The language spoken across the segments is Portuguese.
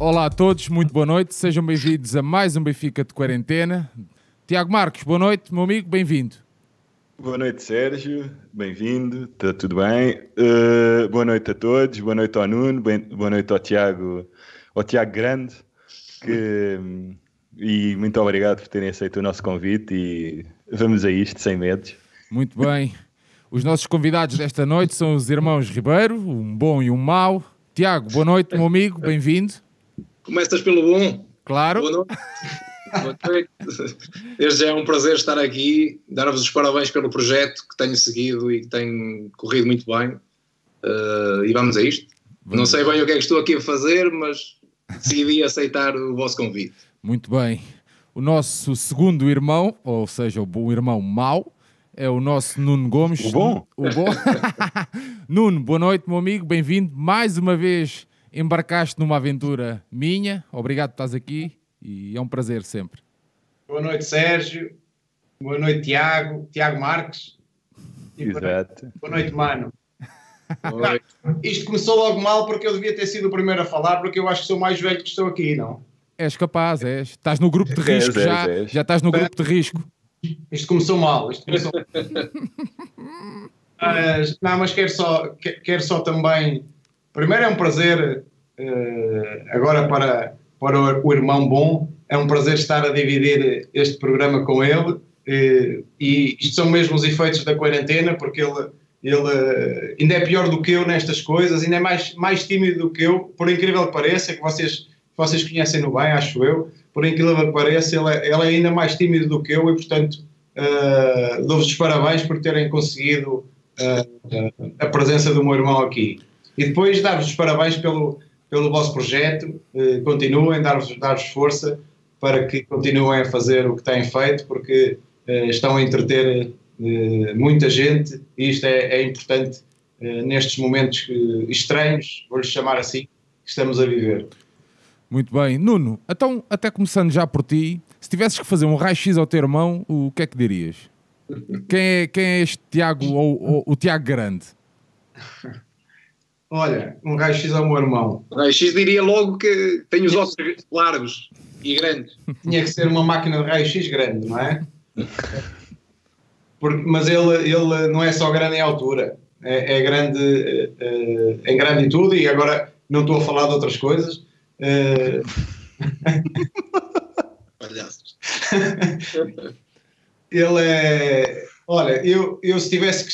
Olá a todos, muito boa noite, sejam bem-vindos a mais um Benfica de Quarentena. Tiago Marcos, boa noite, meu amigo, bem-vindo. Boa noite, Sérgio, bem-vindo, está tudo bem? Uh, boa noite a todos, boa noite ao Nuno, bem, boa noite ao Tiago, ao Tiago Grande, que, e muito obrigado por terem aceito o nosso convite e vamos a isto, sem medos. Muito bem. Os nossos convidados desta noite são os irmãos Ribeiro, um bom e um mau. Tiago, boa noite, meu amigo, bem-vindo. Começas pelo bom. Claro. Boa noite. Desde já é um prazer estar aqui, dar-vos os parabéns pelo projeto que tenho seguido e que tem corrido muito bem. Uh, e vamos a isto. Vamos. Não sei bem o que é que estou aqui a fazer, mas decidi aceitar o vosso convite. Muito bem. O nosso segundo irmão, ou seja, o irmão mau, é o nosso Nuno Gomes. O bom? O bom. Nuno, boa noite, meu amigo, bem-vindo. Mais uma vez embarcaste numa aventura minha. Obrigado por estás aqui e é um prazer sempre. Boa noite, Sérgio. Boa noite, Tiago. Tiago Marques. Exato. Boa noite, mano. Oi. Isto começou logo mal porque eu devia ter sido o primeiro a falar, porque eu acho que sou mais velho que estou aqui, não? És capaz, és. Estás no grupo de risco és, já. És. Já estás no grupo de risco. Isto começou mal. Isto começou... mas, não, mas quero só, quero só também. Primeiro é um prazer, uh, agora para para o irmão bom. É um prazer estar a dividir este programa com ele. E isto são mesmo os efeitos da quarentena, porque ele, ele ainda é pior do que eu nestas coisas, ainda é mais, mais tímido do que eu, por incrível que pareça, que vocês, vocês conhecem no bem, acho eu, por incrível que pareça, ele, é, ele é ainda mais tímido do que eu e, portanto, uh, dou-vos os parabéns por terem conseguido uh, a presença do meu irmão aqui. E depois dar-vos os parabéns pelo, pelo vosso projeto, eh, continuem, dar-vos dar força para que continuem a fazer o que têm feito, porque eh, estão a entreter eh, muita gente e isto é, é importante eh, nestes momentos estranhos, vou-lhes chamar assim, que estamos a viver. Muito bem. Nuno, então, até começando já por ti, se tivesses que fazer um raio-x ao teu irmão, o que é que dirias? Quem é, quem é este Tiago, ou, ou o Tiago Grande? Olha, um raio-x ao meu irmão. Raio-x diria logo que tem os ossos largos e grandes. Tinha que ser uma máquina de raio-x grande, não é? Porque, mas ele, ele não é só grande em altura, é, é grande uh, em grande em tudo, e agora não estou a falar de outras coisas. Palhaços. ele é. Olha, eu, eu se tivesse que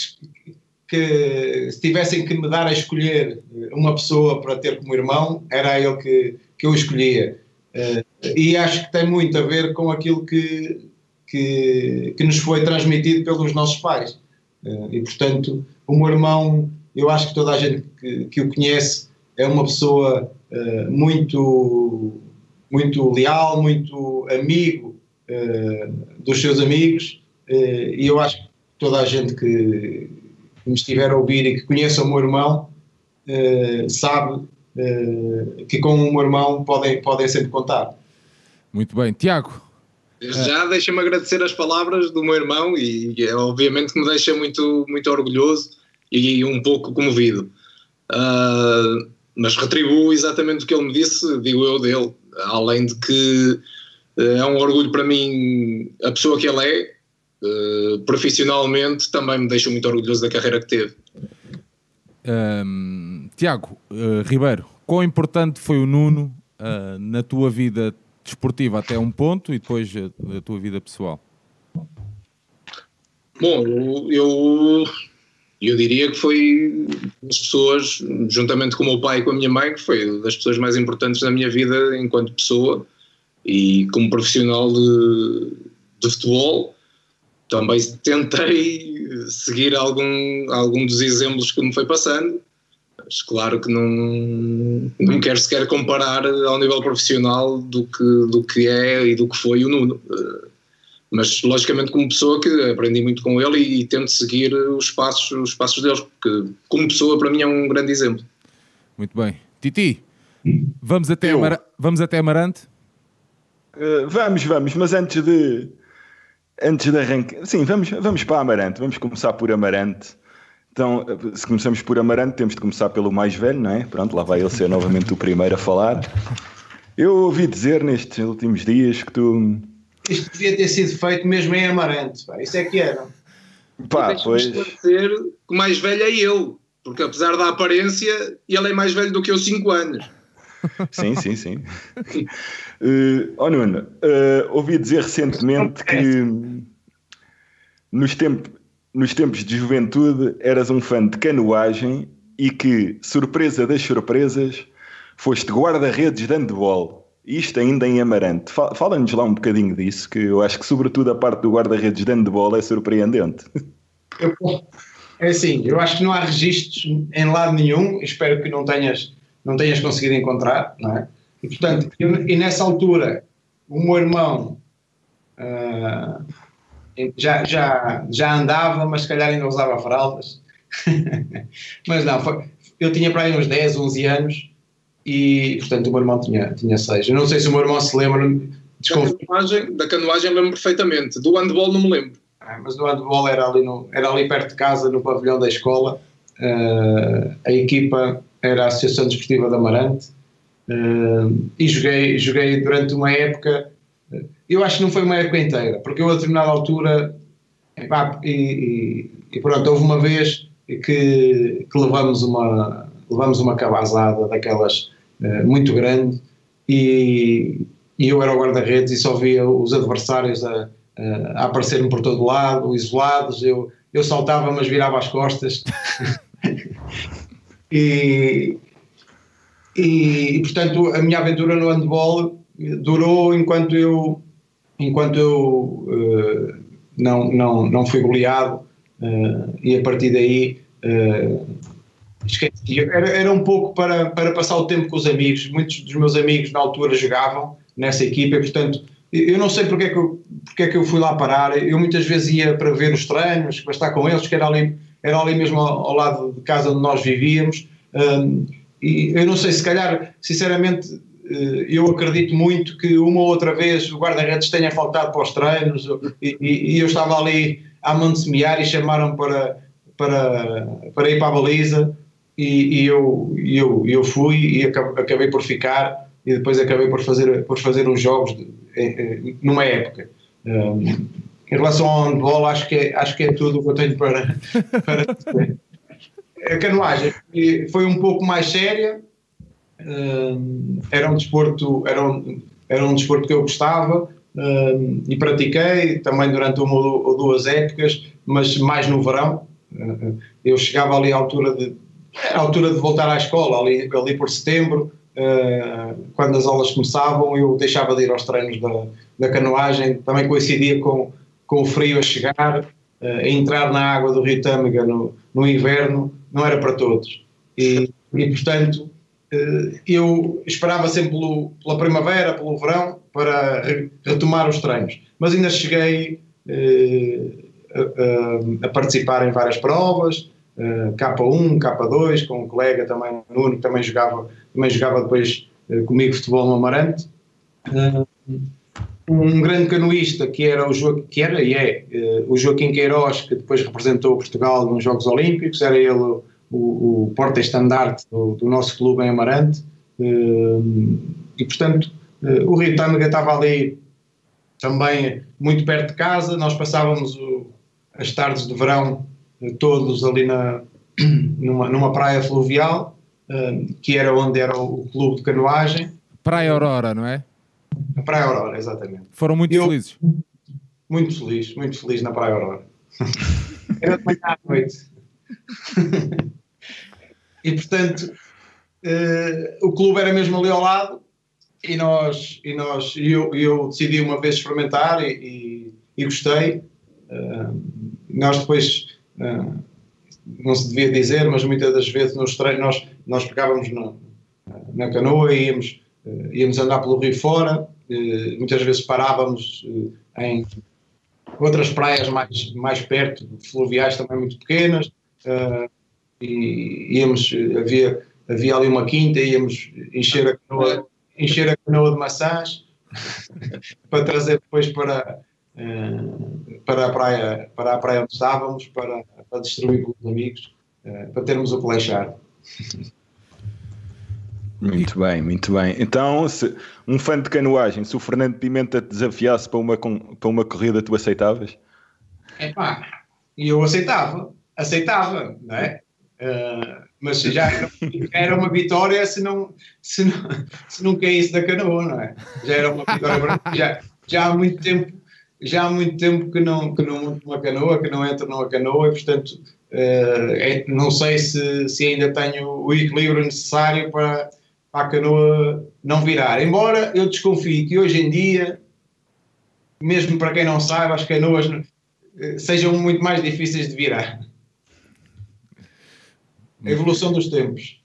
que se tivessem que me dar a escolher uma pessoa para ter como irmão, era ele que, que eu escolhia. Uh, e acho que tem muito a ver com aquilo que, que, que nos foi transmitido pelos nossos pais. Uh, e, portanto, o meu irmão, eu acho que toda a gente que, que o conhece é uma pessoa muito, muito leal, muito amigo dos seus amigos. e eu acho que toda a gente que, que me estiver a ouvir e que conheça o meu irmão, uh, sabe uh, que com o meu irmão podem, podem sempre contar. Muito bem. Tiago? Já deixa-me agradecer as palavras do meu irmão e, e obviamente que me deixa muito, muito orgulhoso e um pouco comovido. Uh, mas retribuo exatamente o que ele me disse, digo eu dele, além de que é um orgulho para mim a pessoa que ele é, eh, profissionalmente também me deixa muito orgulhoso da carreira que teve. Um, Tiago uh, Ribeiro, quão importante foi o Nuno uh, na tua vida desportiva até um ponto e depois a, a tua vida pessoal? Bom, eu, eu diria que foi das pessoas, juntamente com o meu pai e com a minha mãe, que foi das pessoas mais importantes da minha vida enquanto pessoa e como profissional de, de futebol também tentei seguir algum, algum dos exemplos que me foi passando, mas claro que não, não quero sequer comparar ao nível profissional do que, do que é e do que foi o Nuno. Mas logicamente como pessoa que aprendi muito com ele e, e tento seguir os passos, os passos deles, porque como pessoa para mim é um grande exemplo. Muito bem. Titi, vamos até, Amar vamos até Amarante? Uh, vamos, vamos, mas antes de Antes de arrancar, sim, vamos, vamos para Amarante, vamos começar por Amarante. Então, se começamos por Amarante, temos de começar pelo mais velho, não é? Pronto, lá vai ele ser novamente o primeiro a falar. Eu ouvi dizer nestes últimos dias que tu. Isto devia ter sido feito mesmo em Amarante, pá. isso é que era. Pá, pois. esclarecer que o mais velho é eu, porque apesar da aparência, ele é mais velho do que eu 5 anos. Sim, sim, sim. Uh, oh Nuno, uh, ouvi dizer recentemente que nos, temp nos tempos de juventude eras um fã de canoagem e que, surpresa das surpresas, foste guarda-redes de handball. Isto ainda em Amarante. Fala-nos lá um bocadinho disso, que eu acho que, sobretudo, a parte do guarda-redes de handball é surpreendente. É assim, eu acho que não há registros em lado nenhum, espero que não tenhas, não tenhas conseguido encontrar, não é? E, portanto, eu, e nessa altura, o meu irmão uh, já, já, já andava, mas se calhar ainda usava fraldas. mas não, foi, eu tinha para aí uns 10, 11 anos e, portanto, o meu irmão tinha, tinha 6. Eu não sei se o meu irmão se lembra. Da canoagem, da canoagem lembro perfeitamente. Do handball não me lembro. Ah, mas do handball era ali, no, era ali perto de casa, no pavilhão da escola. Uh, a equipa era a Associação Desportiva de Amarante. Uh, e joguei, joguei durante uma época. Eu acho que não foi uma época inteira, porque eu a determinada altura. E, e, e pronto, houve uma vez que, que levamos uma levamos uma cabazada daquelas uh, muito grande e, e, eu era o guarda-redes e só via os adversários a, a aparecerem por todo lado, isolados, eu, eu saltava mas virava as costas e, e, portanto a minha aventura no handball durou enquanto eu enquanto eu uh, não, não, não fui goleado uh, e a partir daí uh, esqueci. Era, era um pouco para, para passar o tempo com os amigos. Muitos dos meus amigos na altura jogavam nessa equipa e, portanto, eu não sei porque é que eu, porque é que eu fui lá parar. Eu muitas vezes ia para ver os treinos, para estar com eles, que era ali, era ali mesmo ao, ao lado de casa onde nós vivíamos. Um, e eu não sei, se calhar, sinceramente, eh, eu acredito muito que uma ou outra vez o guarda-redes tenha faltado para os treinos e, e, eu estava ali a semear e chamaram para, para, para ir para a baliza e, e eu, eu, eu fui e acabei por ficar e depois acabei por fazer, por fazer uns jogos de, numa época. Um, em relação ao handball, acho que é, acho que é tudo o que eu tenho para, para dizer. A canoagem foi um pouco mais séria, um, era um desporto, era um, era um desporto que eu gostava um, e pratiquei também durante uma ou duas épocas, mas mais no verão. Eu chegava ali à altura de a altura de voltar à escola, ali, ali por setembro, quando as aulas começavam, eu deixava de ir aos treinos da, da canoagem, também coincidia com, com o frio a chegar, uh, a entrar na água do Rio Tâmega no, no inverno, não era para todos. E, e portanto, uh, eu esperava sempre pelo, pela primavera, pelo verão, para retomar os treinos. Mas ainda cheguei a, a, a participar em várias provas, uh, K1, K2, com um colega também, Nuno, que também jogava, também jogava depois comigo futebol no Amarante. Um grande canoísta que era o Joaquim, que era e é o Joaquim Queiroz, que depois representou Portugal nos Jogos Olímpicos, era ele o, o porta-estandarte do, do, nosso clube em Amarante. e portanto, o Rio Tâmega estava ali também muito perto de casa, nós passávamos o, as tardes de verão todos ali na, numa, numa praia fluvial, que era onde era o clube de canoagem. Praia Aurora, não é? Praia Aurora, exatamente. Foram muito Eu, felizes? Muito feliz, muito feliz na Praia Aurora. era de manhã à noite. e portanto, uh, o clube era mesmo ali ao lado e nós, e nós eu, eu decidi uma vez experimentar e, e, e gostei. Uh, nós depois ah, não se devia dizer, mas muitas das vezes nos treinos nós, nós pegávamos no, na canoa e íamos, íamos andar pelo rio fora, muitas vezes parávamos ah, em outras praias mais, mais perto, fluviais também muito pequenas, e íamos, havia, havia ali uma quinta, íamos encher a canoa, encher a canoa de maçãs para trazer depois para, eh, para a praia, para a praia onde estávamos, para, para distribuir com os amigos, eh, para termos o que leixar. Muito bem, muito bem. Então, se, um fã de canoagem, se o Fernando Pimenta te desafiasse para uma, para uma corrida, tu aceitavas? É pá, eu aceitava, aceitava, não é? Uh, mas já era, era, uma vitória se não, se não, se não caísse da canoa, não é? Já era uma vitória, já, já há muito tempo, já há muito tempo que não, que não monto uma canoa, que não entro numa canoa e, portanto, uh, é, não sei se, se ainda tenho o equilíbrio necessário para, para a canoa não virar. Embora eu desconfie que hoje em dia, mesmo para quem não saiba, as canoas eh, sejam muito mais difíceis de virar. A evolução dos tempos.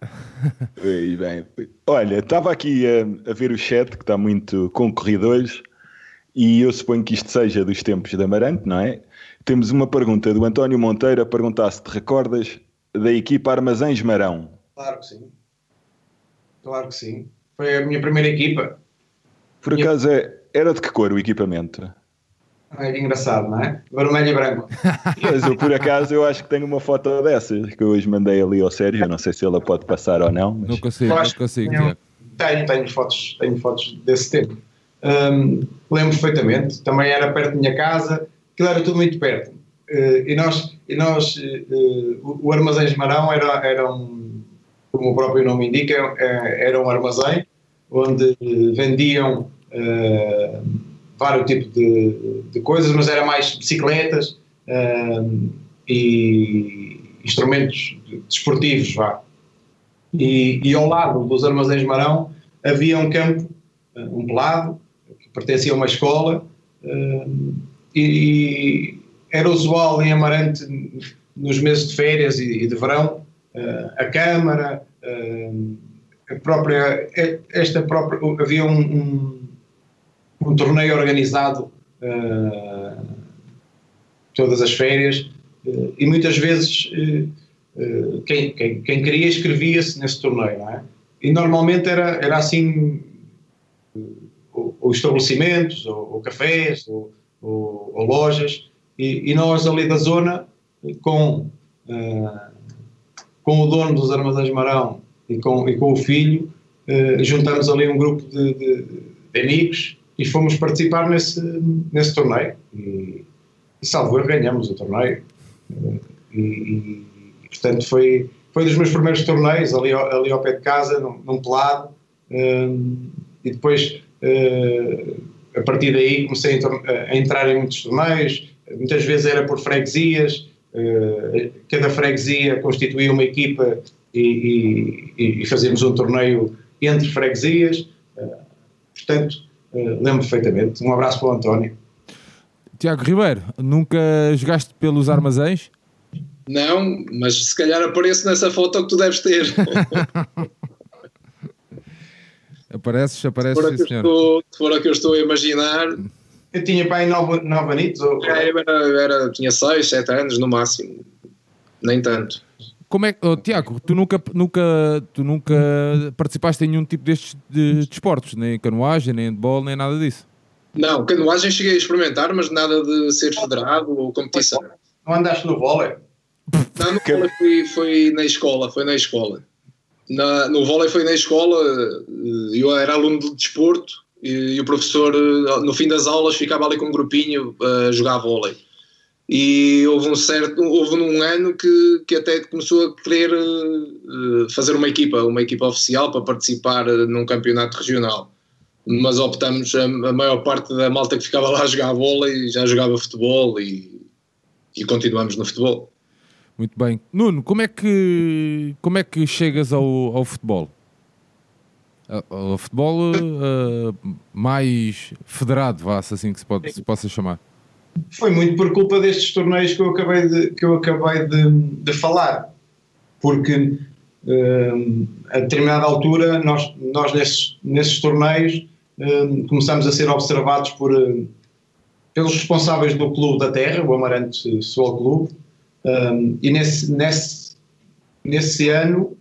bem. Olha, estava aqui a, a, ver o chat que está muito concorrido hoje e eu suponho que isto seja dos tempos de Amarante, não é? Temos uma pergunta do António Monteiro a perguntar se te recordas da equipa Armazéns Marão. Claro que sim. Claro que sim. Foi a minha primeira equipa. Por acaso é, era de que cor o equipamento? É engraçado, não é? Vermelho e branco. Mas eu, por acaso, eu acho que tenho uma foto dessas que eu hoje mandei ali ao Sérgio. Não sei se ela pode passar ou não. Mas... Não consigo, não consigo. Tenho, tenho, tenho, fotos, tenho fotos desse tempo. Um, lembro perfeitamente. Também era perto da minha casa. Aquilo era tudo muito perto. Uh, e nós, e nós uh, o Armazéns Marão era, era um, como o próprio nome indica, é, era um armazém onde vendiam. Uh, vários tipos de, de coisas, mas era mais bicicletas uh, e instrumentos desportivos, vá. E, e, ao lado dos armazéns Marão havia um campo, ah, um pelado, que pertencia a uma escola, uh, e, e, era usual em Amarante, nos meses de férias e, e de verão, a Câmara, a própria, esta própria, havia um, um um torneio organizado uh, todas as férias uh, e muitas vezes uh, quem, quem, quem, queria escrevia-se nesse torneio, não é? E normalmente era, era assim, ou, ou estabelecimentos, ou, ou cafés, ou, ou, lojas, e, e, nós ali da zona, com, com o dono dos Armazéns Marão e com, e com o filho, juntamos ali um grupo de, de, de amigos e fomos participar nesse, nesse torneio. E, e salvo erro, ganhamos o torneio. E, e, portanto, foi, foi dos meus primeiros torneios, ali, ali ao pé de casa, num, num pelado. Um, e depois, uh, a partir daí, comecei a, a, entrar em muitos torneios. Muitas vezes era por freguesias. Cada freguesia constituía uma equipa e, e, e fazíamos um torneio entre freguesias. Uh, portanto, eh, lembro perfeitamente. Um abraço para o António. Tiago Ribeiro, nunca jogaste pelos armazéns? Não, mas se calhar apareço nessa foto que tu deves ter. apareces, apareces, se for, sim, estou, se for a que eu estou a imaginar. Eu tinha pai nove, nove anitos? Ou... É, era, era, tinha seis, sete anos no máximo. Nem tanto. Como é, oh, Tiago, tu nunca, nunca, tu nunca participaste em nenhum tipo destes de, de esportes, nem canoagem, nem handball, nem nada disso? Não, canoagem cheguei a experimentar, mas nada de ser federado ou competição. Não andaste no vôlei? Não, no vôlei foi, foi na escola, foi na escola. Na, no vôlei foi na escola, eu era aluno de desporto e, e o professor, no fim das aulas, ficava ali com um grupinho a jogar vôlei. E houve um certo houve um ano que, que até começou a querer uh, fazer uma equipa uma equipa oficial para participar num campeonato regional. Mas optamos a, a, maior parte da malta que ficava lá a jogar bola e já jogava futebol e, e continuamos no futebol. Muito bem. Nuno como é que como é que chegas ao, ao futebol ao, futebol uh, mais federado vá assim que se pode se possa chamar. Foi muito por culpa destes torneios que eu acabei de, que eu acabei de, de falar. Porque uh, a determinada altura, nós, nós nesses, nesses torneios uh, começamos a ser observados por, uh, pelos responsáveis do Clube da Terra, o Amarante Sol Clube, e nesse, nesse, nesse ano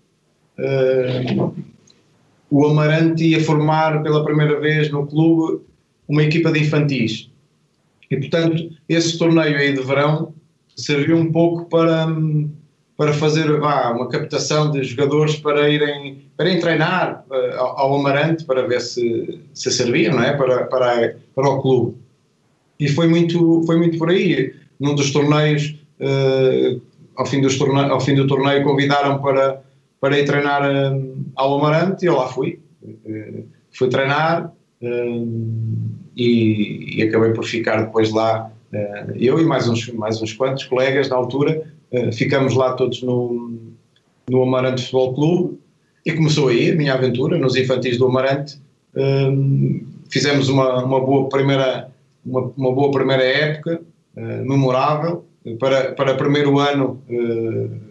o Amarante ia formar pela primeira vez no clube uma equipa de infantis e, portanto, esse torneio aí de verão serviu um pouco para, para fazer vá, uma captação de jogadores para irem, para irem treinar uh, ao, Amarante para ver se, se serviam não é? para, para, para o clube. E foi muito, foi muito por aí. Num dos torneios, uh, ao, fim dos torne ao fim do torneio, convidaram para, para ir treinar uh, ao Amarante e eu lá fui. fui treinar e, e, acabei por ficar depois lá, eu e mais uns, mais uns quantos colegas na altura, eh, ficamos lá todos no, no Amarante Futebol Clube e começou aí a minha aventura nos infantis do Amarante. Uh, fizemos uma, uma, boa primeira, uma, uma boa primeira época, memorável. Para, para primeiro ano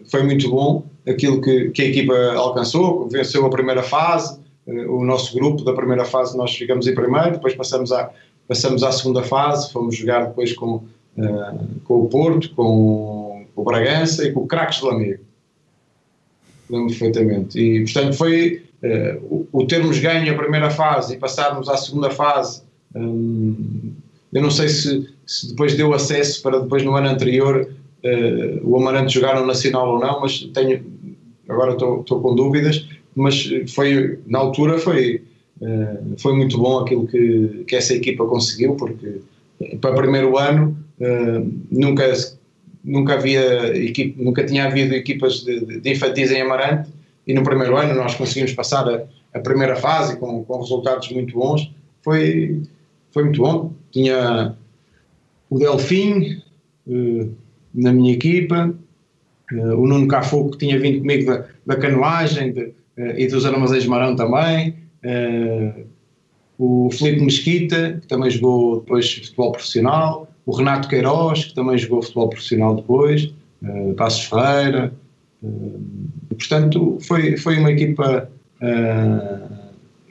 foi muito bom aquilo que, que a equipa alcançou, venceu a primeira fase, o nosso grupo da primeira fase nós ficamos em primeiro, depois passamos à, passamos à segunda fase, fomos jogar depois com, com o Porto, com o Bragança e com o Craques de Lamego. Lembro perfeitamente. E, portanto, foi uh, o, o, termos ganho a primeira fase e passarmos à segunda fase. Um, eu não sei se, se, depois deu acesso para depois no ano anterior uh, o Amarante jogar no Nacional ou não, mas tenho, agora estou, com dúvidas, mas foi, na altura foi, uh, foi muito bom aquilo que, que essa equipa conseguiu, porque para o primeiro ano nunca nunca havia equipe, nunca tinha havido equipas de, de, infantis em Amarante e no primeiro ano nós conseguimos passar a, a primeira fase com, com, resultados muito bons. Foi, foi muito bom. Tinha o Delfim uh, na minha equipa, uh, o Nuno Cafu que tinha vindo comigo da, da canoagem de, uh, e dos armazéns Marão também, o Felipe Mesquita que também jogou depois futebol profissional, o Renato Queiroz, que também jogou futebol profissional depois, uh, Passos Ferreira, portanto foi, foi uma equipa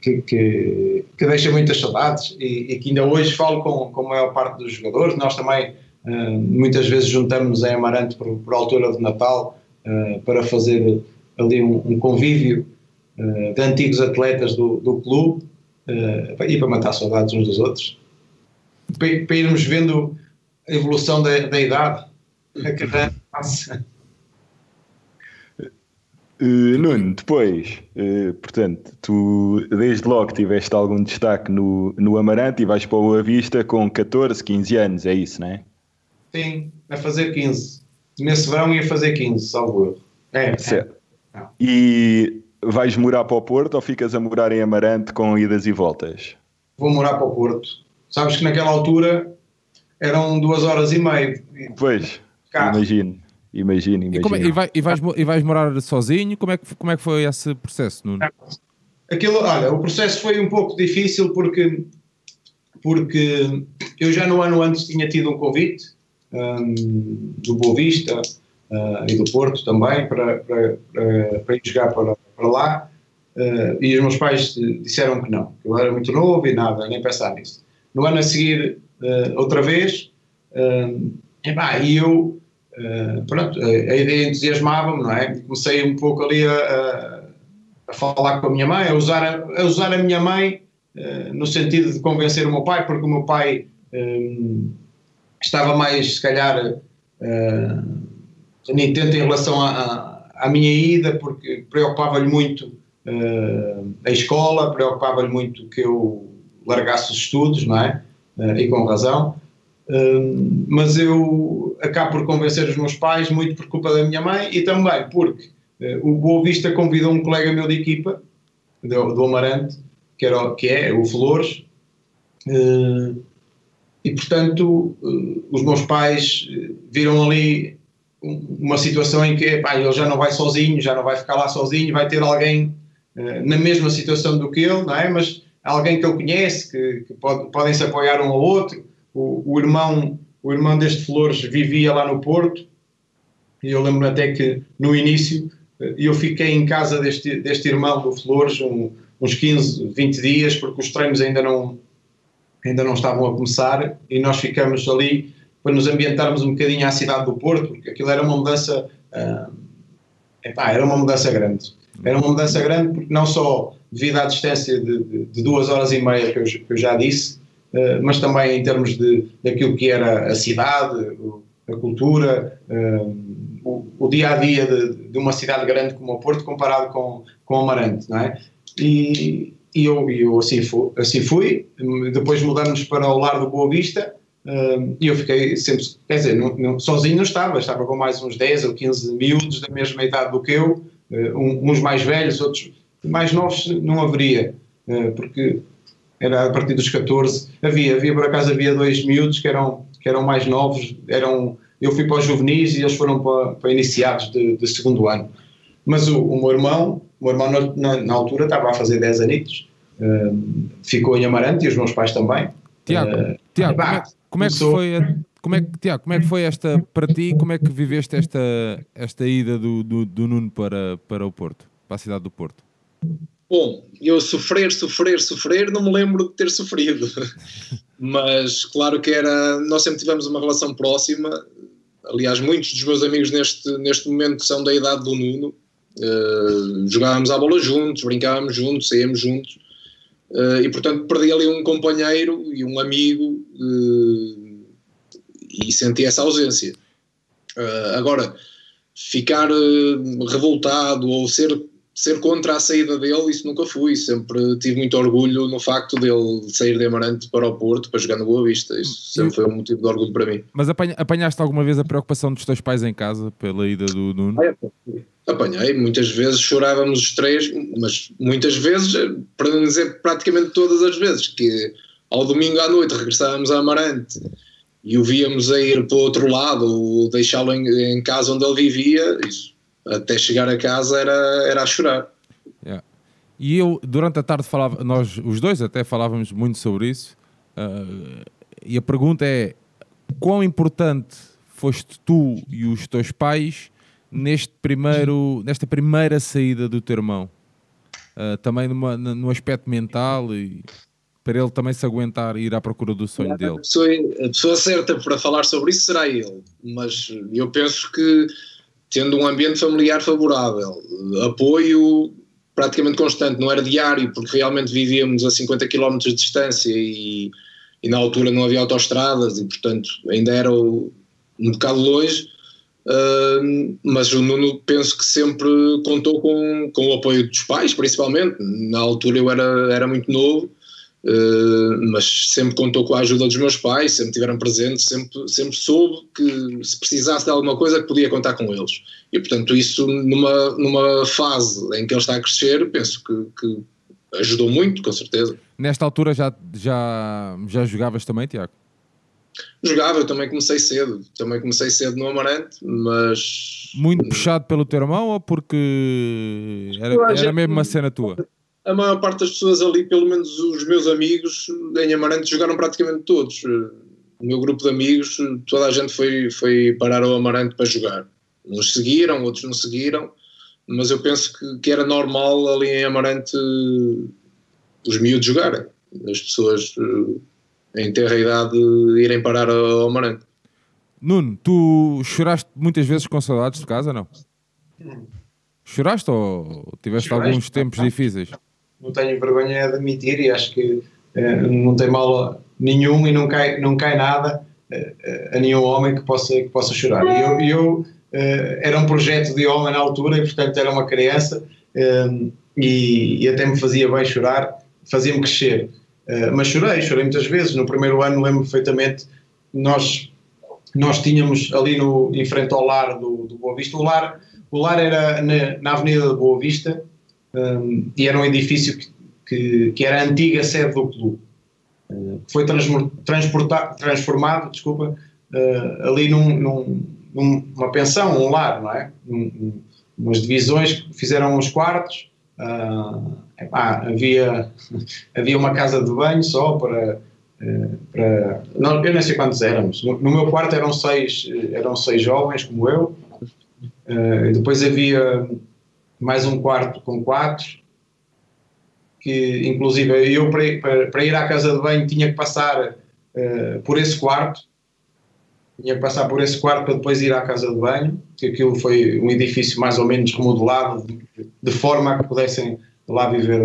que, que, que, deixa muitas saudades e, e, que ainda hoje falo com, com a maior parte dos jogadores, nós também muitas vezes juntamos em Amarante por, por altura de Natal para fazer ali um, um convívio de antigos atletas do, do clube e para matar saudades uns dos outros para, para irmos vendo a evolução da, da idade, a cada passa. Uh, Nuno, depois, uh, portanto, tu desde logo tiveste algum destaque no, no Amarante e vais para o Boa Vista com 14, 15 anos, é isso, não é? Sim, a fazer 15. Nesse verão ia fazer 15, salvo erro. É, certo. É. E vais morar para o Porto ou ficas a morar em Amarante com idas e voltas? Vou morar para o Porto. Sabes que naquela altura eram duas horas e meia. Pois, imagino. Imagino, imagino. E, como, é, e, vai, e, vais, e vais morar sozinho? Como é, que, como é que foi esse processo, Nuno? Aquilo, olha, o processo foi um pouco difícil porque, porque eu já no ano antes tinha tido um convite um, do Boa Vista uh, e do Porto também para, para, para, para ir jogar para, para lá uh, e os meus pais disseram que não, que eu era muito novo e nada, nem pensar nisso. No ano a seguir uh, outra vez. Uh, e eu, uh, pronto, a, ideia entusiasmava-me, não é? Comecei um pouco ali a, a, falar com a minha mãe, a usar a, a usar a minha mãe no sentido de convencer o meu pai, porque o meu pai estava mais, se calhar, uh, intento em relação à minha ida, porque preocupava-lhe muito a escola, preocupava-lhe muito que eu largasse os estudos, não é? Eh, e com razão. Uh, mas eu acabo por convencer os meus pais, muito por culpa da minha mãe e também porque uh, o Boa Vista convidou um colega meu de equipa, do, do Amarante, que, era, que é o Flores, uh, e portanto os meus pais viram ali uma situação em que pá, ele já não vai sozinho, já não vai ficar lá sozinho, vai ter alguém na mesma situação do que ele, não é? Mas alguém que ele conhece, que, que pode, podem se apoiar um ao outro. O, o, irmão, o irmão deste Flores vivia lá no Porto, e eu lembro até que no início eh, eu fiquei em casa deste, deste irmão do Flores um, uns 15, 20 dias, porque os treinos ainda não, ainda não estavam a começar, e nós ficamos ali para nos ambientarmos um bocadinho à cidade do Porto, porque aquilo era uma mudança, uh, epá, era uma mudança grande. Era uma mudança grande porque não só devido à distância de, de, de duas horas e meia que eu, que eu já disse, uh, mas também em termos de, daquilo que era a cidade, a cultura, um, o, o, dia a dia de, de, uma cidade grande como o Porto comparado com, com Amarante, não é? E, e eu, eu assim, fui, assim fui, depois mudamos para o lar do Boa Vista e eu fiquei sempre, quer dizer, não, não, sozinho não estava, estava com mais uns 10 ou 15 miúdos da mesma idade do que eu, uh, uns mais velhos, outros mais novos não haveria, uh, porque era a partir dos 14, havia, havia por acaso havia dois miúdos que eram, que eram mais novos, eram, eu fui para os juvenis e eles foram para, para iniciados de, de segundo ano. Mas o, o meu irmão, o meu irmão na, na, altura estava a fazer 10 anitos, uh, ficou em Amarante e os meus pais também. Tiago, Tiago bah, como, é, como é que foi a, como é que, Tiago, como é que foi esta para ti? Como é que viveste esta, esta ida do, do, do Nuno para, para o Porto, para a cidade do Porto? Bom, eu sofrer, sofrer, sofrer, não me lembro de ter sofrido. Mas claro que era. Nós sempre tivemos uma relação próxima. Aliás, muitos dos meus amigos neste, neste momento são da idade do Nuno. Uh, jogávamos à bola juntos, brincávamos juntos, saíamos juntos. Uh, e portanto perdi ali um companheiro e um amigo uh, e senti essa ausência. agora, ficar revoltado ou ser ser contra a saída dele, isso nunca fui. Sempre tive muito orgulho no facto dele sair de Amarante para o Porto para jogar no Boa Vista. Isso sempre foi um motivo de orgulho para mim. Mas apanhaste alguma vez a preocupação dos teus pais em casa pela ida do Nuno? Apanhei, muitas vezes chorávamos os três, mas muitas vezes, para não dizer praticamente todas as vezes, que ao domingo à noite regressávamos a Amarante e o víamos a ir para o outro lado, deixá-lo em, em casa onde ele vivia, isso até chegar a casa era, era a chorar. Yeah. E eu, durante a tarde, falava, nós os dois até falávamos muito sobre isso, uh, e a pergunta é: quão importante foste tu e os teus pais neste primeiro, nesta primeira saída do teu irmão? Uh, também numa, no aspecto mental e para ele também se aguentar e ir à procura do sonho dele. A pessoa, a pessoa certa para falar sobre isso será ele, mas eu penso que tendo um ambiente familiar favorável, apoio praticamente constante, não era diário, porque realmente vivíamos a 50 km de distância e, e na altura não havia autoestradas e, portanto, ainda era um bocado longe. Mas o Nuno penso que sempre contou com, com o apoio dos pais, principalmente. Na altura eu era, era muito novo Uh, mas sempre contou com a ajuda dos meus pais, sempre tiveram presentes, sempre, sempre soube que se precisasse de alguma coisa podia contar com eles. E portanto, isso numa, numa fase em que ele está a crescer, penso que, que ajudou muito, com certeza. Nesta altura já, já, já jogavas também, Tiago? Jogava, eu também comecei cedo, também comecei cedo no Amarante, mas. Muito puxado pelo teu irmão ou porque era, era mesmo uma cena tua? a maior parte das pessoas ali, pelo menos os meus amigos em Amarante, jogaram praticamente todos. O meu grupo de amigos, toda a gente foi, foi parar ao Amarante para jogar. Uns seguiram, outros não seguiram, mas eu penso que, que era normal ali em Amarante os miúdos jogarem. As pessoas eh, em ter a idade irem parar ao Amarante. Nuno, tu choraste muitas vezes com saudades de casa, não? Choraste ou tiveste Choraste? alguns tempos difíceis? não tenho vergonha de admitir e acho que eh, não tem mal nenhum e não cai, não cai nada eh, a nenhum homem que possa, que possa chorar. E eu, eu eh, era um projeto de homem na altura e, portanto, era uma criança e, e até me fazia bem chorar, fazia-me crescer. Mas chorei, chorei muitas vezes. No primeiro ano, lembro perfeitamente, nós, nós tínhamos ali no, em frente ao lar do, do Boa Vista, o lar, o lar era na, na Avenida da Boa Vista, um, e era um edifício que, que, que, era a antiga sede do clube. Uh, foi transformado desculpa, uh, ali num, num, numa pensão, um lar, não é? Um, umas divisões que fizeram uns quartos. Uh, epá, havia, havia uma casa de banho só para. para não, eu nem sei quantos éramos. No, no, meu quarto eram seis, eram seis jovens, como eu. depois havia mais um quarto com quatro, que inclusive eu para, para, ir à casa de banho tinha que passar por esse quarto, tinha que passar por esse quarto para depois ir à casa de banho, que aquilo foi um edifício mais ou menos remodelado, de, de forma a que pudessem lá viver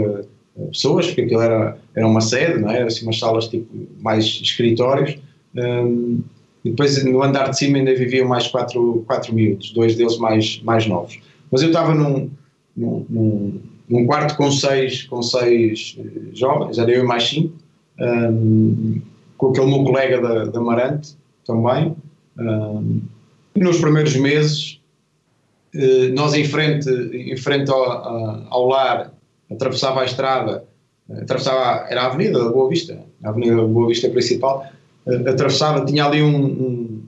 uh, pessoas, porque aquilo era, era uma sede, não é? Era assim umas salas tipo mais escritórios. Um, e depois no andar de cima ainda viviam mais quatro, quatro miúdos, dois deles mais, mais novos. Mas eu estava num, num, num, num quarto com seis, com seis eh, jovens, era eu e mais cinco, um, com aquele meu colega da, da Marante também. Um, e nos primeiros meses, eh, nós em frente, em frente ao, ao lar, atravessava a estrada, atravessava, era a Avenida da Boa Vista, a Avenida da Boa Vista principal, atravessava, tinha ali um, um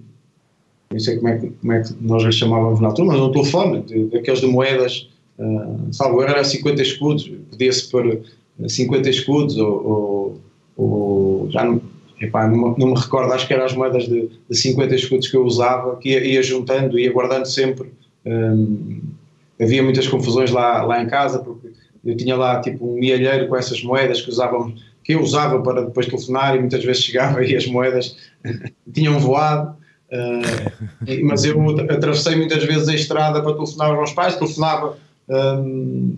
não sei como é, como é que nós lhe chamávamos na altura, mas um telefone, daqueles de moedas, uh, salvo era 50 escudos, podia-se pôr 50 escudos ou, ou, ou já não, epá, não, não, me recordo, acho que eram as moedas de, de 50 escudos que eu usava, que ia, ia juntando, ia guardando sempre. Um, havia muitas confusões lá, lá em casa, porque eu tinha lá tipo um mielheiro com essas moedas que usávamos que eu usava para depois telefonar e muitas vezes chegava e as moedas tinham voado. Uh, mas eu atravessei muitas vezes a estrada para telefonar aos meus pais, telefonava um,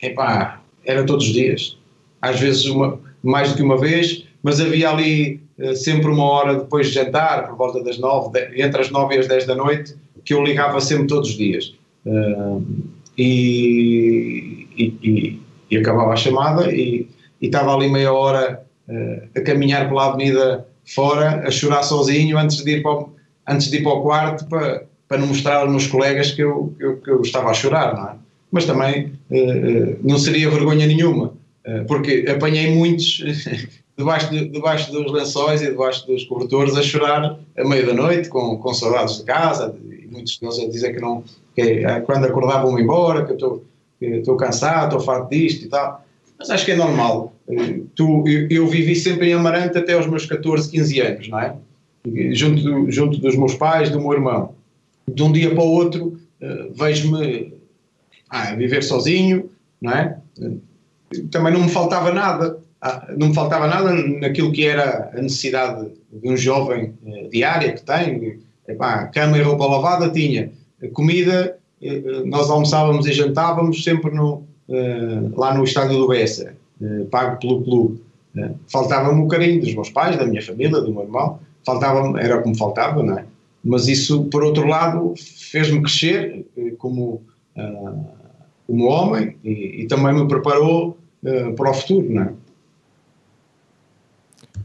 epá, era todos os dias, às vezes uma, mais do que uma vez, mas havia ali uh, sempre uma hora depois de jantar, por volta das nove, de, entre as nove e as dez da noite, que eu ligava sempre todos os dias. Uh, e, e, e, e, acabava a chamada e, e estava ali meia hora uh, a caminhar pela avenida fora, a chorar sozinho antes de ir para o, antes de ir para o quarto para, para não mostrar aos meus colegas que eu, que eu, que eu estava a chorar, não é? Mas também uh, não seria vergonha nenhuma, porque apanhei muitos debaixo, de, debaixo dos lençóis e debaixo dos cobertores a chorar à meia da noite, com, com saudades de casa, e muitos deles a dizer que não, que quando acordavam embora, que eu estou cansado, estou farto disto e tal mas acho que é normal. Eh, tu, eu, eu, vivi sempre em Amarante até aos meus 14, 15 anos, não é? Junto, junto dos meus pais, do meu irmão. De um dia para o outro, uh, vejo-me ah, viver sozinho, não é? Também não me faltava nada. Ah, não me faltava nada naquilo que era a necessidade de um jovem uh, diária que tem. Epá, cama e roupa lavada tinha. Comida, nós almoçávamos e jantávamos sempre no, eh, lá no estádio do Bessa, pago pelo clube. Uh, Faltava-me o carinho dos meus pais, da minha família, do meu irmão, faltava era o que me faltava, não é? Mas isso, por outro lado, fez-me crescer como, como homem e, e, também me preparou para o futuro, não é?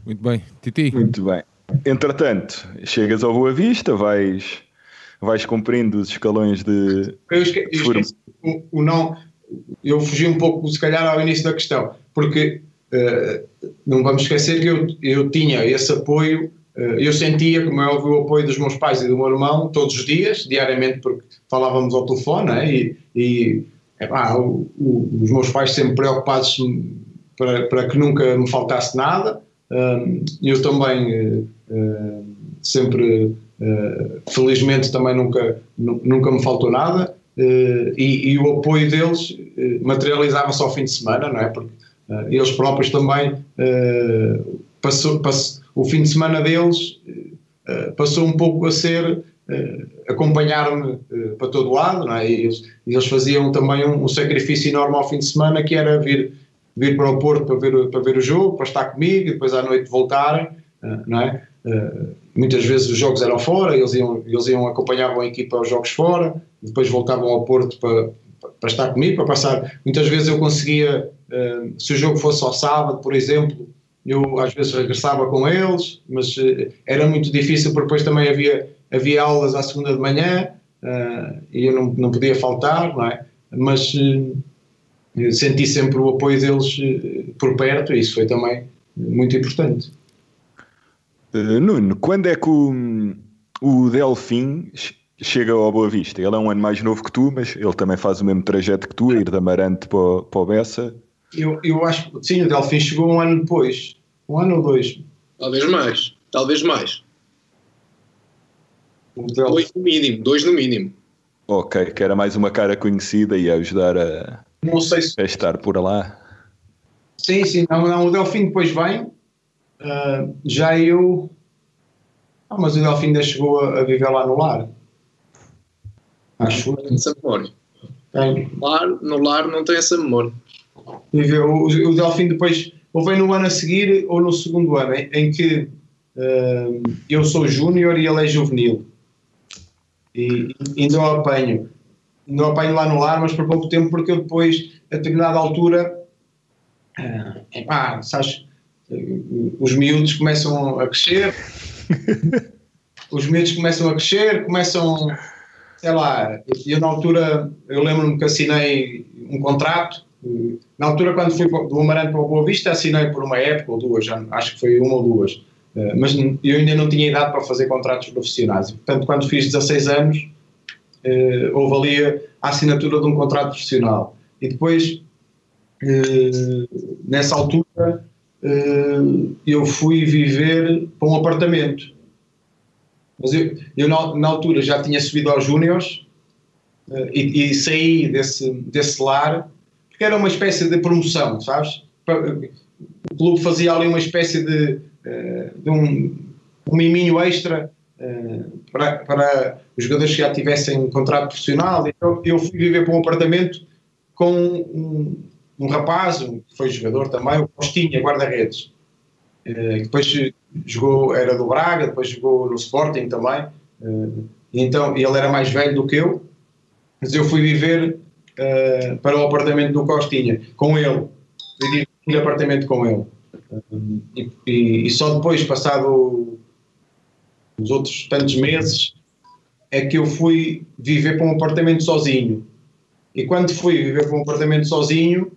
Muito bem. Titi? Muito bem. Entretanto, chegas ao Boa Vista, vais, vais cumprindo os escalões de. Eu esque, eu esqueci, o, o, não, eu fugi um pouco, se calhar, ao início da questão, porque uh, não vamos esquecer que eu, eu tinha esse apoio, uh, eu sentia, como é óbvio, o apoio dos meus pais e do meu irmão todos os dias, diariamente, porque falávamos ao telefone, né? e, e o, o, os meus pais sempre preocupados para, para que nunca me faltasse nada, uh, eu também sempre, felizmente, também nunca, nunca me faltou nada. Uh, e, e, o apoio deles uh, materializava-se ao fim de semana, não é? Porque eles próprios também, passou, passou, o fim de semana deles passou um pouco a ser acompanhar-me para todo lado, não é? E eles, eles faziam também um, um, sacrifício enorme ao fim de semana que era vir, vir para o Porto para ver, para ver o jogo, para estar comigo e depois à noite voltarem, não é? Muitas vezes os jogos eram fora, eles iam, eles iam acompanhavam a equipa aos jogos fora, depois voltavam ao Porto para, para estar comigo, para passar. Muitas vezes eu conseguia, uh, se o jogo fosse ao sábado, por exemplo, eu às vezes regressava com eles, mas uh, era muito difícil porque depois também havia, havia aulas à segunda de manhã e eu não, não podia faltar, não é? Mas senti sempre o apoio deles por perto e isso foi também muito importante. Nuno, quando é que o, o Delfim chega ao Boa Vista. Ele é um ano mais novo que tu, mas ele também faz o mesmo trajeto que tu, a ir da Marante para, para o Bessa. Eu, eu acho que sim, o Delfim chegou um ano depois. Um ano ou dois. Talvez mais. Talvez mais. Dois no mínimo. Dois no mínimo. Ok, que era mais uma cara conhecida e a ajudar a, não sei se... a estar por lá. Sim, sim. Não, não, o Delfim depois vem. Uh, já eu. Ah, mas o Delfim ainda chegou a, a viver lá no lar. Acho. Não tem essa memória. Tem. No lar, no lar não tem essa memória. O, o Delfim depois, ou vem no ano a seguir ou no segundo ano, em, em que Uh, eu sou júnior e ele é juvenil. E ainda o apanho. Ainda o apanho lá no lar, mas por pouco tempo, porque eu depois, a determinada altura, uh, epá, sabes, os miúdos começam a crescer, os miúdos começam a crescer, começam, sei lá, eu na altura, eu lembro-me que assinei um contrato, na altura quando fui do Amarante para o Boa Vista assinei por uma época ou duas, acho que foi uma ou duas, eh, mas eu ainda não tinha idade para fazer contratos profissionais, portanto quando fiz 16 anos eh, houve ali a assinatura de um contrato profissional. E depois eh, nessa altura eu fui viver para um apartamento mas eu, eu na, na, altura já tinha subido aos Júniors uh, e, e, saí desse, desse lar, porque era uma espécie de promoção, sabes? O clube fazia ali uma espécie de, uh, de um, um miminho extra para, para os jogadores que já tivessem contrato profissional. Então eu fui viver para um apartamento com um, um rapaz, que foi jogador também, o Costinha, guarda-redes. depois jogou, era do Braga, depois jogou no Sporting também. Uh, então, ele era mais velho do que eu, mas eu fui viver uh, para o apartamento do Costinha, com ele. Vivi no apartamento com ele. E, e, e, só depois, passado os outros tantos meses, é que eu fui viver para um apartamento sozinho. E quando fui viver para um apartamento sozinho,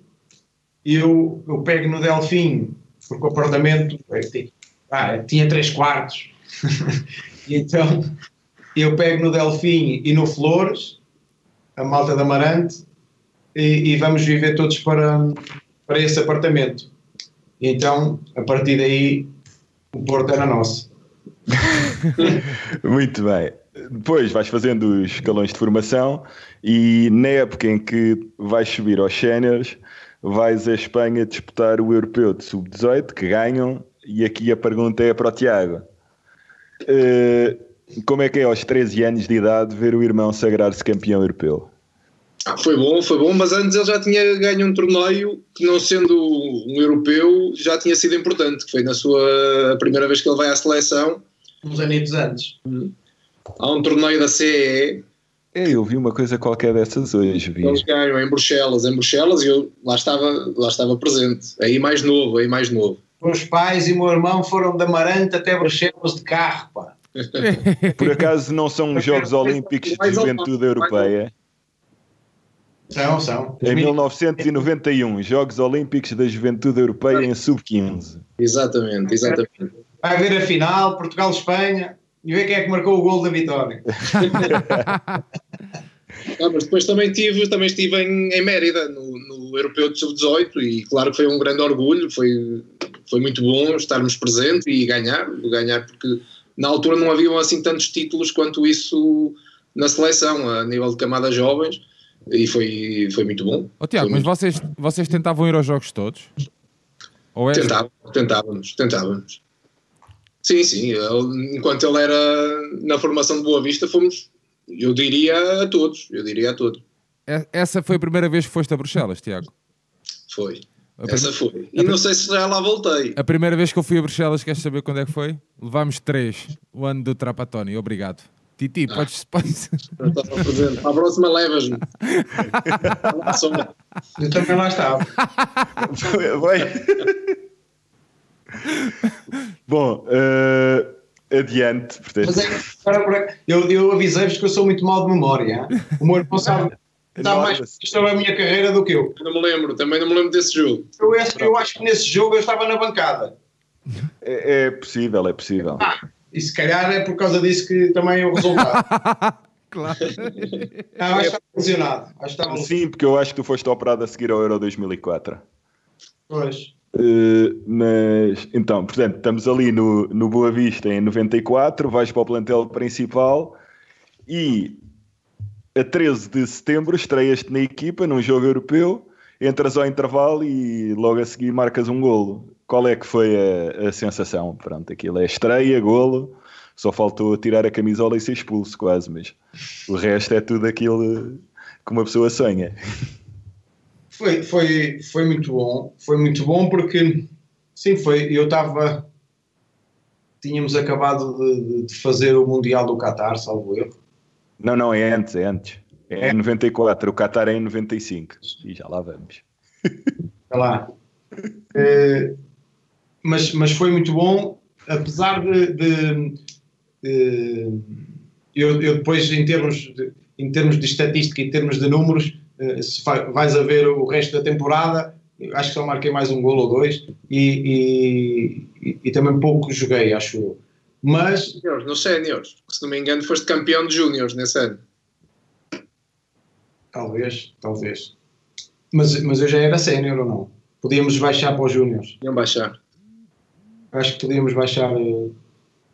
eu, eu pego no Delfim, porque o apartamento ah, tinha três quartos. e então eu pego no Delfim e no Flores, a malta da Amarante, e, e, vamos viver todos para, para esse apartamento. E então, a partir daí, o Porto era nosso. Muito bem. Depois vais fazendo os escalões de formação e na época em que vais subir aos séniores, vais a Espanha disputar o Europeu de Sub-18, que ganham e aqui a pergunta é para o Tiago. Uh, como é que é aos 13 anos de idade ver o irmão sagrar-se campeão europeu? Ah, foi bom, foi bom, mas antes ele já tinha ganho um torneio que, não sendo um europeu, já tinha sido importante, que foi na sua primeira vez que ele vai à seleção. Uns anitos antes. Há um torneio da CEE. É, eu vi uma coisa qualquer dessas hoje. Vi. Eles ganham em Bruxelas, em Bruxelas, e eu lá estava, lá estava presente. Aí mais novo, aí mais novo meus pais e meu irmão foram de Amarante até Bruxelas de carro, pá. Por acaso não são os Jogos Olímpicos de Juventude Europeia? São, são. Em 1991, Jogos Olímpicos da Juventude Europeia em Sub-15. Exatamente, exatamente. Vai ver a final, Portugal-Espanha, e ver quem é que marcou o gol da vitória. Ah, mas depois também, tive, também estive em, em Mérida, no, no Europeu de Sub-18, e claro que foi um grande orgulho, foi foi muito bom estarmos presentes e ganhar, ganhar porque na altura não haviam assim tantos títulos quanto isso na seleção, a nível de camadas jovens, e foi, foi muito bom. Oh, Tiago, mas vocês, vocês tentavam ir aos jogos todos? Ou é... tentávamos, tentávamos, tentávamos. Sim, sim, enquanto ele era na formação de Boa Vista, fomos, eu diria a todos, eu diria a todos. Essa foi a primeira vez que foste a Bruxelas, Tiago? Foi. Essa foi. E não sei se já lá voltei. A primeira vez que eu fui a Bruxelas, queres saber quando é que foi? Levámos três, o ano do Trapatoni. Obrigado. Titi, ah. podes. podes... Para a próxima levas-me. eu também lá estava. Bom, uh, adiante. Portanto. É, eu, eu avisei-vos que eu sou muito mal de memória. O meu irmão sabe, Está mais isto é a minha carreira do que eu. eu. Não me lembro, também não me lembro desse jogo. Eu, eu acho que nesse jogo eu estava na bancada. É, é possível, é possível. Ah, e se calhar é por causa disso que também é o resultado. claro. Ah, acho que estava lesionado. Sim, porque eu acho que tu foste operado a seguir ao Euro 2004. Pois. Uh, mas então, portanto, estamos ali no, no Boa Vista em 94, vais para o plantel principal e a 13 de setembro estreias-te na equipa num jogo europeu, entras ao intervalo e logo a seguir marcas um golo. Qual é que foi a, a sensação? Pronto, aquilo é estreia, golo, só faltou tirar a camisola e ser expulso quase, mas o resto é tudo aquilo que uma pessoa sonha. Foi, foi, foi muito bom, foi muito bom porque sim, foi, eu estava tínhamos acabado de, de fazer o Mundial do Qatar, salvo erro. Não, não, é antes, é antes. É, em 94, o Qatar é em 95. E já lá vamos. Está lá. Eh, mas, mas foi muito bom, apesar de, de, de eu, eu, depois em termos de, em termos de estatística, em termos de números, se vais a ver o resto da temporada, acho que só marquei mais um gol ou dois e, e, e também pouco joguei, acho eu. Mas. Nos séniores, se não me engano, foste campeão de júniores nesse ano. Talvez, talvez. Mas, mas eu já era sénior ou não? Podíamos baixar para os júniores. Podiam baixar. Acho que podíamos baixar. Eh,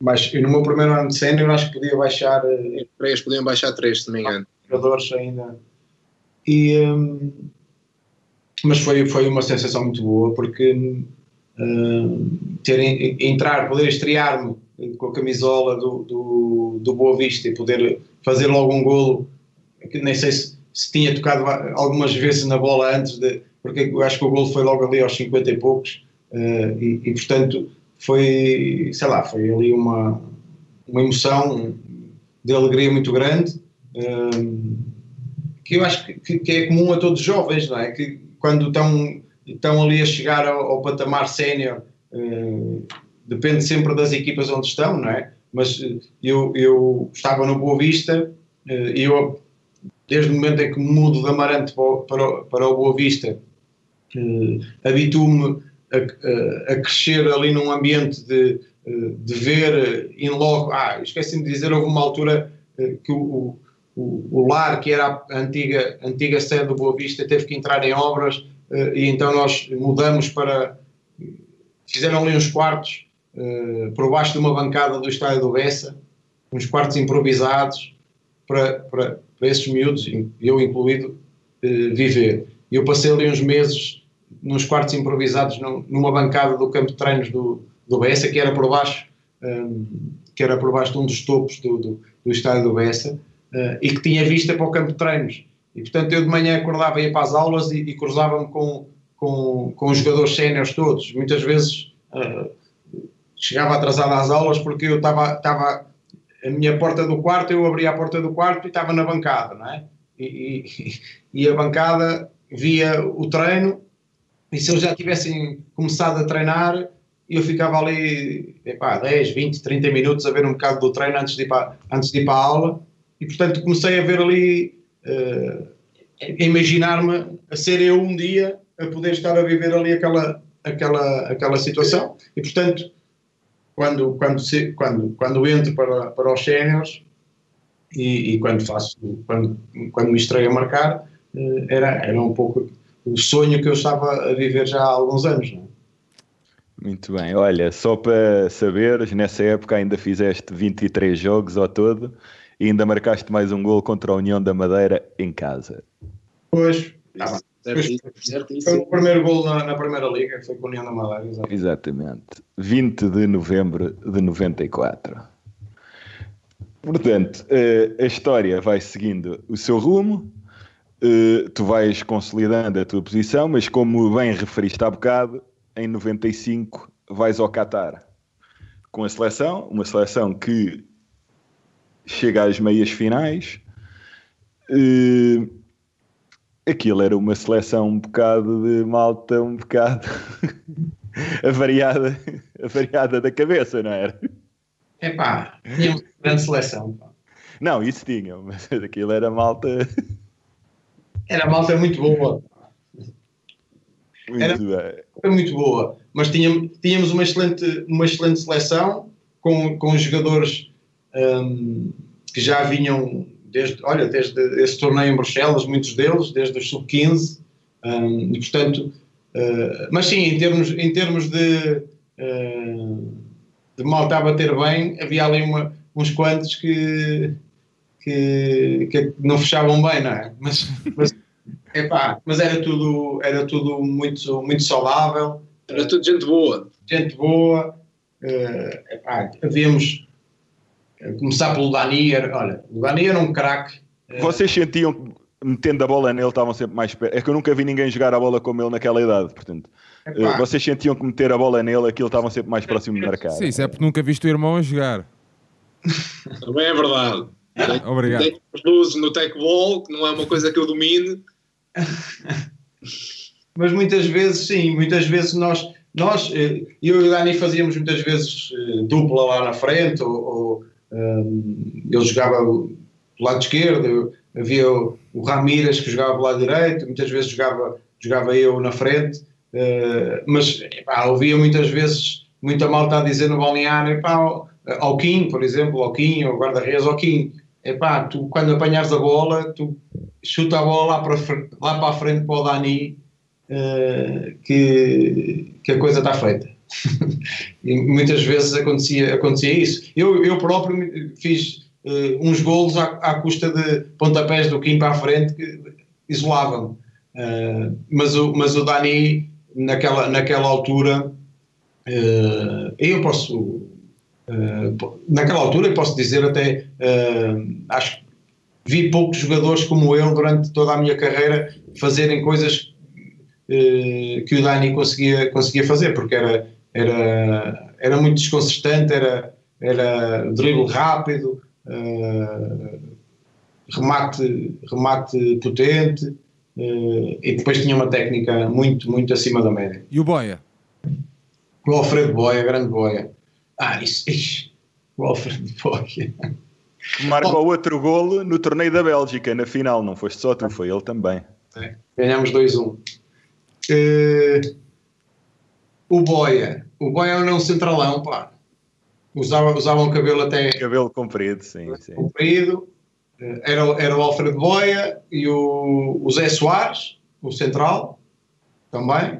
baix... no meu primeiro ano de sénior, acho que podia baixar. Eh, três, podiam baixar três, se não me engano. Jogadores ainda. E. Um mas foi, foi uma sensação muito boa porque uh, ter, entrar, poder estrear-me com a camisola do, do, do Boa Vista e poder fazer logo um golo que nem sei se, se tinha tocado algumas vezes na bola antes de, porque eu acho que o golo foi logo ali aos 50 e poucos uh, e, e, portanto foi sei lá, foi ali uma, uma emoção de alegria muito grande uh, que eu acho que, que, é comum a todos os jovens, não é? Que quando estão, estão ali a chegar ao, ao patamar sénior, uh, depende sempre das equipas onde estão, não é? Mas eh, eu, eu estava no Boa Vista e uh, eu, desde o momento em que mudo de Amarante para, para, o Boa Vista, uh, habituo-me a, a, a, crescer ali num ambiente de, de ver em logo. Ah, esqueci-me de dizer, houve uma altura que o, o, o lar, que era a antiga, antiga sede do Boa Vista, teve que entrar em obras uh, e então nós mudamos para. Fizeram ali uns quartos uh, por baixo de uma bancada do estádio do Bessa, uns quartos improvisados para, para, para esses miúdos, eu incluído, uh, viver. E eu passei ali uns meses nos quartos improvisados numa bancada do campo de treinos do, do Bessa, que era por baixo, um, que era por baixo de um dos topos do, do, do estádio do Bessa uh, e que tinha vista para o campo de treinos. E portanto eu de manhã acordava ia para as aulas e, e cruzava-me com, com, com os jogadores séniores todos. Muitas vezes uh, chegava atrasado às aulas porque eu estava, estava a minha porta do quarto, eu abria a porta do quarto e estava na bancada, não é? E, e, e a bancada via o treino e se eles já tivessem começado a treinar, eu ficava ali epá, 10, 20, 30 minutos a ver um bocado do treino antes de ir para, antes de ir para a aula e portanto comecei a ver ali, uh, a imaginar-me a ser eu um dia a poder estar a viver ali aquela, aquela, aquela situação e portanto quando, quando, se, quando, quando entro para, para os séniores e, e, quando faço, quando, quando me estreio a marcar, uh, era, era um pouco o sonho que eu estava a viver já há alguns anos. Não é? Muito bem, olha, só para saberes, nessa época ainda fizeste 23 jogos ao todo e ainda marcaste mais um gol contra a União da Madeira em casa. Pois, tá foi o primeiro gol na, na, Primeira Liga, foi com a União da Madeira. Exatamente. exatamente. 20 de novembro de 94. Portanto, eh, a história vai seguindo o seu rumo, eh, tu vais consolidando a tua posição, mas como bem referiste há bocado, em 95 vais ao Qatar com a seleção, uma seleção que chega às meias finais. Uh, aquilo era uma seleção um bocado de malta, um bocado avariada, avariada da cabeça, não era? É pá, tinha uma grande seleção. Pá. Não, isso tinha, mas aquilo era malta. Era malta muito boa. Muito era, era muito boa, mas tínhamos, tínhamos uma, excelente, uma excelente seleção com, com jogadores um, que já vinham desde, olha, desde esse torneio em Bruxelas, muitos deles, desde os sub-15, um, e portanto, uh, mas sim, em termos, em termos de, uh, de malta a bater bem, havia ali uma, uns quantos que, que, que, não fechavam bem, não é? Mas, mas, epá, mas era tudo, era tudo muito, muito saudável. Era tudo gente boa. Gente boa. Uh, epá, havíamos começar pelo Dani, era, olha, o Dani era um craque. Vocês sentiam, metendo a bola nele, estavam sempre mais perto. É que eu nunca vi ninguém jogar a bola como ele naquela idade, portanto. Epá. eh, vocês sentiam que meter a bola nele, aquilo estavam sempre mais próximo de marcar. Sim, isso é porque nunca viste o irmão a jogar. Também é verdade. Obrigado. Tenho as luzes no tech ball, que não é uma coisa que eu domine. Mas muitas vezes, sim, muitas vezes nós, nós eh, eu e o Dani fazíamos muitas vezes eh, dupla lá na frente, ou, ou ehm, ele jogava do lado esquerdo, havia o, Ramírez que jogava do lado direito, muitas vezes jogava, jogava eu na frente, eh, mas epá, ouvia muitas vezes muita malta a dizer no balneário, epá, ao- Kim, por exemplo, ao Kim, ao guarda-redes, ao Kim, tu quando apanhares a bola, tu chuta a bola lá para, lá para a frente para o Dani, eh, que, que a coisa está feita. E muitas vezes acontecia, acontecia isso. Eu, eu próprio fiz eh, uns golos à, à custa de pontapés do Kim para a frente que isolavam. Eh, mas, o, mas o Dani, naquela, naquela altura, eh, eu posso. po- naquela altura, eu posso dizer até. acho que vi poucos jogadores como ele durante toda a minha carreira fazerem coisas que o Dani conseguia, conseguia fazer, porque era, era, era muito desconcertante, era, era drible rápido, eh, remate, remate potente eh, e depois tinha uma técnica muito, muito acima da média. E o Boia? O Alfredo Boia, grande Boia. Ah, isso, ixi, o Alfredo Boia. Marcou outro golo no torneio da Bélgica, na final. Não foste só tu, foi ele também. Ganhámos 2-1. Eh, o Boia. O Boia era um centralão, pá. Usava, usava um cabelo até Cabelo comprido, sim, sim. comprido. Eh, Era, o- era o Alfredo Boia e o, o Zé Soares, o central, também.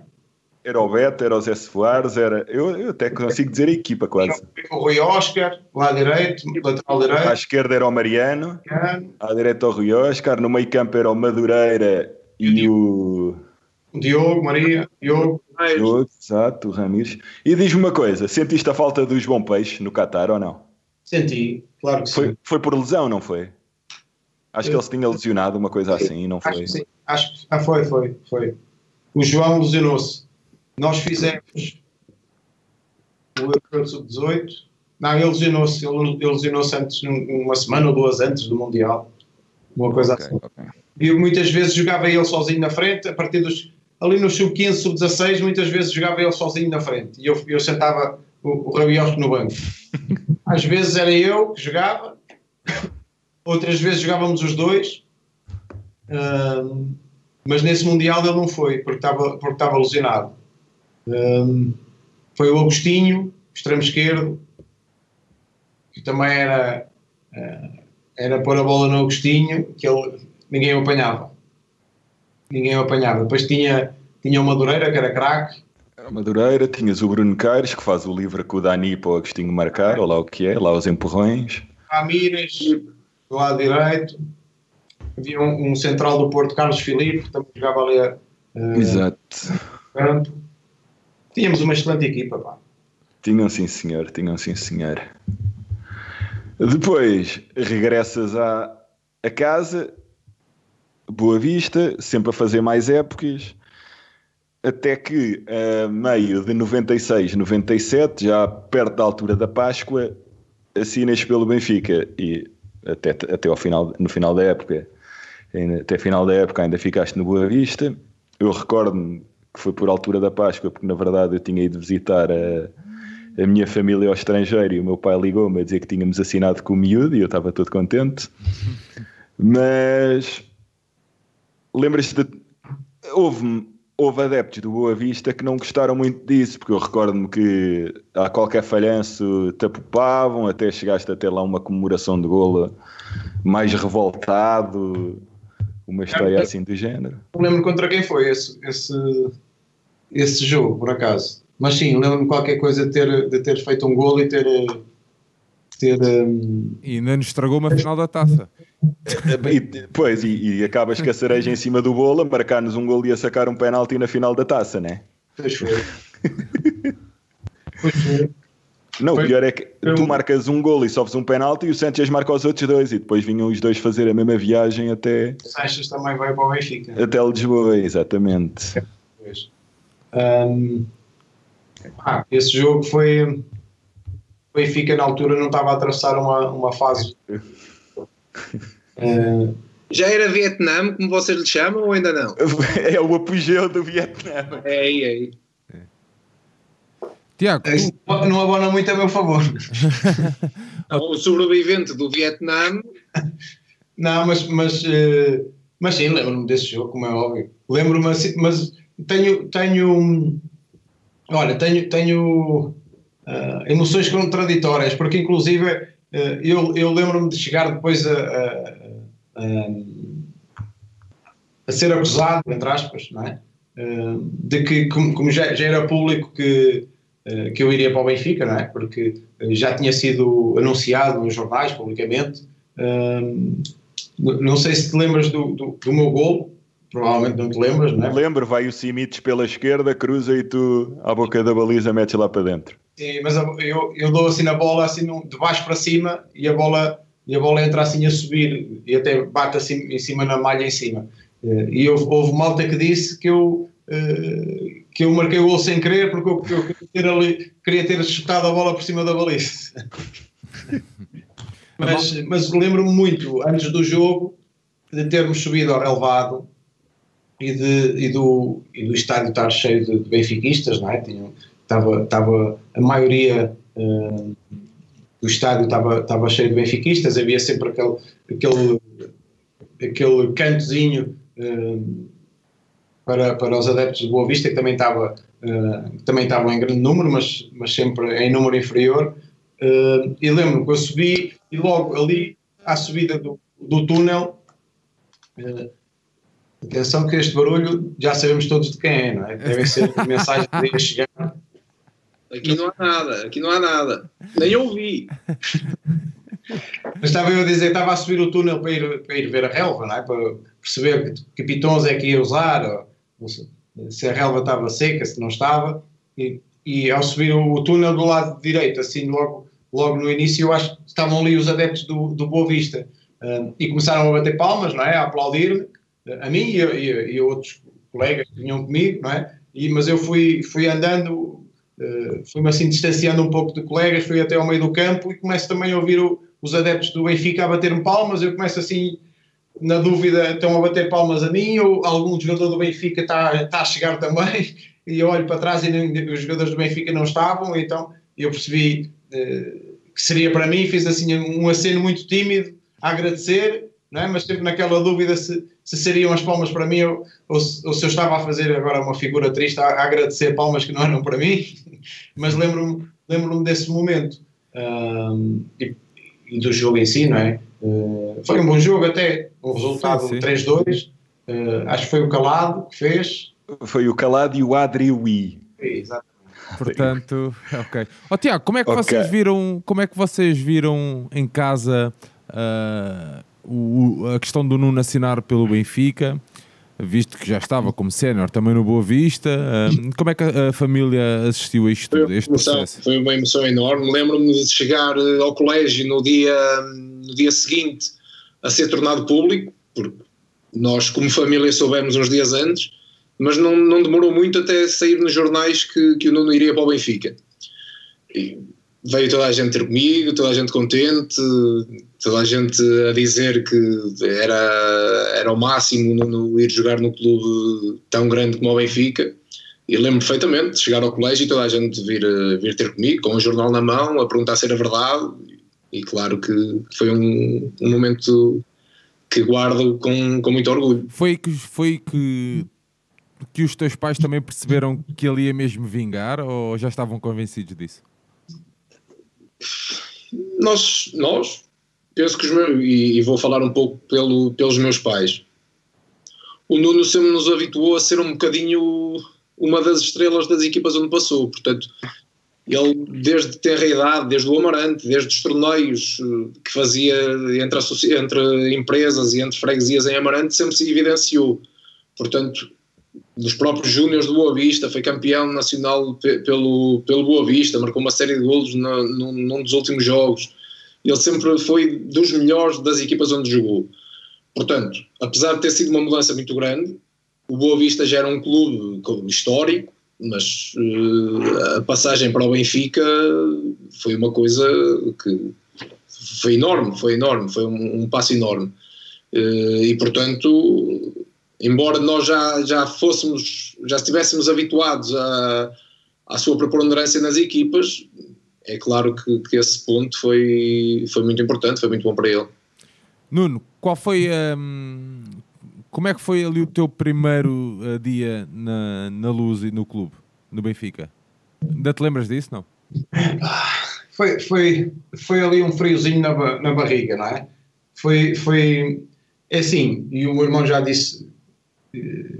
Era o Beto, era o Zé Soares, era. Eu, eu até consigo dizer a equipa quase. O Rui Oscar, lá direito, lateral À direito. esquerda era o Mariano, à direita o Rui Oscar, no meio campo era o Madureira e o. O Diogo, Maria, Diogo. Diogo, exato, o Ramires. E diz-me uma coisa: sentiste a falta dos bom peixes no Qatar ou não? Senti, claro que sim. Foi, foi por lesão, não foi? Acho que ele se tinha lesionado, uma coisa assim, não Acho foi? que sim. Acho que ah, foi, foi, foi. O João lesionou-se. Nós fizemos o Euro Sub-18. Não, ele lesionou-se. Ele, ele lesionou-se antes, um- uma semana ou duas antes do Mundial. Uma coisa Ok, assim. ok. E eu muitas vezes jogava ele sozinho na frente, a partir dos. Ali no sub-15, sub-16, muitas vezes jogava ele sozinho na frente. E eu, eu sentava o, o Rabiosco no banco. Às vezes era eu que jogava, outras vezes jogávamos os dois. Mas nesse Mundial ele não foi, porque estava, porque estava. Ahm, foi o Agostinho, extremo esquerdo, que também era. ah, era pôr a bola no Agostinho, que ele, ninguém o apanhava. Ninguém o apanhava. Depois tinha, tinha o Madureira, que era craque. Era Madureira, tinhas o Bruno Caires, que faz o livro com o Dani para o Agostinho marcar, ou lá o que é, lá os empurrões. Ramírez, do lado direito. Havia um, um central do Porto, Carlos Filipe, que também jogava ali a a Exato. campo. Tínhamos uma excelente equipa, pá. Tinham sim senhor, tinham sim senhor. Depois regressas à, a casa, Boa Vista, sempre a fazer mais épocas, até que a meio de 96, 97, já perto da altura da Páscoa, assinas pelo Benfica e até, até ao final, no final da época, até final da época ainda ficaste no Boa Vista. Eu recordo-me que foi por altura da Páscoa, porque na verdade eu tinha ido visitar a, a minha família ao estrangeiro e o meu pai ligou-me a dizer que tínhamos assinado com o miúdo e eu estava todo contente. Mas lembras-te de. Houve, houve adeptos do Boa Vista que não gostaram muito disso, porque eu recordo-me que a qualquer falhanço te apopavam, até chegaste a ter lá uma comemoração de golo mais revoltado, uma história assim do género. Não lembro contra quem foi esse, esse, esse jogo, por acaso. Mas sim, lembro-me qualquer coisa de ter, de ter feito um golo e ter. Ter hum, E ainda nos estragou uma final da taça. E, pois, e, e acabas com a cereja em cima do bolo, a marcar-nos um gol e a sacar um penalti na final da taça, né? Pois foi. pois foi. Não, Foi- o pior é que foi tu um- marcas um golo e sofres um penalti e o Sanchez marca os outros dois e depois vinham os dois fazer a mesma viagem até, O Sanches também vai para o Benfica. até Lisboa, exatamente. Pois. Ahm, ah, esse jogo foi. O Benfica na altura não estava a atravessar uma, uma fase. Ah, Já era Vietnã, como vocês lhe chamam, ou ainda não? É o apogeu do Vietnã. É aí, é aí. Tiago, isso não abona muito a meu favor. O sobrevivente do Vietnã, Não, mas, mas, eh, mas sim, lembro-me desse jogo, como é óbvio. Lembro-me assim, mas tenho, tenho olha, tenho, tenho ah, emoções contraditórias, porque inclusive eh, eu, eu lembro-me de chegar depois a, a- a- a ser acusado, entre aspas, não é? Eh, de que, como, como já, já era público que, que eu iria para o Benfica, não é? Porque já tinha sido anunciado nos jornais, publicamente. Não sei se te lembras do, do, do meu gol, provavelmente não te lembras, não é? Lembro, vai o Simites pela esquerda, cruza e tu à boca da baliza metes lá para dentro. Sim, mas eu, eu dou assim na bola, assim de baixo para cima, e a bola, e a bola entra assim a subir, e até bate assim em cima na malha em cima. Eh, E houve, houve malta que disse que eu, eh, que eu marquei o gol sem querer, porque eu, eu queria, ter ali, queria ter chutado a bola por cima da baliza. mas mas lembro-me muito, antes do jogo, de termos subido ao relevado e, de, e, do, e do estádio estar cheio de, de benfiquistas, não é? Tinham, estava, estava a maioria eh, do estádio estava, estava cheio de benfiquistas, havia sempre aquele, aquele, aquele cantozinho eh, para, para os adeptos de Boa Vista, que também estava, eh, que também estavam em grande número, mas, mas sempre em número inferior. Eh, e lembro-me que eu subi e logo ali à subida do, do túnel. eh, Atenção que este barulho já sabemos todos de quem é, não é? Devem ser mensagens que chegar. Aqui não há nada, aqui não há nada. Nem ouvi. Mas estava eu a dizer, estava a subir o túnel para ir, para ir ver a relva, não é? Para perceber que, que pitons é que ia usar, se, a relva estava seca, se não estava. E, e ao subir o, túnel do lado direito, assim logo, logo no início, eu acho que estavam ali os adeptos do, do Boa Vista. Ah, e começaram a bater palmas, não é? A aplaudir-me, a mim e e e outros colegas que vinham comigo, não é? E, mas eu fui, fui andando, eh, fui-me assim distanciando um pouco de colegas, fui até ao meio do campo e começo também a ouvir o- os adeptos do Benfica a bater-me palmas. Eu começo assim, na dúvida, estão a bater palmas a mim ou algum jogador do Benfica está, está a chegar também. E eu olho para trás e os jogadores do Benfica não estavam, então eu percebi eh, que seria para mim. Fiz assim um aceno muito tímido a agradecer, é? mas sempre naquela dúvida se, se seriam as palmas para mim ou, ou, se, ou se eu estava a fazer agora uma figura triste a, a agradecer palmas que não eram para mim. Mas lembro-me lembro desse momento Ahm, e, e do jogo em si, não é? Eh, foi um bom jogo até, um resultado Sim, sim. 3-2. Eh, acho que foi o Calado que fez. Foi o Calado e o Adri Ui. Exato. Portanto, ok. Ó Tiago, como é que Ok. vocês viram, como é que vocês viram em casa ah, o- a questão do Nuno assinar pelo Benfica, visto que já estava como sénior também no Boa Vista? como é que a, a família assistiu a isto Foi tudo, este emoção, processo? foi uma emoção enorme. Lembro-me de chegar eh, ao colégio no dia, no dia seguinte a ser tornado público, porque nós, como família, soubemos uns dias antes, mas não, não demorou muito até sair nos jornais que, que o Nuno iria para o Benfica. E veio toda a gente ter comigo, toda a gente contente, toda a gente a dizer que era, era o máximo o Nuno ir jogar no clube tão grande como o Benfica. E lembro perfeitamente de chegar ao colégio e toda a gente vir, vir ter comigo, com um jornal na mão, a perguntar se era verdade. E claro que foi um, um momento que guardo com, com muito orgulho. Foi que foi que que os teus pais também perceberam que ele ia mesmo vingar ou já estavam convencidos disso? Nós, nós penso que os meus, e, e vou falar um pouco pelo, pelos meus pais. O Nuno sempre nos habituou a ser um bocadinho uma das estrelas das equipas onde passou, portanto, ele desde ter a idade, desde o Amarante, desde os torneios eh, que fazia entre, entre empresas e entre freguesias em Amarante, sempre se evidenciou. Portanto, dos próprios Júniors do Boa Vista, foi campeão nacional pelo, pelo Boa Vista, marcou uma série de golos no, num, num dos últimos jogos. Ele sempre foi dos melhores das equipas onde jogou. Portanto, apesar de ter sido uma mudança muito grande, o Boa Vista já era um clube histórico, mas uh, a passagem para o Benfica foi uma coisa que foi enorme, foi enorme, foi um, um passo enorme. Uh, e portanto, embora nós já, já fôssemos, já estivéssemos habituados à, à sua preponderância nas equipas, é claro que, que, esse ponto foi, foi muito importante, foi muito bom para ele. Nuno, qual foi um, como é que foi ali o teu primeiro uh, dia na, na luz e no clube, no Benfica? Ainda te lembras disso, não? Foi, foi, foi ali um friozinho na, na barriga, não é? Foi, foi é assim, e o meu irmão já disse eh,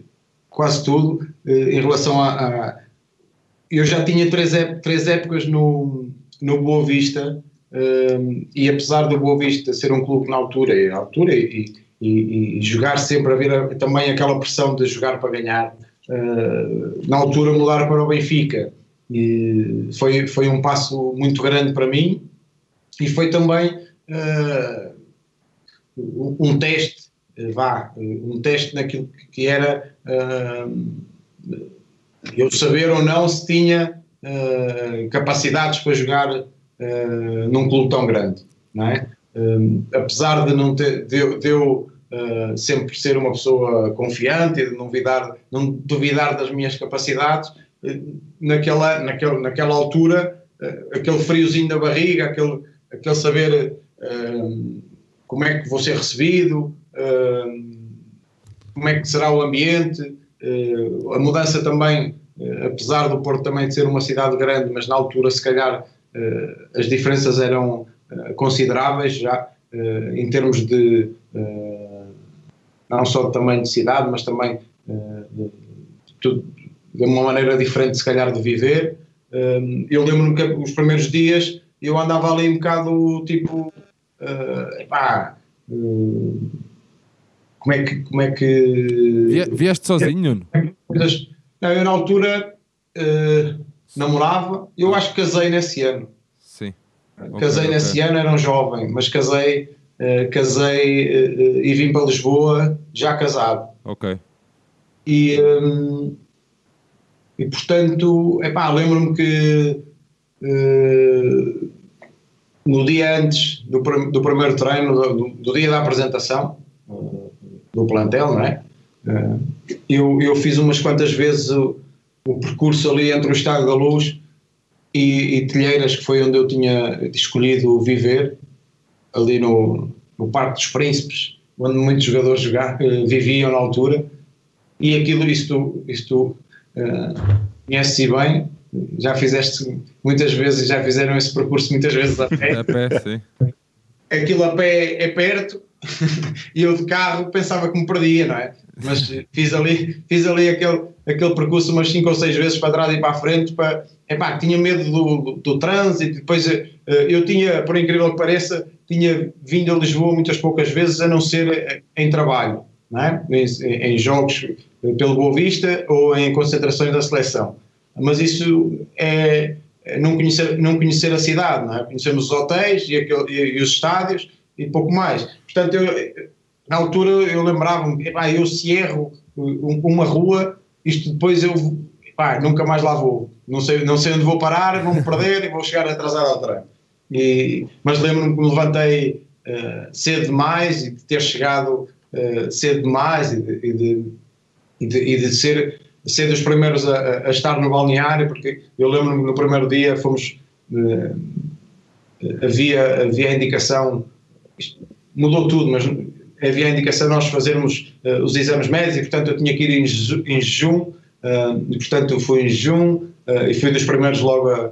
quase tudo eh, em relação a, a, eu já tinha três, três épocas no, no Boa Vista e apesar do Boa Vista ser um clube na altura, na altura e, e, e, jogar sempre, haver também aquela pressão de jogar para ganhar, uh, na altura mudar para o Benfica. E foi, foi um passo muito grande para mim e foi também uh, um teste, vá, um teste naquilo que era uh, eu saber ou não se tinha capacidades para jogar num clube tão grande, não é? Um, apesar de não ter, de, de eu uh, sempre ser uma pessoa confiante e de não duvidar, não duvidar das minhas capacidades, uh, naquela, naquela, naquela altura, uh, aquele friozinho da barriga, aquele, aquele saber como é que vou ser recebido, como é que será o ambiente, a mudança também, apesar do Porto também de ser uma cidade grande, mas na altura se calhar as diferenças eram eh, consideráveis já eh, em termos de eh, não só de tamanho de cidade, mas também de, de, de uma maneira diferente, se calhar, de viver. eu lembro-me que os primeiros dias eu andava ali um bocado tipo, epá, como é que. Como é que Vieste sozinho, Nuno? Eu, na altura, uh, namorava, eu acho que casei nesse ano. Casei okay, nesse okay. ano, era um jovem, mas casei, uh, casei uh, e vim para Lisboa já casado. Ok. E, um, e portanto, epá, lembro-me que no dia antes do, do primeiro treino, do, do, dia da apresentação do plantel, não é? Eu, eu fiz umas quantas vezes o, o percurso ali entre o Estádio da Luz e, e Telheiras, que foi onde eu tinha escolhido viver, ali no, no Parque dos Príncipes, onde muitos jogadores jogar, eh, viviam na altura, e aquilo, isto, isto uh, conheces bem, já fizeste muitas vezes, já fizeram esse percurso muitas vezes a pé. a pé, sim. Aquilo a pé é perto, e eu de carro pensava que me perdia, não é? Mas fiz ali, fiz ali aquele, aquele percurso umas 5 ou 6 vezes para trás e para a frente para, epá, tinha medo do, do, do trânsito, depois uh, eu tinha, por incrível que pareça, tinha vindo a Lisboa muitas poucas vezes, a não ser eh, em trabalho, não é? em, em jogos pelo Boa Vista ou em concentrações da seleção. Mas isso é não conhecer, não conhecer a cidade, não é? Conhecemos os hotéis e, aquele, e, e os estádios e pouco mais. Portanto, eu, na altura eu lembrava-me, eu se erro uma rua, isto depois eu nunca mais lá vou. Não sei, não sei onde vou parar, vou-me perder e vou chegar atrasado ao treino. E, mas lembro-me que me levantei uh, cedo demais e de ter chegado uh, cedo demais e de, e de, e de, e de ser, ser dos primeiros a, a, estar no balneário, porque eu lembro-me no primeiro dia fomos. Uh, havia, havia a indicação, mudou tudo, mas havia a indicação de nós fazermos os exames médicos e, portanto, eu tinha que ir em, em jejum Uh, e, portanto, eu fui em junho uh, e fui dos primeiros logo a,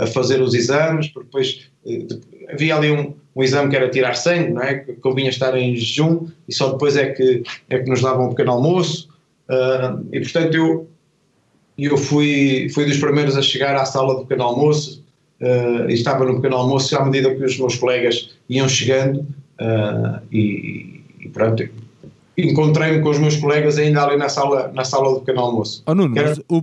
a, fazer os exames, porque depois uh, havia ali um, um, exame que era tirar sangue, não é? Que convinha estar em jejum e só depois é que, é que nos davam um pequeno almoço. e, portanto, eu, eu fui, fui dos primeiros a chegar à sala do pequeno almoço e estava no pequeno almoço à medida que os meus colegas iam chegando e, e pronto, encontrei-me com os meus colegas ainda ali na sala, na sala do pequeno almoço. Oh, Nuno, Era o,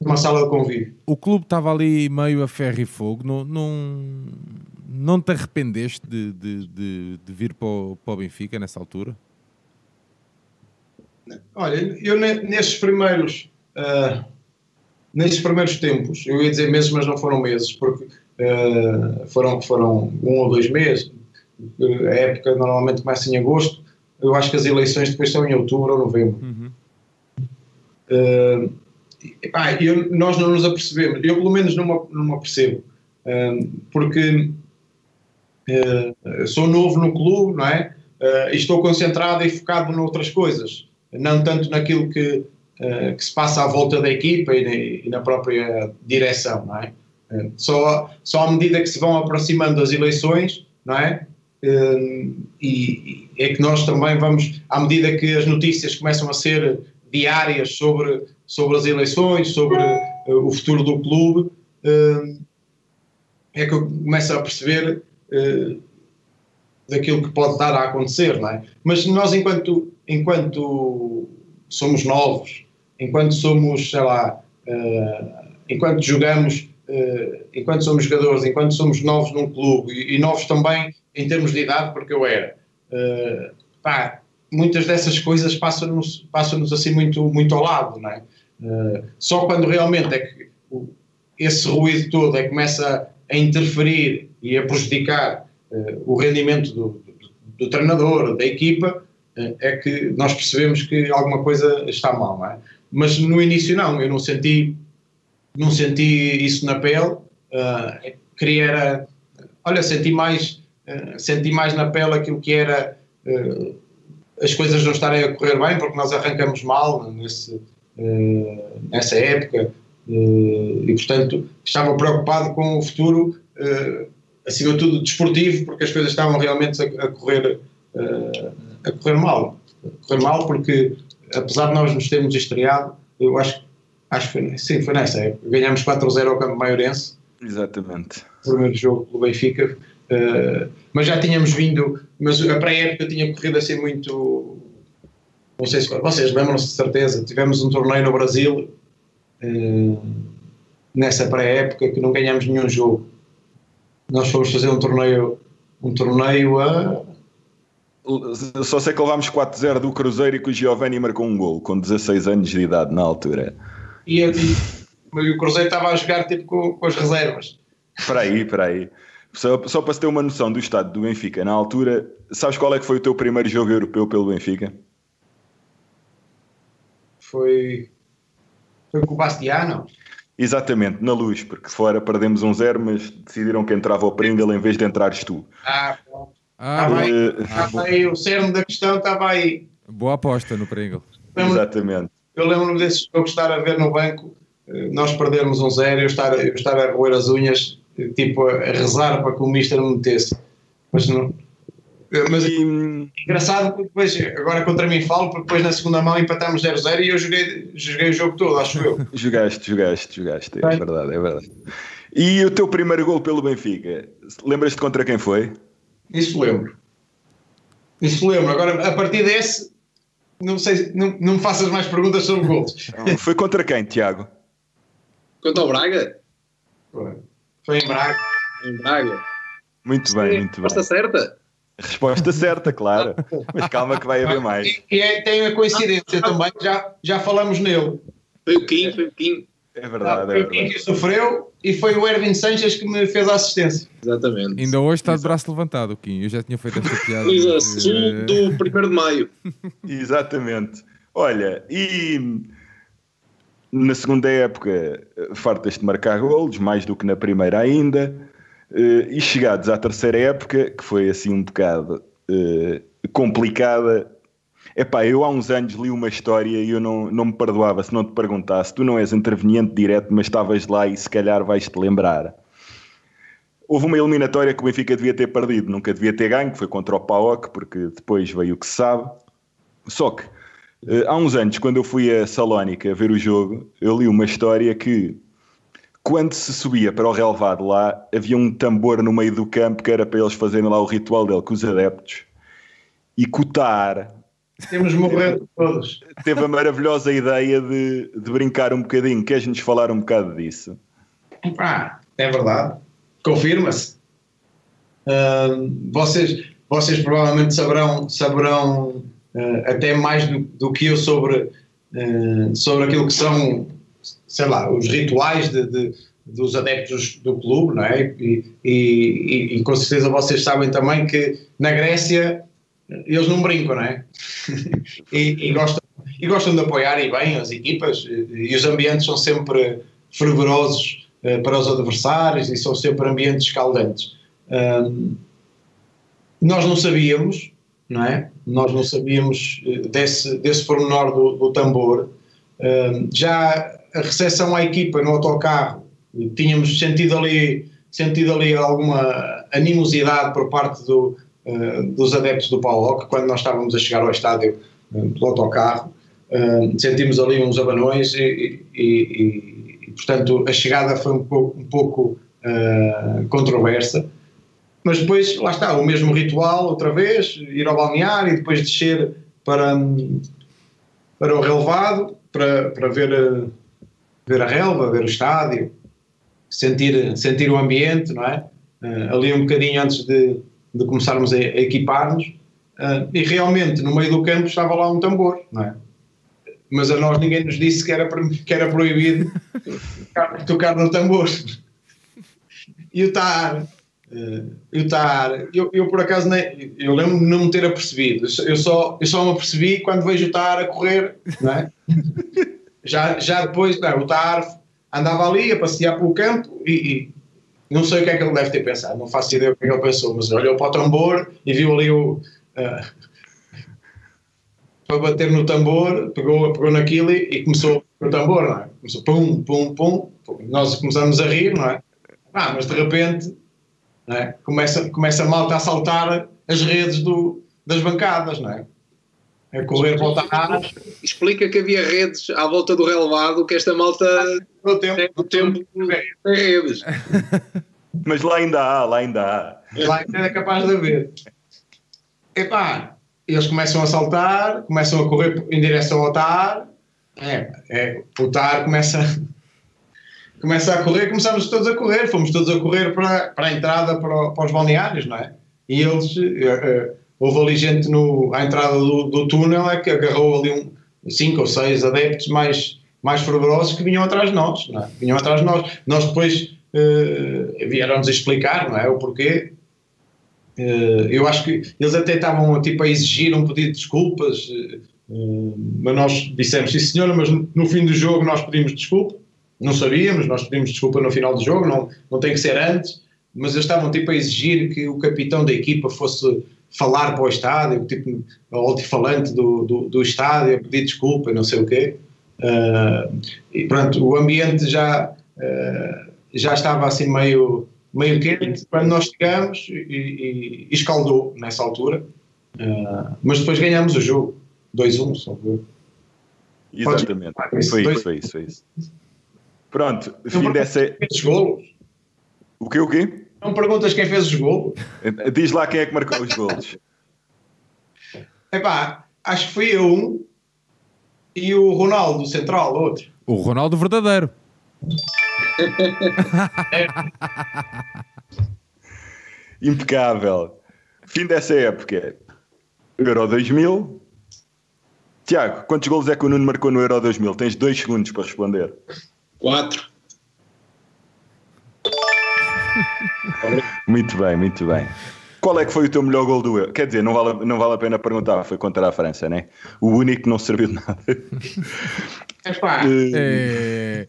uma sala de convívio. o clube estava ali meio a ferro e fogo. Não, não, não te arrependeste de, de, de, de vir para o, para o Benfica nessa altura? Olha, eu ne- nestes primeiros ah, nestes primeiros tempos, eu ia dizer meses, mas não foram meses, porque ah, foram, foram um ou dois meses. Ah, A época normalmente começa em agosto. Eu acho que as eleições depois são em outubro ou novembro. Uhum. Uh, epá, eu- nós não nos apercebemos, eu pelo menos não me, não me apercebo, uh, porque uh, sou novo no clube, não é? Uh, e estou concentrado e focado noutras coisas, não tanto naquilo que, uh, que se passa à volta da equipa e, na- e na própria direção, não é? Uh, só, só à medida que se vão aproximando das eleições, não é? Uh, e, é que nós também vamos, à medida que as notícias começam a ser diárias sobre, sobre as eleições, sobre uh, o futuro do clube, uh, é que eu começo a perceber uh, daquilo que pode estar a acontecer, não é? Mas nós, enquanto, enquanto somos novos, enquanto somos, sei lá, uh, enquanto jogamos, enquanto somos jogadores, enquanto somos novos num clube e, novos também em termos de idade, porque eu era, uh, pá, muitas dessas coisas passam-nos passam assim muito, muito ao lado, não é? Uh, só quando realmente é que esse ruído todo é que começa a interferir e a prejudicar o rendimento do, do- do treinador, da equipa, é que nós percebemos que alguma coisa está mal, não é? Mas no início não, eu não senti, não senti isso na pele, uh, queria era, olha, senti mais, uh, senti mais na pele aquilo que era uh, as coisas não estarem a correr bem, porque nós arrancamos mal nesse, nessa época e, portanto, estava preocupado com o futuro, acima de tudo desportivo, porque as coisas estavam realmente a, a correr, a correr mal. A correr mal porque, apesar de nós nos termos estreado, eu acho, acho que foi, sim, foi nessa época. Ganhámos 4-0 ao Campo Maiorense, Exatamente. o primeiro jogo pelo Benfica, eh, mas já tínhamos vindo, mas a pré-época tinha corrido assim muito. Não sei se vocês lembram-se de certeza, tivemos um torneio no Brasil eh, nessa pré-época que não ganhámos nenhum jogo. Nós fomos fazer um torneio, um torneio a. Só sei que levámos 4-0 do Cruzeiro e que o Giovanni marcou um gol com 16 anos de idade na altura. E, a- e o Cruzeiro estava a jogar tipo com, com as reservas. Espera aí, espera aí. Só, só para se ter uma noção do estado do Benfica, na altura, sabes qual é que foi o teu primeiro jogo europeu pelo Benfica? Foi. Foi com o Bastiano. Exatamente, na luz, porque fora perdemos um zero, mas decidiram que entrava o Pringle em vez de entrares tu. Ah, pronto. Ah, Estava aí, Eh, Ah, estava aí, o cerne da questão estava aí. boa aposta no Pringle. Exatamente. Eu lembro-me desse jogo estar a ver no banco, eh, nós perdermos um zero, eu estar, eu estar a roer as unhas, eh, tipo a a rezar para que o Mister me metesse. Mas não. eh, Mas E, hum, engraçado, porque depois, agora contra mim falo, porque depois na segunda mão empatámos 0-0 e eu joguei, joguei o jogo todo, acho eu. jogaste, jogaste, jogaste, é Bem. verdade, é verdade. E o teu primeiro gol pelo Benfica, lembras-te contra quem foi? Isso lembro. Isso lembro. Agora, a partir desse, não sei, não, não me faças mais perguntas sobre gols. Foi contra quem, Tiago? Quanto ao Braga, Foi em Braga. em Braga. Muito bem, Sim, muito bem. Resposta certa? Resposta certa, claro. Mas calma que vai haver mais. E, e é- tem a coincidência também, já, já falamos nele. Foi o Kim, foi o Kim. É verdade, é foi o Kim verdade. que sofreu e foi o Erwin Sanches que me fez a assistência. Exatamente. Ainda hoje está de braço levantado, Kim. Eu já tinha feito esta piada. Sul do 1 de Maio. Exatamente. Olha, e na segunda época fartas de marcar golos, mais do que na primeira ainda, eh, e chegados à terceira época, que foi assim um bocado eh, complicada. Epá, eu há uns anos li uma história e eu não, não me perdoava se não te perguntasse. Tu não és interveniente direto, mas estavas lá e se calhar vais-te lembrar. Houve uma eliminatória que o Benfica devia ter perdido, nunca devia ter ganho, que foi contra o PAOK, porque depois veio o que se sabe. Só que eh, há uns anos, quando eu fui a Salónica ver o jogo, eu li uma história que quando se subia para o relevado lá, havia um tambor no meio do campo que era para eles fazerem lá o ritual dele com os adeptos e cotar Temos morrer todos. Teve a maravilhosa ideia de, de brincar um bocadinho. Queres-nos falar um bocado disso? Ah, é verdade. Confirma-se. Uh, vocês, vocês provavelmente saberão, saberão uh, até mais do, do, que eu sobre, uh, sobre aquilo que são, sei lá, os rituais de, de, dos adeptos do clube, não é? E, e, e, com certeza vocês sabem também que na Grécia eles não brincam, não é? e, e, gostam, e gostam de apoiar e bem as equipas e os ambientes são sempre fervorosos uh, para os adversários e são sempre ambientes escaldantes. Nós não sabíamos, não é? Nós não sabíamos eh, desse, desse pormenor do, do tambor. Já a recepção à equipa no autocarro, tínhamos sentido ali, sentido ali alguma animosidade por parte do, dos adeptos do Paulo quando nós estávamos a chegar ao estádio uh, do autocarro. Uh, sentimos ali uns abanões e, e, e, e, portanto, a chegada foi um pouco, um pouco controversa mas depois, lá está, o mesmo ritual, outra vez, ir ao balneário e depois descer para, para o relevado, para, para ver, ver a relva, ver o estádio, sentir, sentir o ambiente, não é? Uh, ali um bocadinho antes de, de começarmos a, a equipar-nos, uh, e realmente no meio do campo estava lá um tambor, não é? Mas a nós ninguém nos disse que era, que era proibido tocar, tocar no tambor. E o Tar Uh, eu estar, eu, eu por acaso nem, eu lembro de não me ter apercebido, eu só, eu só me apercebi quando vejo o Tar a correr, não é? já, já depois, não, o Tar andava ali a passear pelo campo e, e, não sei o que é que ele deve ter pensado, não faço ideia o que é que ele pensou, mas olhou para o tambor e viu ali o. Uh, para bater no tambor, pegou, pegou naquilo e, e começou o tambor, não é? Começou pum, pum, pum, pum, nós começamos a rir, não é? Ah, mas de repente é? começa, começa a malta a saltar as redes do, das bancadas, não é? A correr volta a Explica que havia redes à volta do relevado, que esta malta no tempo, no tempo tem redes. Mas lá ainda há, lá ainda há. Lá ainda é capaz de haver. Epá, eles começam a saltar, começam a correr em direção ao TAR, é, é, o TAR começa começa a correr, começamos todos a correr, fomos todos a correr para, para a entrada para, para os balneários, não é? E eles, uh, uh, houve ali gente no, à entrada do, do túnel é que agarrou ali um, cinco ou seis adeptos mais, mais fervorosos que vinham atrás de nós, é? Vinham atrás de nós. Nós depois uh, vieram-nos explicar, não é? O porquê. Uh, eu acho que eles até estavam tipo, a exigir um pedido de desculpas, uh, mas nós dissemos, sim senhora, mas no fim do jogo nós pedimos desculpa não sabíamos, nós pedimos desculpa no final do jogo, não, não tem que ser antes, mas eles estavam tipo a exigir que o capitão da equipa fosse falar para o estádio, tipo o altifalante do, do, do estádio, a pedir desculpa e não sei o quê. Uh, e pronto, o ambiente já, uh, já estava assim meio, meio quente quando nós chegamos e, e, e escaldou nessa altura, uh, mas depois ganhamos o jogo, 2-1, só Exatamente, foi isso, foi isso, foi isso. Pronto, fim dessa. Os golos. O quê, o quê? Não perguntas quem fez os golos? Diz lá quem é que marcou os golos. Epá, acho que fui eu um e o Ronaldo Central, outro. O Ronaldo verdadeiro. Impecável. Fim dessa época. Euro 2000. Tiago, quantos golos é que o Nuno marcou no Euro 2000? Tens dois segundos para responder. Quatro. Muito bem, muito bem. Qual é que foi o teu melhor gol do Euro? Quer dizer, não vale, não vale a pena perguntar, foi contra a França, né? O único que não serviu de nada. Epá. É...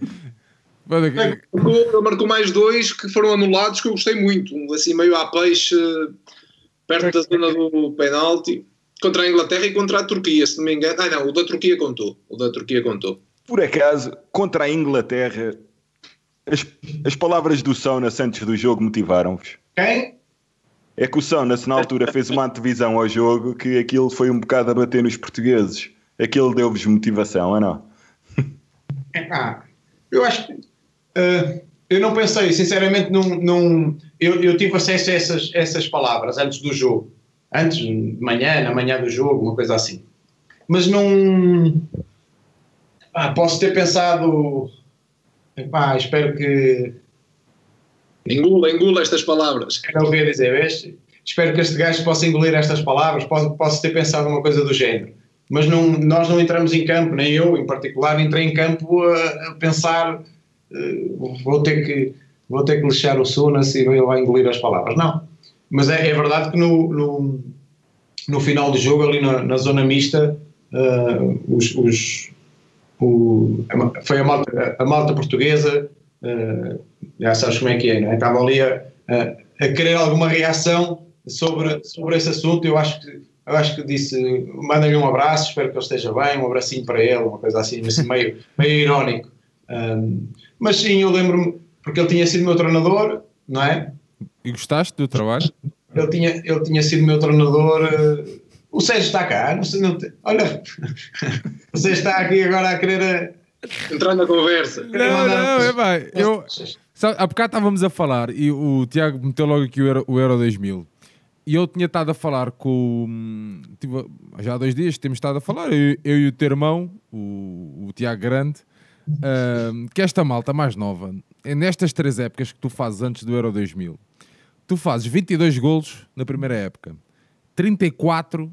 Marcou, marcou mais dois que foram anulados que eu gostei muito. Um assim meio à peixe, perto da zona do penalti. Contra a Inglaterra e contra a Turquia, se não me engano. Ah, não, o da Turquia contou. O da Turquia contou. Por acaso, contra a Inglaterra, as, as palavras do Sonas antes do jogo motivaram-vos? Quem? É que o Sonas, na altura, fez uma antevisão ao jogo que aquilo foi um bocado a bater nos portugueses. Aquilo deu-vos motivação, ou não? Ah, eu acho que. Uh, eu não pensei, sinceramente, num. num eu, eu tive acesso a essas, essas palavras antes do jogo. Antes, de manhã, na manhã do jogo, uma coisa assim. mas não. Ah, posso ter pensado. Epá, espero que. Engula, engula estas palavras. Era o que eu ia dizer, vês? Espero que este gajo possa engolir estas palavras, posso, posso ter pensado uma coisa do género. Mas não, nós não entramos em campo, nem eu em particular, entrei em campo a, a pensar uh, vou ter que vou ter que lixar o Sunas e ele vai engolir as palavras. Não. Mas é, é verdade que no, no, no, final do jogo, ali na, na zona mista, uh, os, os, o, foi a malta, a malta portuguesa, uh, já sabes como é que é, não é? Estava ali a, a, querer alguma reação sobre, sobre esse assunto. Eu acho que, eu acho que disse: manda-lhe um abraço, espero que ele esteja bem, um abracinho para ele, uma coisa assim, assim meio, meio irónico. Um, mas sim, eu lembro-me, porque ele tinha sido meu treinador, não é? E gostaste do trabalho? Ele tinha, ele tinha sido meu treinador. Uh, o Sérgio está cá, não sei, não tem, olha, o Sérgio está aqui agora a querer. Entrar na conversa. Não, não, é bem. Eu, sabe, há bocado estávamos a falar e o Tiago meteu logo aqui o Euro, o Euro 2000. E eu tinha estado a falar com. Tipo, já há dois dias temos estado a falar, eu, eu e o teu irmão, o, o Tiago Grande, uh, que esta malta mais nova, é nestas três épocas que tu fazes antes do Euro 2000, tu fazes 22 golos na primeira época, 34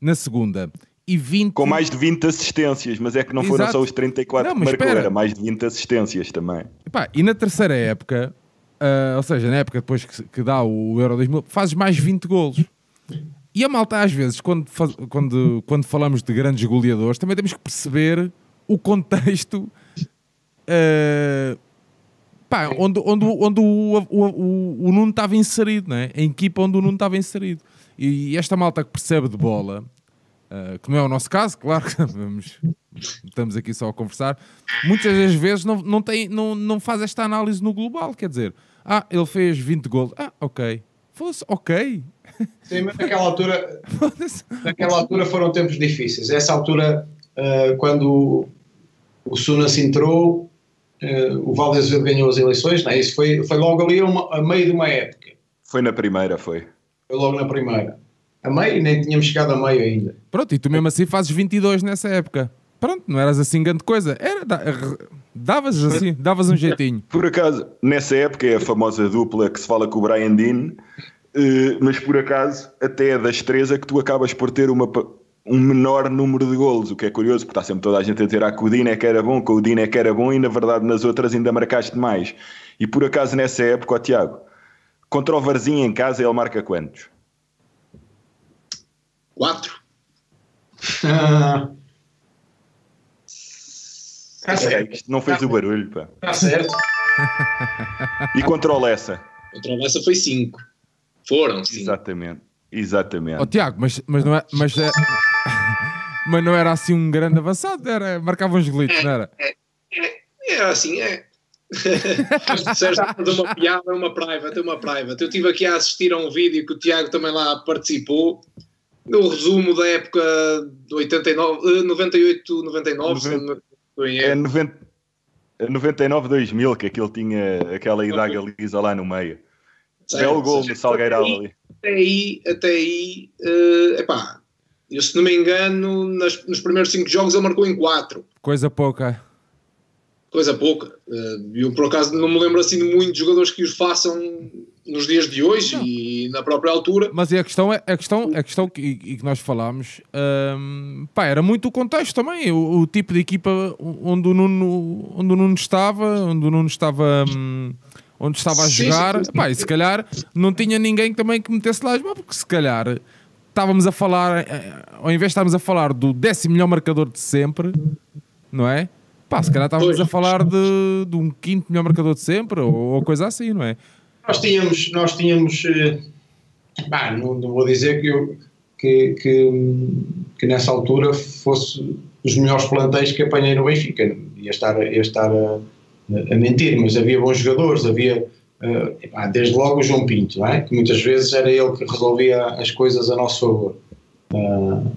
na segunda e 20. Com mais de 20 assistências, mas é que não Exato. foram só os 34 não, que marcou, espera. era mais de 20 assistências também. Epá, e na terceira época, uh, ou seja, na época depois que, que, dá o Euro 2000, fazes mais 20 golos. E a malta, às vezes, quando, quando, quando falamos de grandes goleadores, também temos que perceber o contexto. Uh, pá, onde, onde, onde o, o, o, o Nuno estava inserido, né? a equipa onde o Nuno estava inserido. E esta malta que percebe de bola, uh, que não é o nosso caso, claro que vamos, estamos aqui só a conversar, muitas das vezes não, não, tem, não, não faz esta análise no global. Quer dizer, ah, ele fez 20 gols, ah, ok. Fosse ok. Sim, mas naquela altura, naquela altura foram tempos difíceis. Essa altura, uh, quando o Sunas entrou, uh, o Valdez ganhou as eleições, é? isso foi, foi logo ali uma, a meio de uma época. Foi na primeira, foi. Foi logo na primeira. A meio, nem tínhamos chegado a meio ainda. Pronto, e tu mesmo assim fazes 22 nessa época. Pronto, não eras assim grande coisa. Era, davas assim, davas um jeitinho. Por acaso, nessa época é a famosa dupla que se fala com o Brian Dean, uh, mas por acaso, até é das três é que tu acabas por ter uma, um menor número de golos, o que é curioso, porque está sempre toda a gente a dizer ah, que o Dino é que era bom, que o Dino é que era bom, e na verdade nas outras ainda marcaste mais. E por acaso nessa época, ó Tiago, contra o Varzinho em casa ele marca quantos? Quatro. Ah. Tá certo. Isto não fez tá o barulho, pá. Está certo. E contra o Lessa? Contra o Lessa foi cinco. Foram cinco. Exatamente. Exatamente. Oh, Tiago, mas, mas não é. Mas, é, mas não era assim um grande avançado, era, marcava uns glitches, é, não era? É, é, é assim, é. Mas disseste uma piada, uma private, uma private. Eu estive aqui a assistir a um vídeo que o Tiago também lá participou. No resumo da época de 89, 98, 99, 90, é 90, 99, 2000, que aquilo tinha aquela idade lisa lá no meio. Belo gol do Salgueirão ali até aí, até aí uh, epá, eu se não me engano, nas, nos primeiros 5 jogos ele marcou em 4. Coisa pouca. Coisa pouca. Uh, eu por acaso não me lembro assim de muitos jogadores que os façam nos dias de hoje não. e na própria altura. Mas a questão é a questão, a questão que, e que nós falámos, um, pá, era muito o contexto também, o, o, tipo de equipa onde o Nuno, onde o Nuno estava, onde o Nuno estava. Um, onde estava a jogar, sim, sim, sim. Pá, e se calhar não tinha ninguém também que metesse lá as mãos, porque se calhar estávamos a falar, eh, ao invés de estarmos a falar do décimo melhor marcador de sempre, não é? Pá, se calhar estávamos a falar de, de um quinto melhor marcador de sempre, ou, ou coisa assim, não é? Nós tínhamos, nós tínhamos, bah, eh, não, não, vou dizer que, eu, que, que, que, nessa altura fosse os melhores plantéis que apanhei no Benfica, ia estar, ia estar a a mentir, mas havia bons jogadores, havia uh, desde logo o João Pinto, é? que muitas vezes era ele que resolvia as coisas a nosso favor. Uh,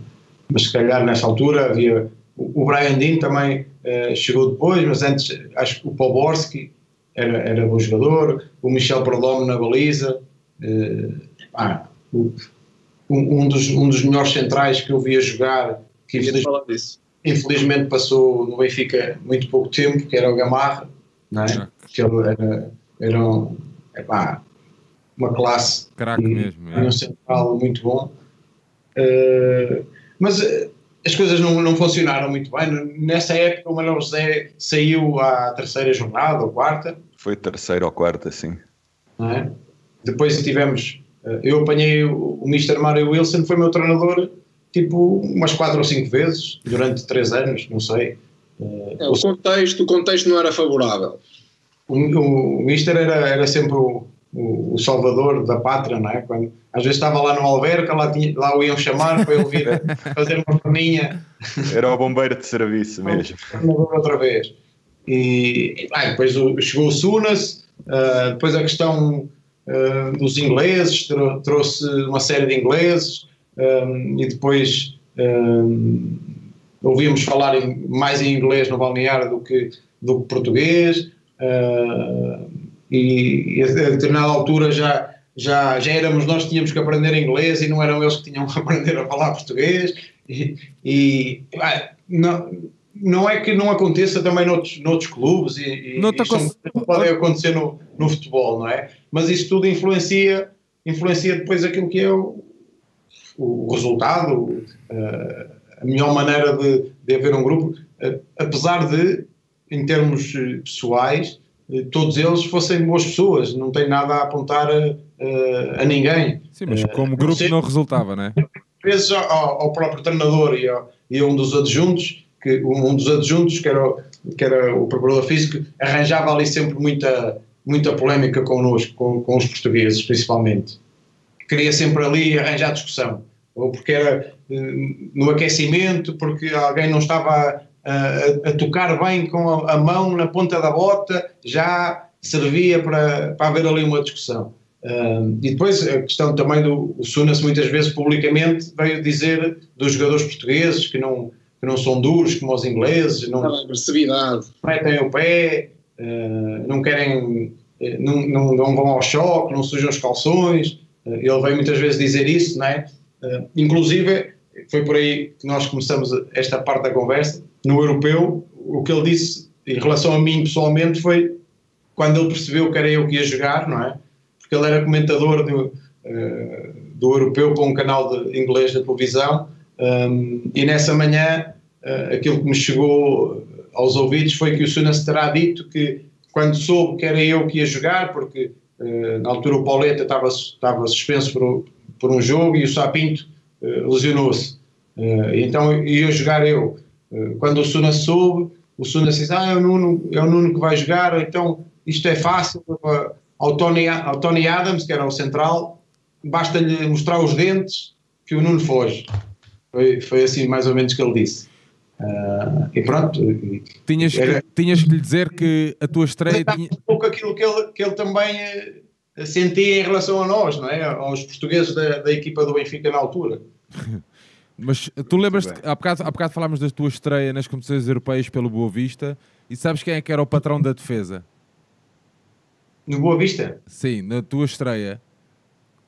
mas se calhar nessa altura havia. O, o Brian Dean também uh, chegou depois, mas antes acho que o Poborski era, era bom jogador, o Michel Perdomo na baliza. Ah, o, um, um, dos, um dos melhores centrais que eu via jogar que infelizmente, infelizmente passou no Benfica muito pouco tempo, que era o Gamarra, não é? que ele era, era um, epá, uma classe Crack mesmo, é. um central muito bom. Uh, mas uh, as coisas não, não funcionaram muito bem. Nessa época, o Manuel José saiu à terceira jornada ou quarta. Foi terceira ou quarta, sim. É? Depois tivemos. Uh, eu apanhei o, o Mr. Mario Wilson, foi meu treinador tipo umas quatro ou cinco vezes durante três anos, não sei. É, o, contexto, o contexto não era favorável. O, o, o Mister era, era sempre o, o, o, salvador da pátria, não é? Quando, às vezes estava lá no Alverca, lá, tinha, lá o iam chamar para ele vir fazer uma perninha. Era o bombeiro de serviço mesmo. Outra vez. E ah, depois chegou o Sunas, uh, depois a questão uh, dos ingleses, trou trouxe uma série de ingleses, um, e depois um, ouvíamos falar em, mais em inglês no balneário do que, do que português. Uh, e, e, a determinada altura já, já, já éramos nós que tínhamos que aprender inglês e não eram eles que tinham que aprender a falar português. E, e ah, não, não é que não aconteça também noutros, noutros clubes e, e não pode acontecer no, no futebol, não é? Mas isso tudo influencia, influencia depois aquilo que é o, o resultado, uh, a melhor maneira de, de haver um grupo, uh, apesar de, em termos eh, pessoais, todos eles fossem boas pessoas, não tem nada a apontar a, a ninguém. Sim, mas como grupo não, resultava, não é? Vezes ao, ao próprio treinador e, ao, e a um dos adjuntos, que um dos adjuntos, que era, o, que era o preparador físico, arranjava ali sempre muita, muita polémica connosco, com, com os portugueses, principalmente. Queria sempre ali arranjar discussão. Ou porque era no aquecimento, porque alguém não estava a, a, tocar bem com a, a, mão na ponta da bota, já servia para, para haver ali uma discussão. Uh, e depois a questão também do o Sunas muitas vezes publicamente veio dizer dos jogadores portugueses que não, que não são duros como os ingleses, não, agressividade. metem o pé, uh, não querem, eh, não, não, não, vão ao choque, não sujam os calções. Uh, ele veio muitas vezes dizer isso, não é? inclusive foi por aí que nós começamos esta parte da conversa. No europeu, o que ele disse em relação a mim pessoalmente foi quando ele percebeu que era eu que ia jogar, não é? Porque ele era comentador do, uh, do europeu para um canal de inglês da televisão um, e nessa manhã uh, aquilo que me chegou aos ouvidos foi que o Sunas terá dito que quando soube que era eu que ia jogar, porque uh, na altura o Pauleta estava, estava suspenso por, por um jogo e o Sapinto lesionou-se. Então ia jogar eu. Uh, quando o Suna soube, o Suna disse: Ah, é o, Nuno, é o Nuno que vai jogar, então isto é fácil. Ao Tony, ao Tony Adams, que era o central, basta-lhe mostrar os dentes que o Nuno foge. Foi, foi assim mais ou menos que ele disse. Uh, e pronto. Tinhas, era, que, tinhas que lhe dizer que a tua estreia. Tinha... Um pouco aquilo que ele, que ele também sentia em relação a nós, não é? aos portugueses da, da equipa do Benfica na altura. Mas tu lembras-te, há bocado, há bocado falámos da tua estreia nas competições europeias pelo Boa Vista e sabes quem é que era o patrão da defesa? No Boa Vista? Sim, na tua estreia.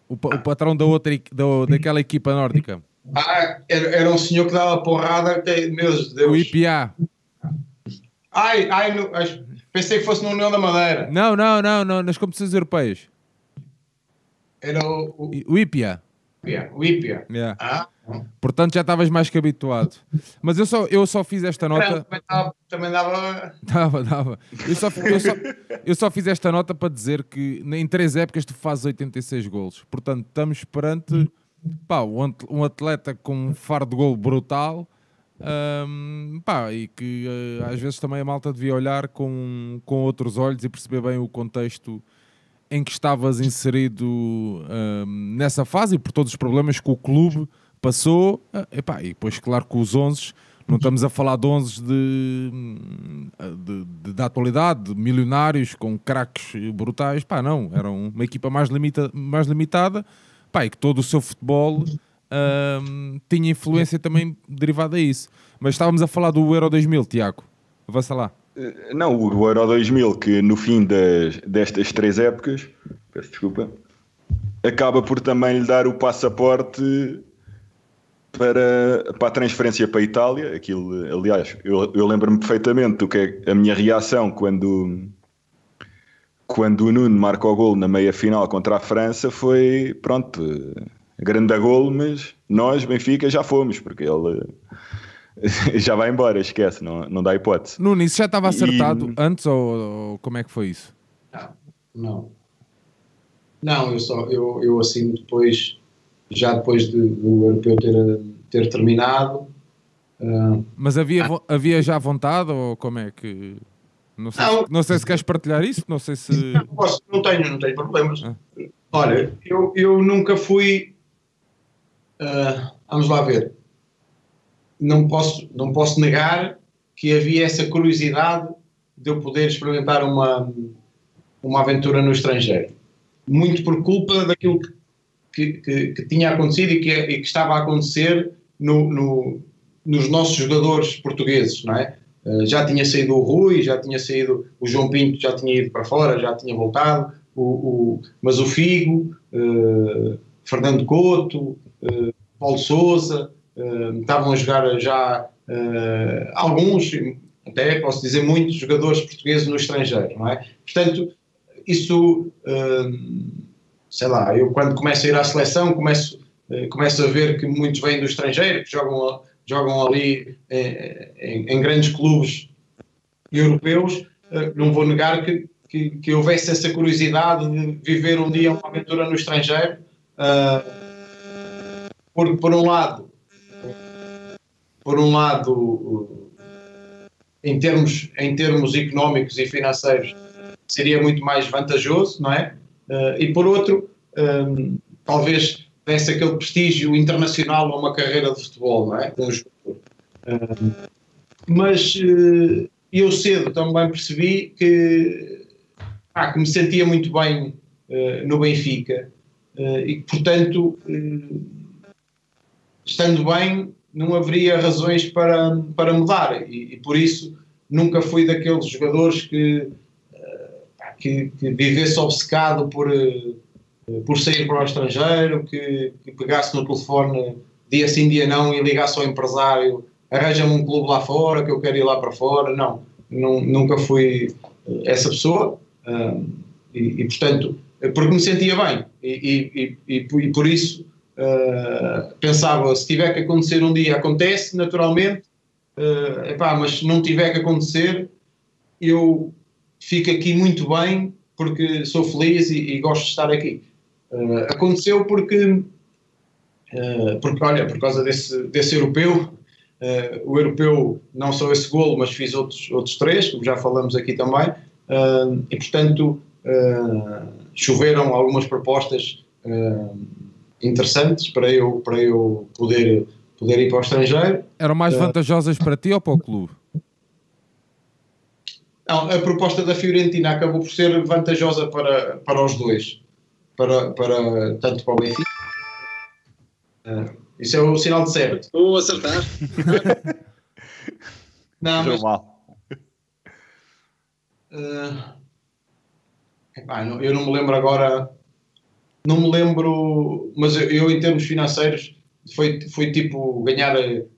O, o patrão da outra, da, daquela equipa nórdica. Ah, era, era um senhor que dava porrada, que, meu Deus. O IPA. Ai, ai, no, pensei que fosse no União da Madeira. Não, não, não, não, nas competições europeias. Era o, o... o O IPIA. Yeah. Ah. Portanto, já estavas mais que habituado. Mas eu só, eu só fiz esta nota. também dava. Dava, dava. Eu só, eu, só, eu só fiz esta nota para dizer que em três épocas tu fazes 86 golos. Portanto, estamos perante pá, um atleta com um faro de gol brutal. Um, pá, e que uh, às vezes também a malta devia olhar com, com outros olhos e perceber bem o contexto em que estavas inserido um, nessa fase e por todos os problemas que o clube passou. Uh, epá, e depois, claro, que os 11, não estamos a falar de 11 de, de, de da atualidade, de milionários com craques brutais, pá, não, era uma equipa mais, limita, mais limitada, pá, e que todo o seu futebol um, tinha influência também derivada a isso. Mas estávamos a falar do Euro 2000, Tiago, avança lá. Eh, não, o Euro 2000, que no fim das, destas três épocas, peço desculpa, acaba por também lhe dar o passaporte para, para a transferência para a Itália. Aquilo, aliás, eu, eu lembro-me perfeitamente do que é a minha reação quando, quando o Nuno marca o gol na meia final contra a França foi, pronto, grande gol, mas nós, Benfica, já fomos, porque ele já vai embora, esquece, não, não dá hipótese. Nuno, isso já estava acertado e... antes ou, ou, como é que foi isso? Não, não. Não, eu só, eu, eu assino depois já depois de, do europeu ter, ter terminado. Uh, Mas havia, havia já vontade ou como é que. Não sei, não, se, não sei se queres partilhar isso, não sei se. Não, posso, não tenho, não tenho problemas. Ah. Olha, eu, eu nunca fui. Uh, vamos lá ver. Não posso, não posso negar que havia essa curiosidade de eu poder experimentar uma, uma aventura no estrangeiro. Muito por culpa daquilo que que, que, tinha acontecido e que, e que, estava a acontecer no, no, nos nossos jogadores portugueses, não é? Uh, já tinha saído o Rui, já tinha saído o João Pinto, já tinha ido para fora, já tinha voltado, o, o mas o Figo, uh, Fernando Couto, uh, Paulo Souza, estavam a jogar já alguns, até posso dizer muitos jogadores portugueses no estrangeiro, não é? Portanto, isso sei lá, eu quando começo a ir à seleção começo, eh, começo a ver que muitos vêm do estrangeiro, que jogam, jogam ali eh, em, em grandes clubes europeus, eh, não vou negar que, que, que, houvesse essa curiosidade de viver um dia uma aventura no estrangeiro, porque por um lado, por um lado, em termos, em termos económicos e financeiros, seria muito mais vantajoso, não é? Uh, e por outro, ehm, talvez desse aquele prestígio internacional a uma carreira de futebol, não é? Um. Um, mas uh, eu cedo também percebi que, ah, que me sentia muito bem no Benfica e que, portanto, estando bem, não haveria razões para, para mudar. E, e por isso nunca fui daqueles jogadores que que, que vivesse obcecado por, eh, por sair para o estrangeiro, que, que, pegasse no telefone dia sim, dia não e ligasse ao empresário, arranja-me um clube lá fora, que eu quero ir lá para fora. Não, não nunca fui eh, essa pessoa e, e, portanto, porque me sentia bem e, e, e por isso uh, pensava, se tiver que acontecer um dia, acontece naturalmente, uh, epá, mas se não tiver que acontecer, eu fico aqui muito bem porque sou feliz e, e gosto de estar aqui. Uh, aconteceu porque, porque, olha, por causa desse, desse europeu, o europeu, não só esse golo, mas fiz outros, outros três, como já falamos aqui também, e portanto choveram algumas propostas interessantes para eu, para eu poder, poder ir para o estrangeiro. Eram mais vantajosas para ti ou para o clube? Não, a proposta da Fiorentina acabou por ser vantajosa para, para os dois, para, para, tanto para o Benfica. Uh, isso é o sinal de certo. Vou acertar. não, mas, uh, epá, eu não me lembro agora, não me lembro, mas eu, eu em termos financeiros foi, foi tipo ganhar uh,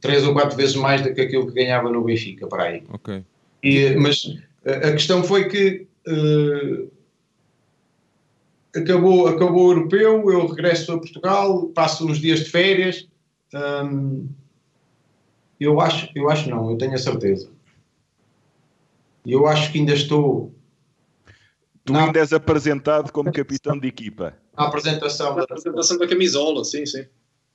três ou quatro vezes mais do que aquilo que ganhava no Benfica, para aí. Ok. E, mas a questão foi que uh, acabou, acabou o europeu, eu regresso a Portugal, passo uns dias de férias. Um, eu acho, eu acho não, eu tenho a certeza. Eu acho que ainda estou. Tu na... ainda és apresentado como capitão de equipa. A apresentação, da... a apresentação da camisola, sim, sim.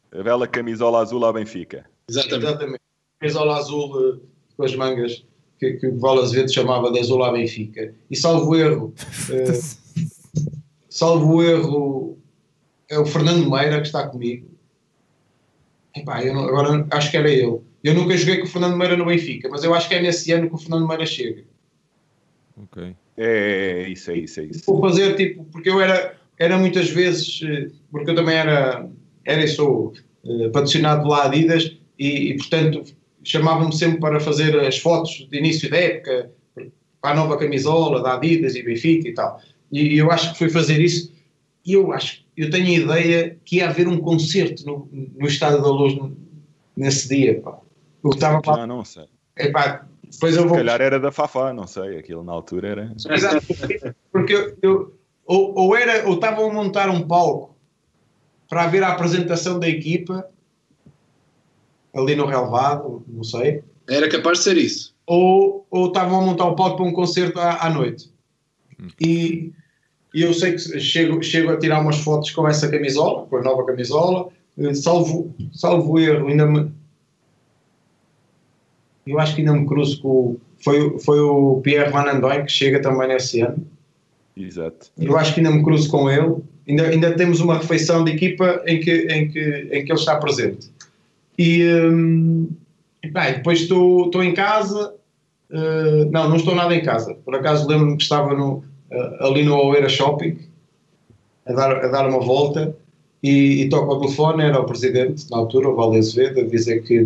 A bela camisola azul à Benfica. Exatamente. Exatamente. Camisola azul uh, com as mangas que, que o Val Azevedo chamava de Azul à Benfica. E salvo erro, uh, salvo erro, é o Fernando Meira que está comigo. Epá, eu não, agora acho que era ele. Eu nunca joguei com o Fernando Meira no Benfica, mas eu acho que é nesse ano que o Fernando Meira chega. Ok. É, é isso, é isso, é isso. Vou fazer tipo, porque eu era, era muitas vezes, eh, porque eu também era, era e sou uh, patrocinado pela Adidas e, e portanto chamavam-me sempre para fazer as fotos de início da época, para a nova camisola da Adidas e Benfica e tal. E eu acho que fui fazer isso e eu acho, eu tenho a ideia que ia haver um concerto no, no Estádio da Luz nesse dia. Pá. Eu estava lá. não sei. Epá, depois eu vou... Se calhar era da Fafá, não sei. Aquilo na altura era. Exato, porque eu, eu ou, ou, era, ou estavam a montar um palco para haver a apresentação da equipa ali no relevado, não sei. Era capaz de ser isso. Ou, ou estavam a montar o palco para um concerto à, à noite. Hum. E, e eu sei que chego, chego a tirar umas fotos com essa camisola, com a nova camisola, salvo, salvo erro, ainda me. Eu acho que ainda me cruzo com. Foi, foi o Pierre Van Andoy que chega também nesse ano. Exato. Eu acho que ainda me cruzo com ele. Ainda, ainda temos uma refeição de equipa em que, em que, em que ele está presente. E, hum, bem, depois estou, estou em casa. Uh, não, não estou nada em casa. Por acaso lembro-me que estava no, uh, ali no Oeira Shopping a dar, a dar uma volta e, e toco ao telefone. Era o presidente, na altura, o Valde Azevedo, a dizer que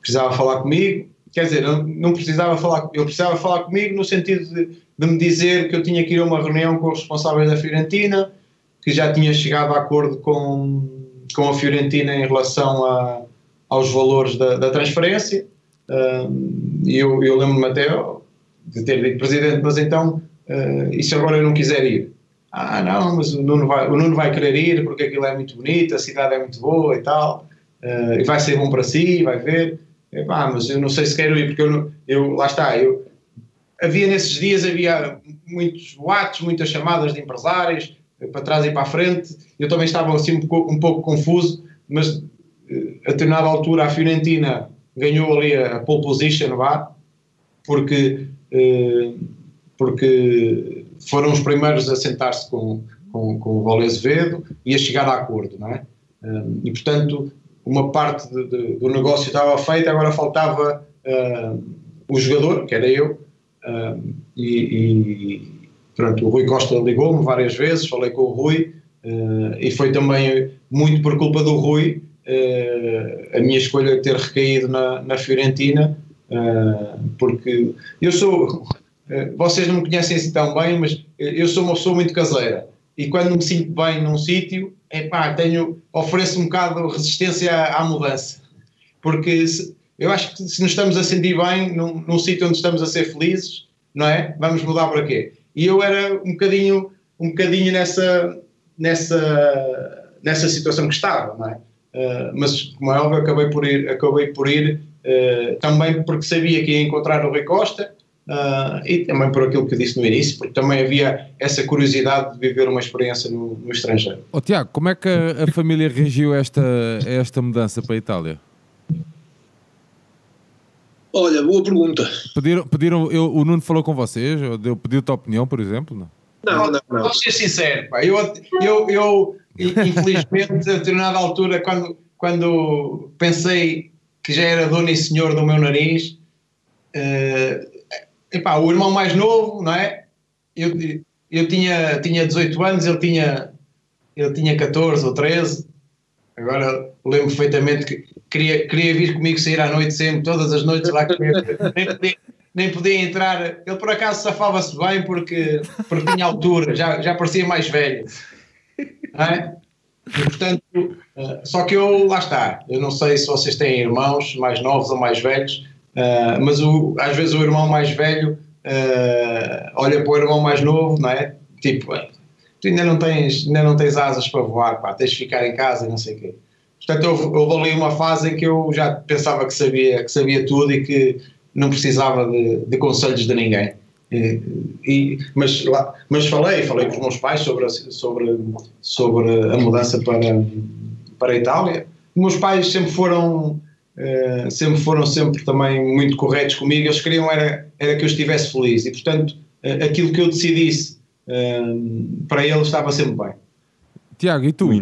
precisava falar comigo. Quer dizer, não, não precisava falar, ele precisava falar comigo no sentido de, de me dizer que eu tinha que ir a uma reunião com os responsáveis da Fiorentina, que já tinha chegado a acordo com, com a Fiorentina em relação a aos valores da, da transferência. E eu, eu lembro-me até de ter dito, Presidente, mas então, uh, e se agora eu não quiser ir? Ah, não, mas o Nuno, vai, o Nuno vai querer ir porque aquilo é muito bonito, a cidade é muito boa e tal, uh, e vai ser bom para si, vai ver. Ah, mas eu não sei se quero ir, porque eu, eu lá está, eu, havia nesses dias, havia muitos boatos, muitas chamadas de empresários, para trás e para a frente, eu também estava assim um pouco, um pouco confuso, mas a determinada altura a Fiorentina ganhou ali a pole position, vá, porque, eh, porque foram os primeiros a sentar-se com, com, com o Vale Azevedo e a chegar a acordo, não é? Eh, e portanto, uma parte de, de, do negócio estava feita, agora faltava uh, o jogador, que era eu, uh, e, e pronto, o Rui Costa ligou-me várias vezes, falei com o Rui, uh, e foi também muito por culpa do Rui a minha escolha ter recaído na, na Fiorentina, porque eu sou. Vocês não me conhecem assim tão bem, mas eu sou uma pessoa muito caseira. E quando me sinto bem num sítio, tenho, ofereço um bocado resistência à, à mudança. Porque se, eu acho que se nos estamos a sentir bem num, num sítio onde estamos a ser felizes, não é? Vamos mudar para quê? E eu era um bocadinho, um bocadinho nessa, nessa, nessa situação que estava, não é? Uh, mas como é óbvio acabei por ir, acabei por ir uh, também porque sabia que ia encontrar o Rui Costa uh, e também por aquilo que disse no início, porque também havia essa curiosidade de viver uma experiência no, no estrangeiro. Oh, Tiago, como é que a, a família reagiu a esta, a esta mudança para a Itália? Olha, boa pergunta. Pediram, pediram eu, o Nuno falou com vocês? Deu, pediu-te a opinião, por exemplo? Não, não, não. não. Vou ser sincero, pá. Eu, eu, eu infelizmente, a determinada altura, quando, quando pensei que já era dono e senhor do meu nariz, uh, epá, o irmão mais novo, não é? Eu, eu tinha, tinha 18 anos, ele tinha, ele tinha 14 ou 13. Agora lembro perfeitamente que queria, queria vir comigo sair à noite sempre, todas as noites lá nem, podia, nem podia entrar. Ele por acaso safava-se bem porque, porque tinha altura, já, já parecia mais velho. É? E, portanto, uh, só que eu, lá está, eu não sei se vocês têm irmãos mais novos ou mais velhos, uh, mas o, às vezes o irmão mais velho uh, olha para o irmão mais novo, não é? Tipo, tu ainda não tens, ainda não tens asas para voar, pá, tens de ficar em casa e não sei o quê. Portanto, eu, eu ali uma fase em que eu já pensava que sabia, que sabia tudo e que não precisava de, de conselhos de ninguém. E, e, mas, lá, mas falei, falei com os meus pais sobre, sobre, sobre a mudança para, para a Itália. Os meus pais sempre foram, uh, sempre foram sempre também muito corretos comigo. Eles queriam era, era que eu estivesse feliz e, portanto, uh, aquilo que eu decidisse uh, para eles estava sempre bem. Tiago, e tu?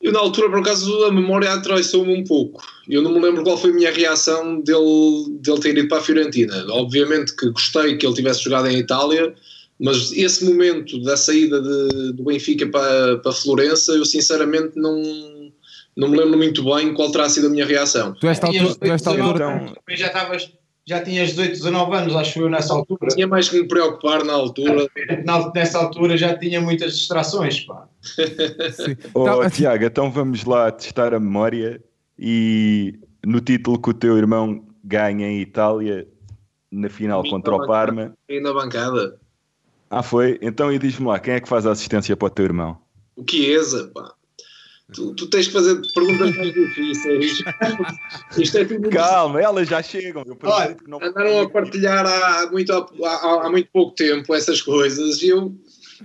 Eu, na altura, por acaso, a memória atraiçou-me um pouco. Eu não me lembro qual foi a minha reação dele, dele ter ido para a Fiorentina. Obviamente que gostei que ele tivesse jogado em Itália, mas esse momento da saída de, do Benfica para, para Florença, eu sinceramente não, não me lembro muito bem qual terá sido a minha reação. Tu esta altura, tu esta altura então, já estavas já tinha 18, 19 anos, acho eu, nessa altura. Tinha mais que me preocupar na altura. Nessa altura já tinha muitas distrações, pá. Sim. Oh, tá, Tiago, então vamos lá testar a memória e no título que o teu irmão ganha em Itália, na final contra o Parma. E na bancada. Ah, foi? Então e diz-me lá, quem é que faz a assistência para o teu irmão? O Chiesa, pá. Tu, tu, tens que fazer perguntas mais difíceis. Isto é tudo Calma, elas já chegam. Olha, não... Andaram a partilhar há muito, há, há, muito pouco tempo essas coisas e eu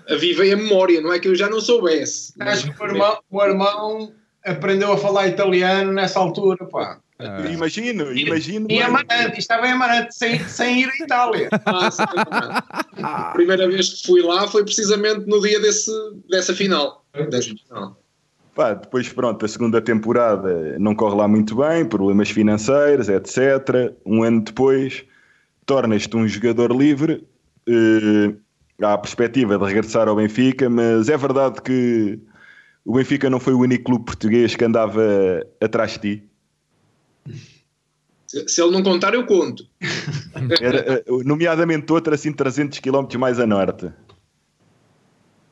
avivei a memória, não é que eu já não soubesse. Acho que o irmão, o irmão aprendeu a falar italiano nessa altura, pá. Ah. Imagino, imagino. E Amarante, estava em Amarante, sem, sem ir à Itália. Ah, a primeira vez que fui lá foi precisamente no dia desse, dessa final. Dessa final. Pá, depois, pronto, a segunda temporada não corre lá muito bem, problemas financeiros, etc. Um ano depois, tornas-te um jogador livre. Eh, há a perspectiva de regressar ao Benfica, mas é verdade que o Benfica não foi o único clube português que andava atrás de ti. Se ele não contar, eu conto. Era, eh, nomeadamente outra assim 300 km mais a norte.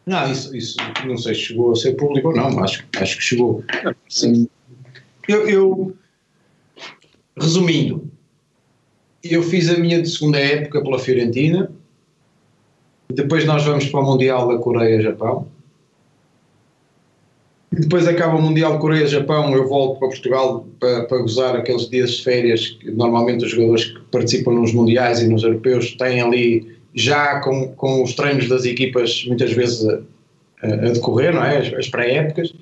Não, isso, isso não sei se chegou a ser público ou não, acho, acho que chegou. Sim. Eu, eu, resumindo, eu fiz a minha segunda época pela Fiorentina, depois nós vamos para o Mundial da Coreia-Japão, depois acaba o Mundial Coreia-Japão, eu volto para Portugal para, para gozar aqueles dias de férias que normalmente os jogadores que participam nos Mundiais e nos Europeus têm ali já com, com os treinos das equipas muitas vezes a, a decorrer, não é? As, as pré-épocas.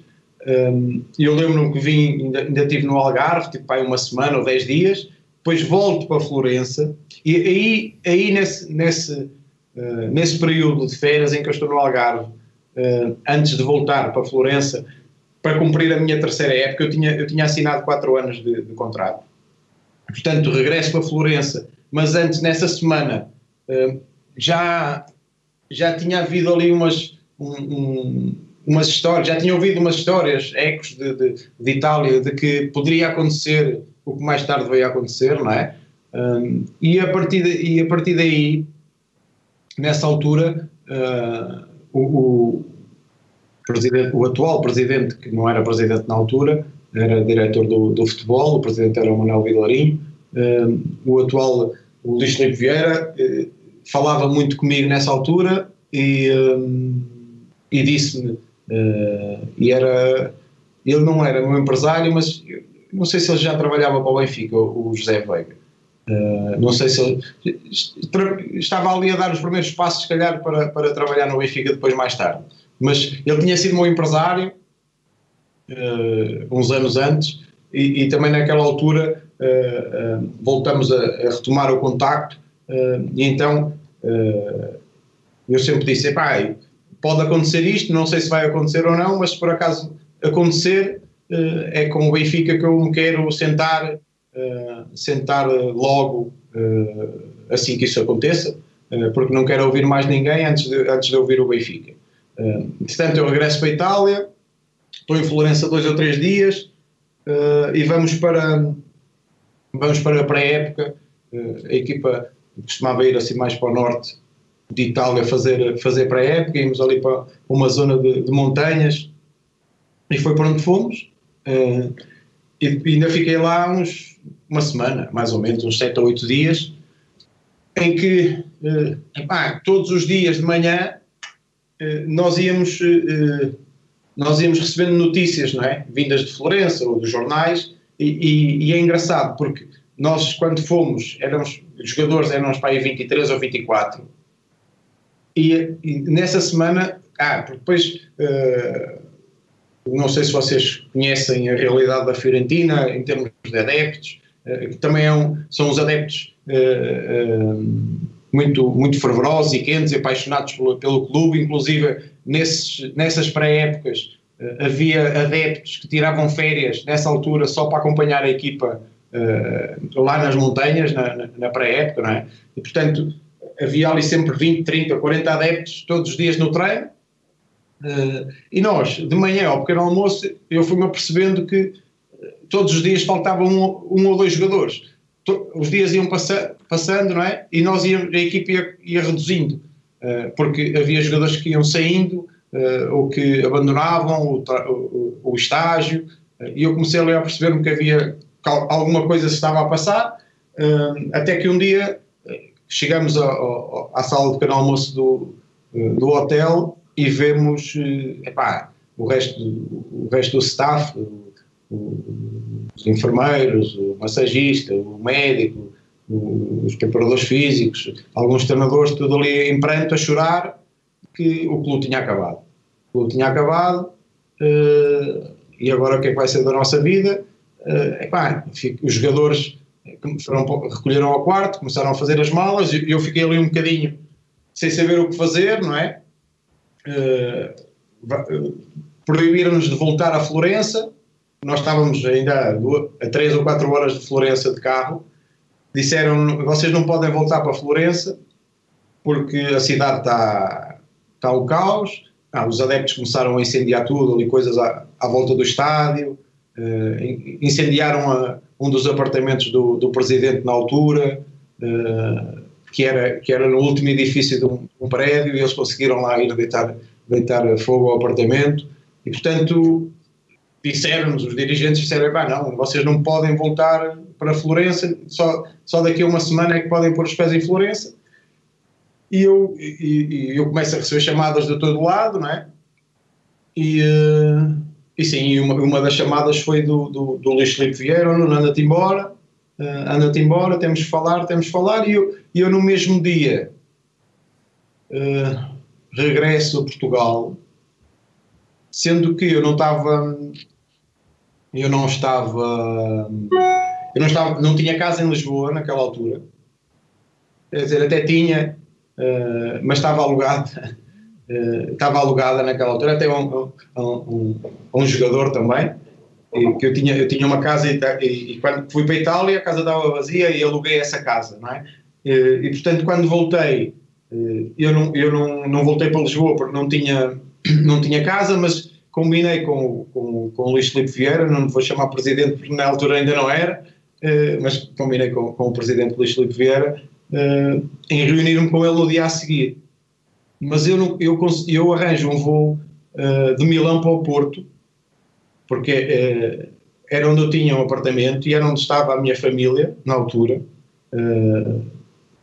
Um, eu lembro-me que vim, ainda, ainda estive no Algarve, tipo aí uma semana ou dez dias, depois volto para Florença e aí, aí nesse, nesse, uh, nesse período de férias em que eu estou no Algarve, uh, antes de voltar para Florença, para cumprir a minha terceira época, eu tinha, eu tinha assinado quatro anos de, de contrato. Portanto, regresso para Florença, mas antes, nessa semana, uh, já, já tinha havido ali umas, um, um, umas histórias, já tinha ouvido umas histórias, ecos de, de, de, Itália, de que poderia acontecer o que mais tarde veio a acontecer, não é? Um, e, a partir de, e a partir daí, nessa altura, uh, o, o, presidente, o atual presidente, que não era presidente na altura, era diretor do, do futebol, o presidente era o Manuel Vilarinho, um, o atual, o Luís Felipe Vieira, uh, falava muito comigo nessa altura e, um, e disse-me, uh, e era, ele não era meu empresário, mas não sei se ele já trabalhava para o Benfica, o José Veiga. Uh, não sei se ele estava ali a dar os primeiros passos, se calhar, para, para trabalhar no Benfica depois mais tarde. Mas ele tinha sido meu empresário uh, uns anos antes e, e, também naquela altura voltamos a, a, retomar o contacto e então eu sempre disse, pá, pode acontecer isto, não sei se vai acontecer ou não, mas se por acaso acontecer, é com o Benfica que eu me quero sentar, sentar logo assim que isso aconteça, porque não quero ouvir mais ninguém antes de, antes de ouvir o Benfica. Portanto, eu regresso para a Itália, estou em Florença dois ou três dias e vamos para, vamos para a pré-época. a equipa costumava ir assim mais para o norte de Itália fazer, fazer para a época, íamos ali para uma zona de, de montanhas e foi para onde fomos. Uh, e, e ainda fiquei lá uns, uma semana, mais ou menos, uns 7 ou 8 dias, em que uh, todos os dias de manhã uh, nós íamos nós íamos recebendo notícias, não é? Vindas de Florença ou dos jornais, e, e, e é engraçado porque nós, quando fomos, éramos, os jogadores éramos para aí 23 ou 24, e, e nessa semana, ah, depois, uh, não sei se vocês conhecem a realidade da Fiorentina em termos de adeptos, uh, que também é um, são os adeptos uh, muito, muito fervorosos e quentes e apaixonados pelo, pelo clube, inclusive nesses, nessas pré-épocas havia adeptos que tiravam férias nessa altura só para acompanhar a equipa lá nas montanhas, na, na, na pré-época, não é? E, portanto, havia ali sempre 20, 30, 40 adeptos todos os dias no treino. Uh, e nós, de manhã ao pequeno almoço, eu fui-me apercebendo que todos os dias faltavam um, um ou dois jogadores. Os dias iam passa, passando, não é? E nós a equipe ia, ia reduzindo, porque havia jogadores que iam saindo ou que abandonavam o, o, o estágio, e eu comecei a perceber-me que havia alguma coisa se estava a passar, até que um dia chegamos a, a, à sala de pequeno almoço do, do hotel e vemos epá, o, resto, o resto do staff, os enfermeiros, o massagista, o médico, os preparadores físicos, alguns treinadores, tudo ali em pranto a chorar que o clube tinha acabado. O clube tinha acabado e agora o que é que vai ser da nossa vida? Uh, epá, os jogadores foram, recolheram ao quarto, começaram a fazer as malas e eu fiquei ali um bocadinho sem saber o que fazer, não é? Uh, Proibiram-nos de voltar a Florença, nós estávamos ainda a, três ou quatro horas de Florença de carro, disseram vocês não podem voltar para Florença porque a cidade está, está o caos, ah, os adeptos começaram a incendiar tudo ali, coisas à, à volta do estádio, uh, incendiaram a, um dos apartamentos do, do presidente na altura, uh, que, era, que era no último edifício de um, um prédio, e eles conseguiram lá ir deitar, deitar fogo ao apartamento, e portanto disseram-nos, os dirigentes disseram, bah, não, vocês não podem voltar para Florença, só, só daqui a uma semana é que podem pôr os pés em Florença. E eu, e, e eu começo a receber chamadas de todo lado, não é? E, uh, e sim, uma, uma das chamadas foi do, do, do Luís Vieira, anda-te embora, uh, anda-te embora, temos que falar, temos que falar, e eu, eu no mesmo dia uh, regresso a Portugal, sendo que eu não estava eu não estava eu não estava não tinha casa em Lisboa naquela altura. Quer dizer até tinha uh, mas estava alugada uh, estava alugada naquela altura até um, um, um, um jogador também que eu tinha eu tinha uma casa e, e, e, quando fui para a Itália a casa estava vazia e aluguei essa casa não é e, e portanto quando voltei eh, eu não eu não, não voltei para Lisboa porque não tinha não tinha casa mas combinei com, com, com o Luís Filipe Vieira, não vou chamar presidente porque na altura ainda não era, mas combinei com, com o presidente Luís Filipe Vieira em reunir-me com ele no dia a seguir. Mas eu, eu, eu arranjo um voo uh, de Milão para o Porto, porque era onde eu tinha um apartamento e era onde estava a minha família na altura,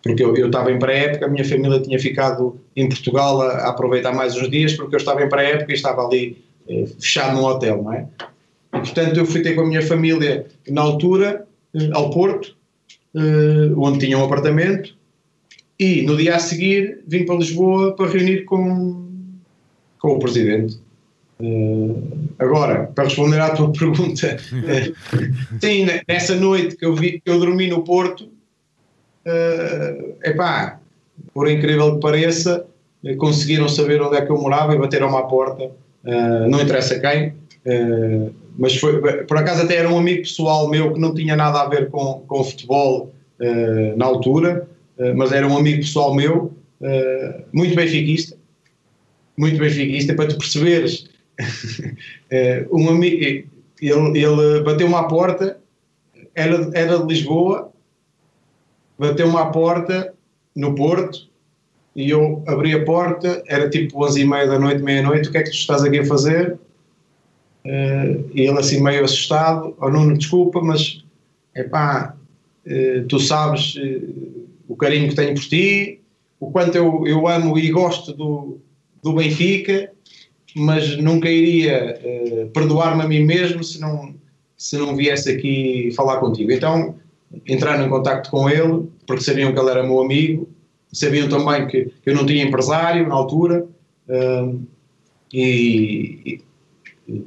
porque eu, eu estava em pré-época, a minha família tinha ficado em Portugal a, a, aproveitar mais uns dias, porque eu estava em pré-época e estava ali fechado num hotel, não é? E, portanto, eu fui ter com a minha família na altura, ao Porto, onde tinha um apartamento, e no dia a seguir vim para Lisboa para reunir com, com o Presidente. agora, para responder à tua pergunta, sim, nessa noite que eu, vi, que eu dormi no Porto, é epá, por incrível que pareça, conseguiram saber onde é que eu morava e bateram-me à porta uh, não interessa quem, uh, mas foi, por acaso até era um amigo pessoal meu que não tinha nada a ver com, com futebol uh, na altura, mas era um amigo pessoal meu, muito benfiquista, muito benfiquista, para tu perceberes, um amigo, ele, ele bateu-me à porta, era, era de Lisboa, bateu-me à porta no Porto, e eu abri a porta, era tipo 11 e meia da noite, meia-noite, o que é que tu estás aqui a fazer? Uh, e ele assim meio assustado, oh Nuno, desculpa, mas é pá, uh, tu sabes uh, o carinho que tenho por ti, o quanto eu, eu amo e gosto do, do Benfica, mas nunca iria perdoar-me a mim mesmo se não, se não viesse aqui falar contigo. Então entraram em contato com ele, porque sabiam que ele era meu amigo, sabiam também que, que eu não tinha empresário na altura uh, e, e,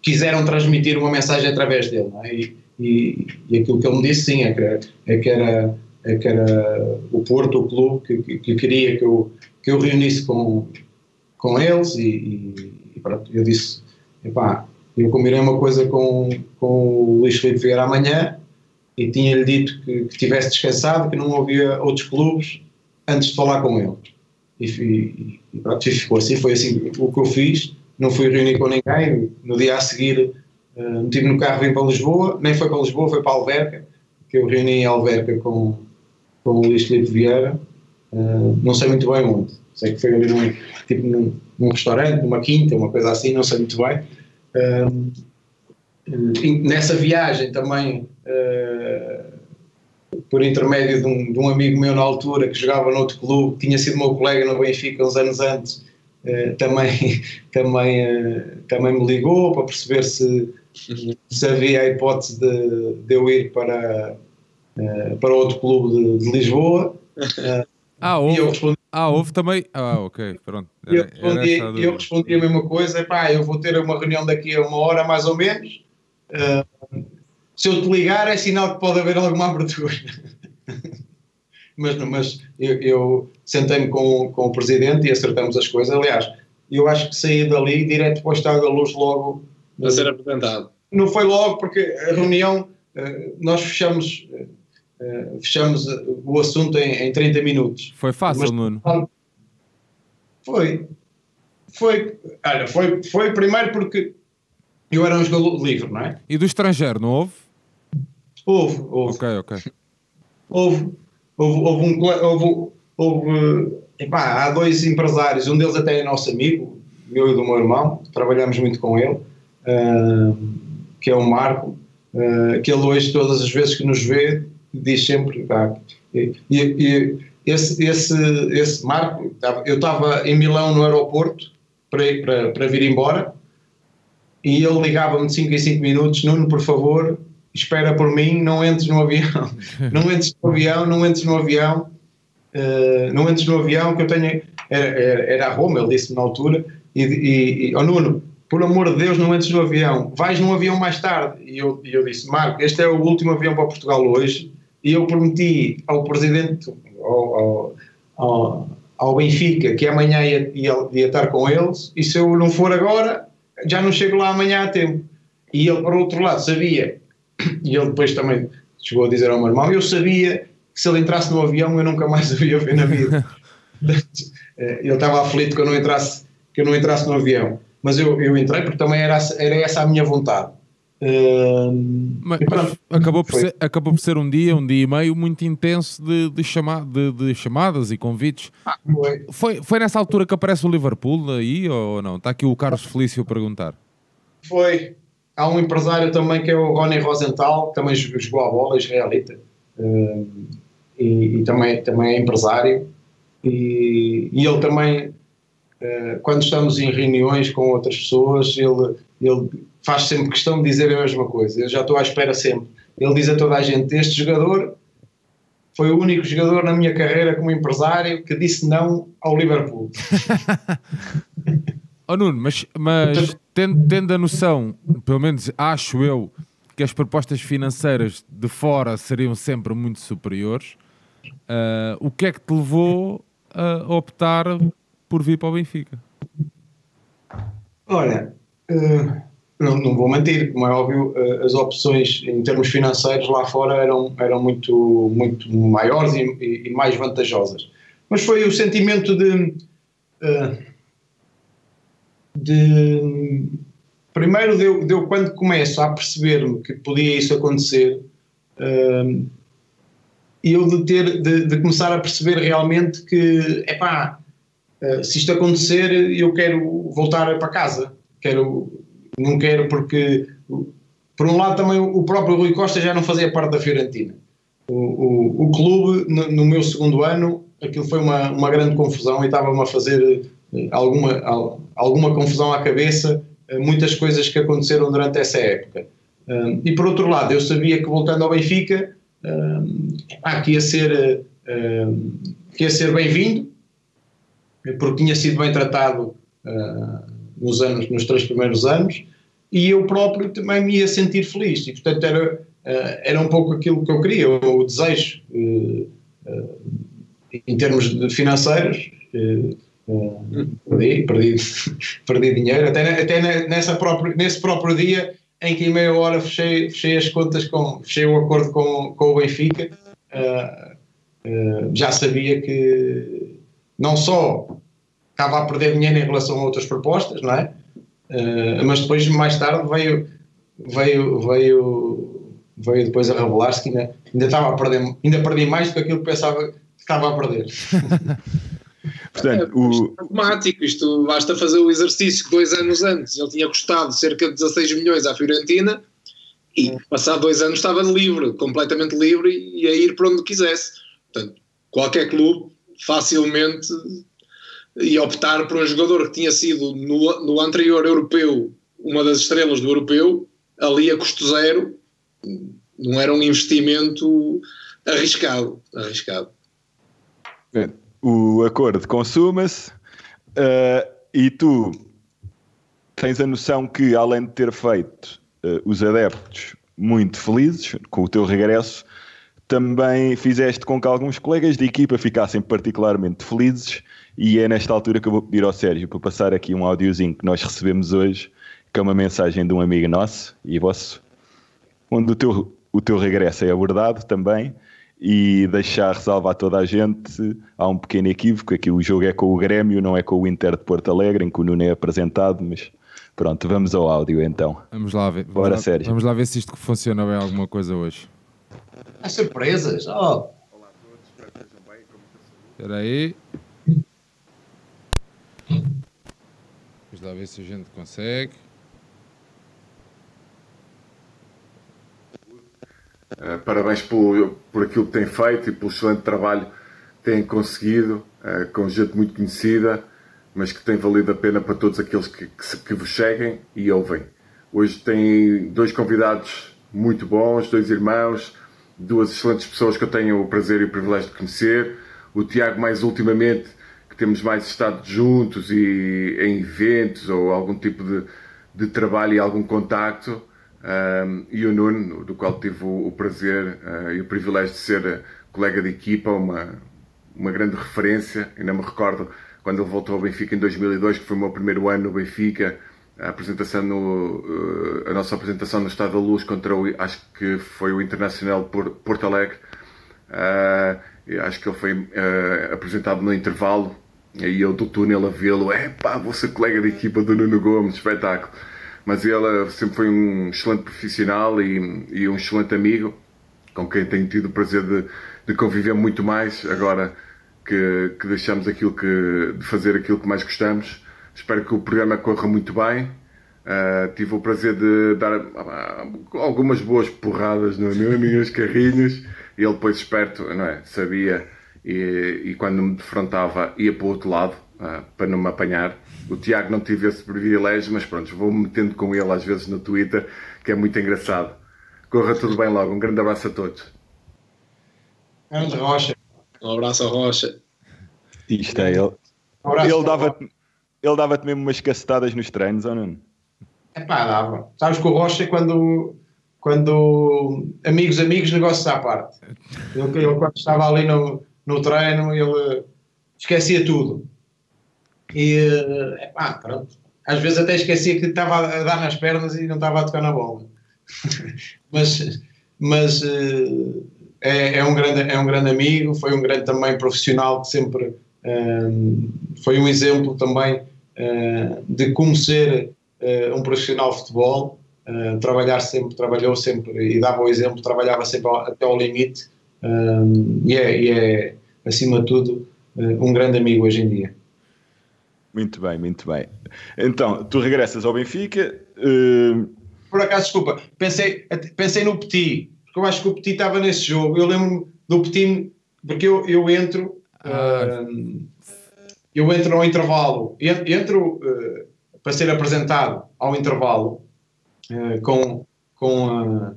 quiseram transmitir uma mensagem através dele. É? E, e, e, aquilo que ele me disse, sim, é que, é que, era, que era o Porto, o clube, que, que, que, queria que eu, que eu reunisse com, com eles e, e pronto, eu disse, epá, eu combinei uma coisa com, com o Luís Felipe Vieira amanhã e tinha-lhe dito que, que tivesse descansado, que não havia outros clubes antes de falar com ele. E, e, e pronto, ficou assim, foi assim o que eu fiz. Não fui reunir com ninguém. No dia a seguir, uh, meti-me no carro e vim para Lisboa. Nem foi para Lisboa, foi para Alverca, que eu reuni em Alverca com, com o Luís Filipe Vieira, uh, não sei muito bem onde, sei que foi ali num, tipo num, num, restaurante, numa quinta, uma coisa assim, não sei muito bem. Uh, nessa viagem também, uh, por intermédio de um, de um, amigo meu na altura que jogava noutro clube, tinha sido meu colega no Benfica uns anos antes, uh, também, também, também me ligou para perceber se, se havia a hipótese de, de eu ir para, para outro clube de, de Lisboa. ah, houve, eu respondi, ah, houve também. Ah, ok, pronto. Era, eu, respondi, eu respondi a mesma coisa, pá, eu vou ter uma reunião daqui a uma hora mais ou menos. Uh, se eu te ligar é sinal que pode haver alguma abertura. mas mas eu, eu sentei-me com, com o presidente e acertamos as coisas. Aliás, eu acho que saí dali direto para o Estado da Luz logo. A ser apresentado. Não foi logo, porque a reunião, uh, nós fechamos, uh, fechamos o assunto em, em 30 minutos. Foi fácil, mas, Nuno? Foi. Foi, olha, foi, foi primeiro porque eu era um jogador livre, não é? E do estrangeiro, não houve? Houve, houve. Ok, ok. Houve, houve, houve um. Houve, houve epá, há dois empresários, um deles até é nosso amigo, meu e do meu irmão, trabalhamos muito com ele, uh, que é o Marco, uh, que ele hoje, todas as vezes que nos vê, diz sempre. Pá, e, e, esse, esse, esse Marco, eu estava em Milão no aeroporto para, para, para vir embora e ele ligava-me de 5 em 5 minutos, Nuno, por favor, espera por mim, não entres no avião, não entres no avião, não entres no avião, uh, não entres no avião que eu tenho, era, era, era a Roma, ele disse-me na altura, e, e, e oh Nuno, por amor de Deus, não entres no avião, vais num avião mais tarde. E eu, e eu disse, Marco, este é o último avião para Portugal hoje, e eu prometi ao presidente, ao, ao, ao, Benfica, que amanhã ia, ia, ia estar com eles, e se eu não for agora, já não chego lá amanhã a tempo. E ele, por outro lado, sabia, e ele depois também chegou a dizer ao meu irmão, eu sabia que se ele entrasse no avião eu nunca mais o ia ver na vida. Eh, ele estava aflito que eu não entrasse, que eu não entrasse no avião. Mas eu, eu entrei porque também era, era essa a minha vontade. Uh, mas, pronto, acabou, por ser, acabou por ser um dia, um dia e meio muito intenso de, de, chama, de, de chamadas e convites. Ah, foi. foi. Foi nessa altura que aparece o Liverpool aí ou não? Está aqui o Carlos Felício a perguntar. Foi. Há um empresário também que é o Rony Rosenthal, que também jogou a bola, israelita. Uh, e, e, também, também é empresário. E, e ele também, uh, quando estamos em reuniões com outras pessoas, ele, ele faz sempre questão de dizer a mesma coisa. Eu já estou à espera sempre. Ele diz a toda a gente: Este jogador foi o único jogador na minha carreira como empresário que disse não ao Liverpool. oh Nuno, mas, mas tendo, tendo a noção, pelo menos acho eu, que as propostas financeiras de fora seriam sempre muito superiores, uh, o que é que te levou a optar por vir para o Benfica? Olha. Uh não, não vou mentir, como é óbvio, eh, as opções em termos financeiros lá fora eram, eram muito, muito maiores e, e mais vantajosas. Mas foi o sentimento de, eh, de primeiro deu, deu quando começo a perceber-me que podia isso acontecer uh, eu de ter de, de, começar a perceber realmente que epá, se isto acontecer eu quero voltar para casa quero não quero porque, por um lado, também o próprio Rui Costa já não fazia parte da Fiorentina. O, o, o clube, no, no, meu segundo ano, aquilo foi uma, uma grande confusão e estava-me a fazer eh, alguma, alguma confusão à cabeça, eh, muitas coisas que aconteceram durante essa época. e por outro lado, eu sabia que voltando ao Benfica, que ia ser, que ia ser bem-vindo, porque tinha sido bem tratado ah, nos anos, nos três primeiros anos, e eu próprio também me ia sentir feliz. E, portanto, era, eh, era um pouco aquilo que eu queria, o desejo, eh, eh, em termos financeiros. Perdi, perdi, perdi dinheiro, até, até nessa própria, nesse próprio dia em que em meia hora fechei, fechei as contas, com, fechei o acordo com, com o Benfica, já sabia que não só estava a perder dinheiro em relação a outras propostas, não é? Uh, mas depois, mais tarde, veio, veio, veio veio depois a revelar-se que ainda, ainda estava a perder, ainda perdi mais do que aquilo que pensava que estava a perder. Portanto, é, o... automático, isto basta fazer o exercício que dois anos antes ele tinha custado cerca de 16 milhões à Fiorentina e passado dois anos estava livre, completamente livre e a ir para onde quisesse. Portanto, qualquer clube facilmente ia optar por um jogador que tinha sido no, no anterior europeu uma das estrelas do europeu, ali a custo zero, não era um investimento arriscado. arriscado. O acordo consuma-se uh, e tu tens a noção que, além de ter feito uh, os adeptos muito felizes com o teu regresso, também fizeste com que alguns colegas de equipa ficassem particularmente felizes e é nesta altura que eu vou pedir ao Sérgio para passar aqui um áudiozinho que nós recebemos hoje, que é uma mensagem de um amigo nosso e vosso, onde o teu, o teu regresso é abordado também e deixar ressalvar toda a gente, há um pequeno equívoco, aqui o jogo é com o Grêmio, não é com o Inter de Porto Alegre, em que o Nuno é apresentado, mas pronto, vamos ao áudio então. Vamos lá ver. Bora, vamos lá, Vamos lá ver se isto funciona bem alguma coisa hoje. As surpresas, oh. Olá a todos, espero que estejam bem. Espera aí. Vamos lá ver se a gente consegue. Uh, parabéns por, por aquilo que têm feito e pelo excelente trabalho que têm conseguido, uh, com gente muito conhecida, mas que tem valido a pena para todos aqueles que, que, que vos seguem e ouvem. Hoje tem dois convidados muito bons, dois irmãos, duas excelentes pessoas que eu tenho o prazer e o privilégio de conhecer. O Tiago, mais ultimamente, temos mais estado juntos e em eventos ou algum tipo de, de trabalho e algum contacto. Um, e o Nuno, do qual tive o, o prazer uh, e o privilégio de ser colega de equipa, uma, uma grande referência. Ainda me recordo quando ele voltou ao Benfica em 2002, que foi o meu primeiro ano no Benfica, a apresentação no, uh, a nossa apresentação no Estado da Luz contra o, acho que foi o Internacional por Porto Alegre. Uh, acho que ele foi apresentado no intervalo e eu do túnel a vê-lo, é pá, vou ser colega de equipa do Nuno Gomes, espetáculo mas ele sempre foi um excelente profissional e, e um excelente amigo, com quem tenho tido o prazer de, de conviver muito mais agora que, que, deixamos aquilo que, de fazer aquilo que mais gostamos. Espero que o programa corra muito bem. Uh, tive o prazer de dar uh, algumas boas porradas no os carrinhos. E ele, depois esperto, não é? sabia e, e quando me defrontava ia para o outro lado uh, para não me apanhar. O Tiago não tive esse privilégio, mas pronto, vou-me metendo com ele às vezes no Twitter, que é muito engraçado. Corra tudo bem logo. Um grande abraço a todos. Grande Rocha. Um abraço a Rocha. Isto é, ele, um ele dava-te ele dava mesmo umas cacetadas nos treinos, ou não? É pá, dava. Sabes que o Rocha, quando, quando amigos, amigos, negócios à parte. Ele, ele quando estava ali no, no treino, ele esquecia tudo. E, epá, pronto. Às vezes até esquecia que estava a dar nas pernas e não estava a tocar na bola. mas mas eh, é, é, um grande, é um grande amigo, foi um grande também profissional que sempre um, eh, foi um exemplo também uh, de como ser uh, um profissional de futebol. Uh, trabalhar sempre, trabalhou sempre e dava o exemplo, trabalhava sempre ao, até ao limite um, e, é, e é, acima de tudo, um grande amigo hoje em dia. Muito bem, muito bem. Então, tu regressas ao Benfica. Uh... Por acaso, desculpa, pensei, pensei no Petit, porque eu acho que o Petit estava nesse jogo. Eu lembro-me do Petit, porque eu, eu entro. Ah. Uh, eu entro ao intervalo, entro uh, para ser apresentado ao intervalo com, com,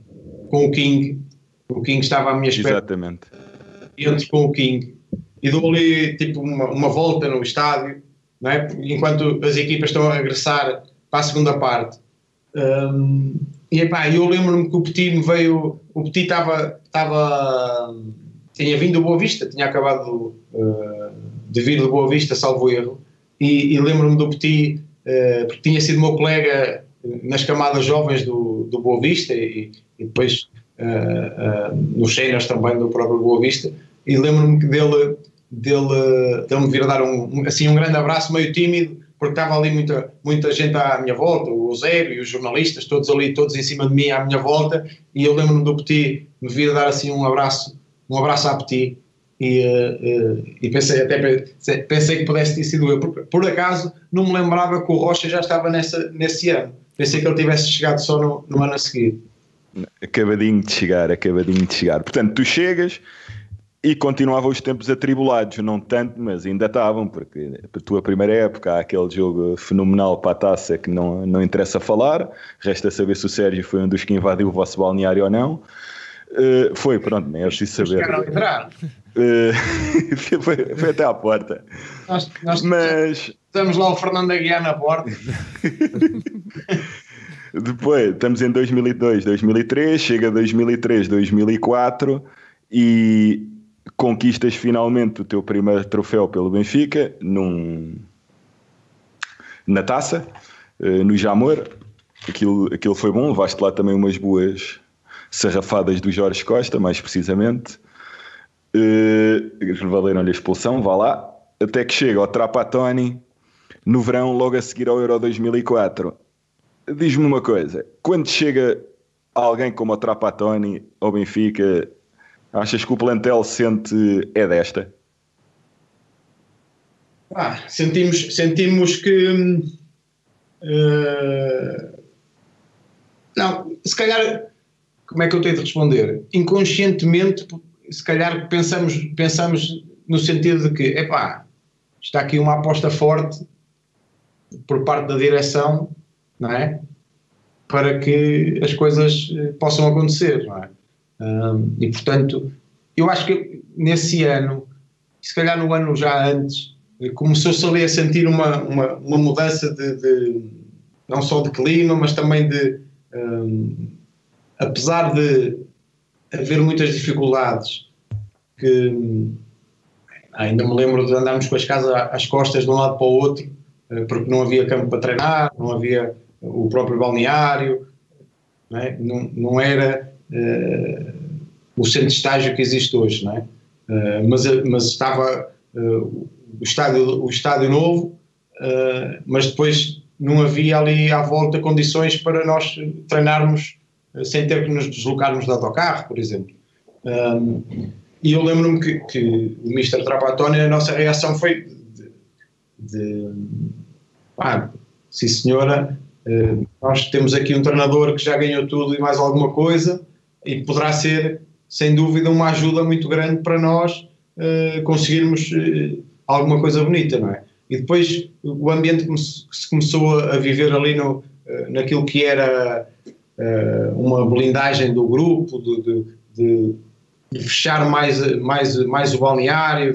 com o King. O King estava à minha espera. Exatamente. Entro com o King e dou ali tipo uma, uma volta no estádio é? enquanto as equipas estão a regressar para a segunda parte. Um, e epá, eu lembro-me que o Petit me veio. O Petit estava. estava tinha vindo do Boa Vista, tinha acabado uh, de vir do Boa Vista, salvo erro, e, e lembro-me do Petit, uh, porque tinha sido meu colega nas camadas jovens do, do Boa Vista e, e depois nos cenas também do próprio Boa Vista, e lembro-me dele dele, dele me vir a dar um, assim, um grande abraço meio tímido, porque estava ali muita, muita gente à minha volta, o Eusébio e os jornalistas, todos ali, todos em cima de mim à minha volta, e eu lembro-me do Petit me vir dar assim um abraço, um abraço à Petit, e, uh, e pensei até pensei que pudesse ter sido eu. Por, por, acaso não me lembrava que o Rocha já estava nessa, nesse ano. Pensei que ele tivesse chegado só no, no ano a seguir. Acabadinho de chegar, acabadinho de chegar. Portanto, tu chegas e continuavam os tempos atribulados, não tanto, mas ainda estavam, porque a tua primeira época há aquele jogo fenomenal para a taça que não, não interessa falar, resta saber se o Sérgio foi um dos que invadiu o vosso balneário ou não. Uh, foi, pronto, nem é preciso saber. Uh, foi, foi, até à porta. Nós, nós mas estamos lá o Fernando Aguiar na porta. Depois, estamos em 2002, 2003, chega 2003, 2004 e conquistas finalmente o teu primeiro troféu pelo Benfica num, na taça, eh, no Jamor. Aquilo, aquilo foi bom, levaste lá também umas boas sarrafadas do Jorge Costa, mais precisamente. Uh, valeram-lhe a expulsão, vá lá. Até que chega ao Trapatoni no verão, logo a seguir ao Euro 2004. Diz-me uma coisa: quando chega alguém como o Trapatoni ao Benfica, Achas que o plantel sente é desta? Ah, sentimos, sentimos que. Uh, não, se calhar. Como é que eu tenho de responder? Inconscientemente, se calhar pensamos, pensamos no sentido de que, epá, está aqui uma aposta forte por parte da direção, não é? Para que as coisas eh, possam acontecer, não é? Um, e portanto, eu acho que nesse ano, se calhar no ano já antes, começou-se ali a sentir uma, uma, uma mudança de, de, não só de clima, mas também de um, apesar de haver muitas dificuldades que ainda me lembro de andarmos com as casas às costas de um lado para o outro eh, porque não havia campo para treinar, não havia o próprio balneário, não, é? não, não era uh, o centro de estágio que existe hoje, não é? Uh, mas, mas estava uh, o, estádio, o estádio novo, mas depois não havia ali à volta condições para nós treinarmos sem ter que nos deslocarmos de autocarro, por exemplo. e eu lembro-me que, que o Mr. Trapatoni, a nossa reação foi de, de ah, sim senhora, nós temos aqui um treinador que já ganhou tudo e mais alguma coisa, e poderá ser, sem dúvida, uma ajuda muito grande para nós uh, conseguirmos uh, alguma coisa bonita, não é? E depois o ambiente que se começou a viver ali no, naquilo que era uma blindagem do grupo, de, de, de, de, fechar mais, mais, mais o balneário,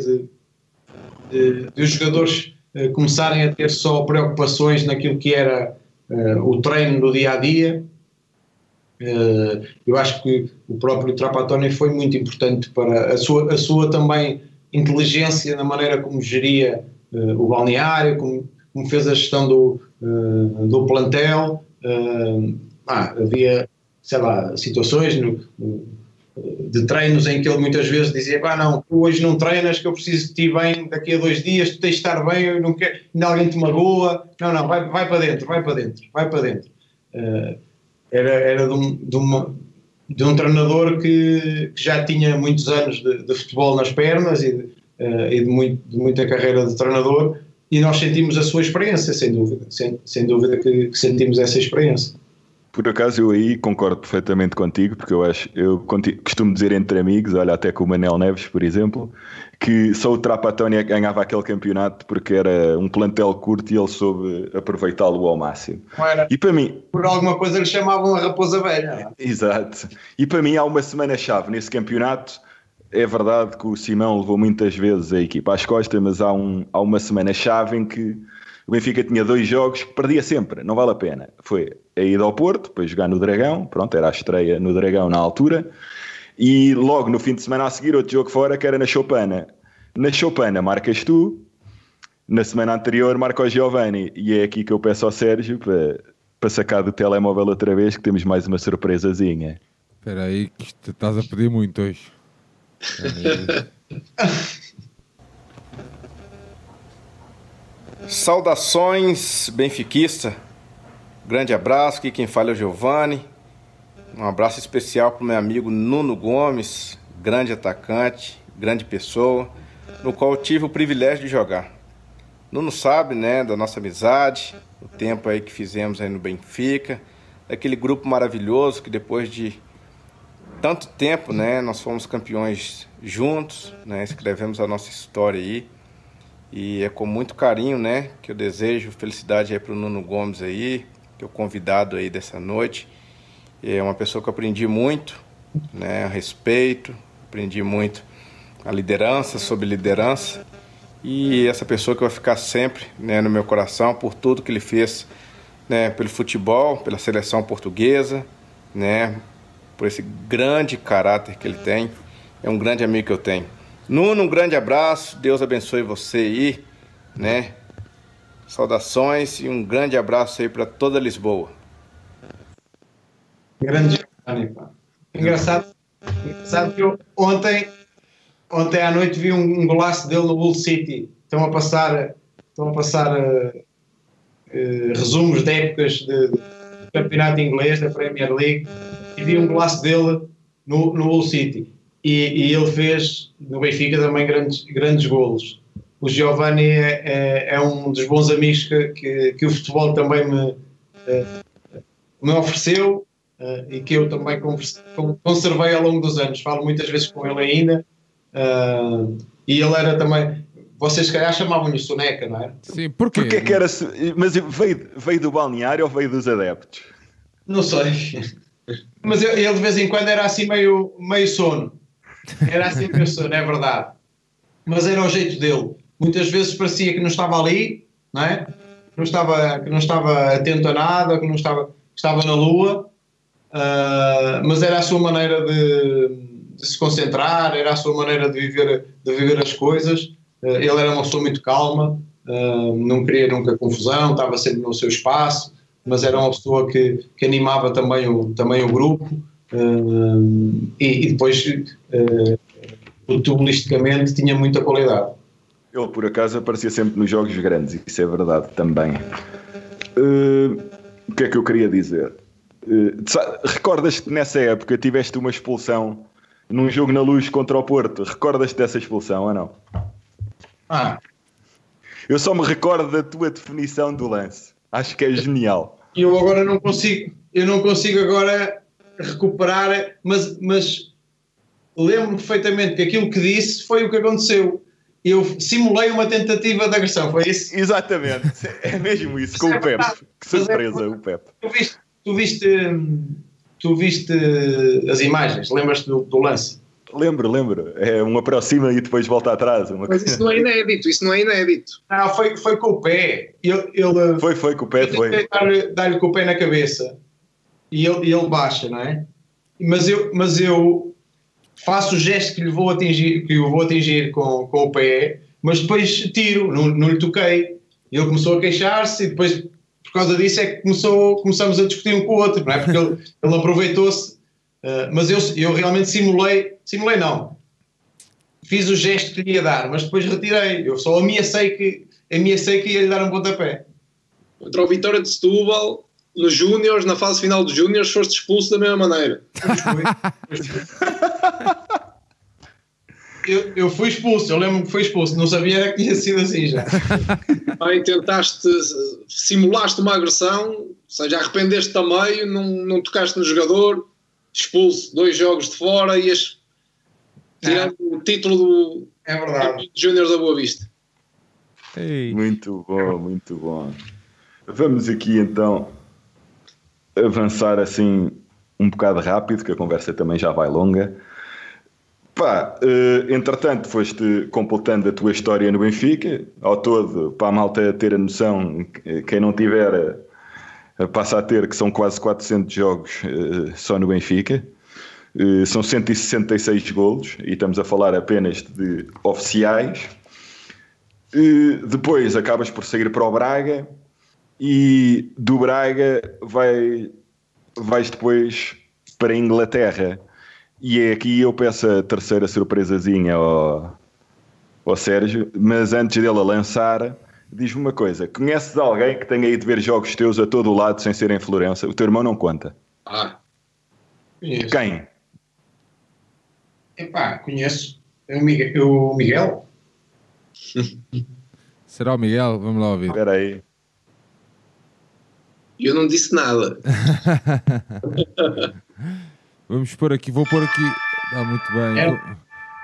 de, os jogadores começarem a ter só preocupações naquilo que era o treino do dia a dia Uh, eu acho que o próprio Trapattoni foi muito importante para a sua, a sua também inteligência na maneira como geria uh, o balneário, como, como, fez a gestão do, uh, do plantel. Ah, havia, sei lá, situações no, de treinos em que ele muitas vezes dizia: ah, não, tu hoje não treinas, que eu preciso de ti bem daqui a dois dias, tu tens de estar bem, eu não quero, ainda alguém te magoa. Não, não, vai, vai para dentro, vai para dentro, vai para dentro. Uh, era, era de, um, de, uma, de um treinador que, que, já tinha muitos anos de, de futebol nas pernas e, de, uh, e de, muito, de, muita carreira de treinador e nós sentimos a sua experiência, sem dúvida, sem, sem dúvida que, que sentimos essa experiência. Por acaso eu aí concordo perfeitamente contigo, porque eu acho, eu costumo dizer entre amigos, olha até com o Manel Neves, por exemplo, que só o Trapattoni ganhava aquele campeonato porque era um plantel curto e ele soube aproveitá-lo ao máximo. Era, e para mim, por alguma coisa lhe chamavam a raposa velha. Exato. E para mim há uma semana chave nesse campeonato. É verdade que o Simão levou muitas vezes a equipa às costas, mas há, um, há uma semana chave em que o Benfica tinha dois jogos que perdia sempre, não vale a pena. Foi a ida ao Porto, depois jogar no Dragão, pronto, era a estreia no Dragão na altura, e logo no fim de semana a seguir outro jogo fora que era na Chopana. Na Chopana marcas tu, na semana anterior marca o Giovanni, e é aqui que eu peço ao Sérgio para, para sacar do telemóvel outra vez que temos mais uma surpresazinha. Espera aí que estás a pedir muito hoje. Saudações, benfiquista. Grande abraço, aqui quem fala é o Giovanni. Um abraço especial para o meu amigo Nuno Gomes, grande atacante, grande pessoa, no qual eu tive o privilégio de jogar. Nuno sabe, né, da nossa amizade, o tempo aí que fizemos aí no Benfica, daquele grupo maravilhoso que depois de tanto tempo, né, nós fomos campeões juntos, né, escrevemos a nossa história aí. E é com muito carinho, né, que eu desejo felicidade aí para o Nuno Gomes aí, que é o convidado aí dessa noite. É uma pessoa que eu aprendi muito, né, a respeito, aprendi muito a liderança, sobre liderança. E essa pessoa que vai ficar sempre né, no meu coração por tudo que ele fez né, pelo futebol, pela seleção portuguesa, né, por esse grande caráter que ele tem. É um grande amigo que eu tenho. Nuno, um grande abraço, Deus abençoe você aí, né? Saudações e um grande abraço aí para toda Lisboa. Grande Engraçado, engraçado que eu ontem, ontem à noite vi um, um golaço dele no Bull City. Estão a passar, estão a passar uh, uh, resumos de épocas de, de, campeonato inglês, da Premier League, e vi um golaço dele no, no Bull City e, e, ele fez no Benfica também grandes, grandes golos. O Giovanni é, é, é um dos bons amigos que, que, que o futebol também me, eh, me ofereceu uh, e que eu também conservei ao longo dos anos. Falo muitas vezes com ele ainda. Uh, e ele era também. Vocês, se calhar, chamavam-lhe Soneca, não é? Sim, porquê? Porquê que era. Mas veio, veio do balneário ou veio dos adeptos? Não sei. Mas ele de vez em quando era assim meio, meio sono. Era assim eu não é verdade. Mas era o jeito dele. Muitas vezes parecia que não estava ali, não é? Que não estava, que não estava atento a nada, que não estava, que estava na lua, uh, mas era a sua maneira de, de, se concentrar, era a sua maneira de viver, de viver as coisas. Uh, ele era uma pessoa muito calma, uh, não queria nunca confusão, estava sempre no seu espaço, mas era uma pessoa que, que animava também o, também o grupo. E, e, depois futebolisticamente tinha muita qualidade. Ele por acaso aparecia sempre nos jogos grandes, isso é verdade também. Uh, o que é que eu queria dizer? Uh, Recordas-te que nessa época tiveste uma expulsão num jogo na luz contra o Porto? Recordas-te dessa expulsão ou não? Ah. Eu só me recordo da tua definição do lance. Acho que é genial. Eu agora não consigo, eu não consigo agora recuperar, mas, mas lembro perfeitamente que aquilo que disse foi o que aconteceu. Eu simulei uma tentativa de agressão, foi isso? Exatamente, é mesmo isso, com o é Pepe. Que surpresa, o Pepe. Tu viste, tu viste, tu viste as imagens, lembras-te do, do, lance? Lembro, lembro. É um aproxima e depois volta atrás. Uma... Mas isso não é inédito, isso não é inédito. Não, foi, foi com o pé. Ele, ele, foi, foi com o pé, foi. Dar-lhe dar com o pé na cabeça e ele, e ele baixa, não é? Mas eu, mas eu faço o gesto que lhe vou atingir, que eu vou atingir com, com o pé, mas depois tiro, não, não lhe toquei. Ele começou a queixar-se e depois, por causa disso, é que começou, começamos a discutir um com o outro, não é? Porque ele, ele aproveitou-se. Uh, mas eu, eu realmente simulei, simulei não, fiz o gesto que lhe ia dar, mas depois retirei. Eu só ameacei que, ameacei que ia lhe dar um pontapé. Contra o Vitória de Setúbal, nos Júniors, na fase final dos Júniors, foste expulso da mesma maneira. eu, eu fui expulso, eu lembro que fui expulso, não sabia que tinha sido assim já. Aí tentaste, simulaste uma agressão, ou seja, arrependeste-te a meio, não, não tocaste no jogador, expulso, dois jogos de fora e as, tirando é. o título do é verdade. Júniors da Boa Vista. Ei. Muito bom, muito bom. Vamos aqui então avançar assim um bocado rápido, que a conversa também já vai longa. Pá, uh, entretanto, foste completando a tua história no Benfica, ao todo, para a malta ter a noção, quem não tiver, passa a ter que são quase 400 jogos uh, só no Benfica. são 166 golos, e estamos a falar apenas de oficiais. depois acabas por sair para o Braga, e do Braga vai, vais depois para a Inglaterra. E é aqui eu peço a terceira surpresazinha ao, ao Sérgio, mas antes dele a lançar, Diz-me uma coisa: conheces alguém que tenha ido ver jogos teus a todo o lado sem ser em Florença? O teu irmão não conta. Ah, conheço. Quem? Epá, conheço o Miguel. O Miguel? Será o Miguel? Vamos lá ouvir. Espera aí. Eu não disse nada. Vamos pôr aqui, vou pôr aqui. Ah, muito bem. É. Vou,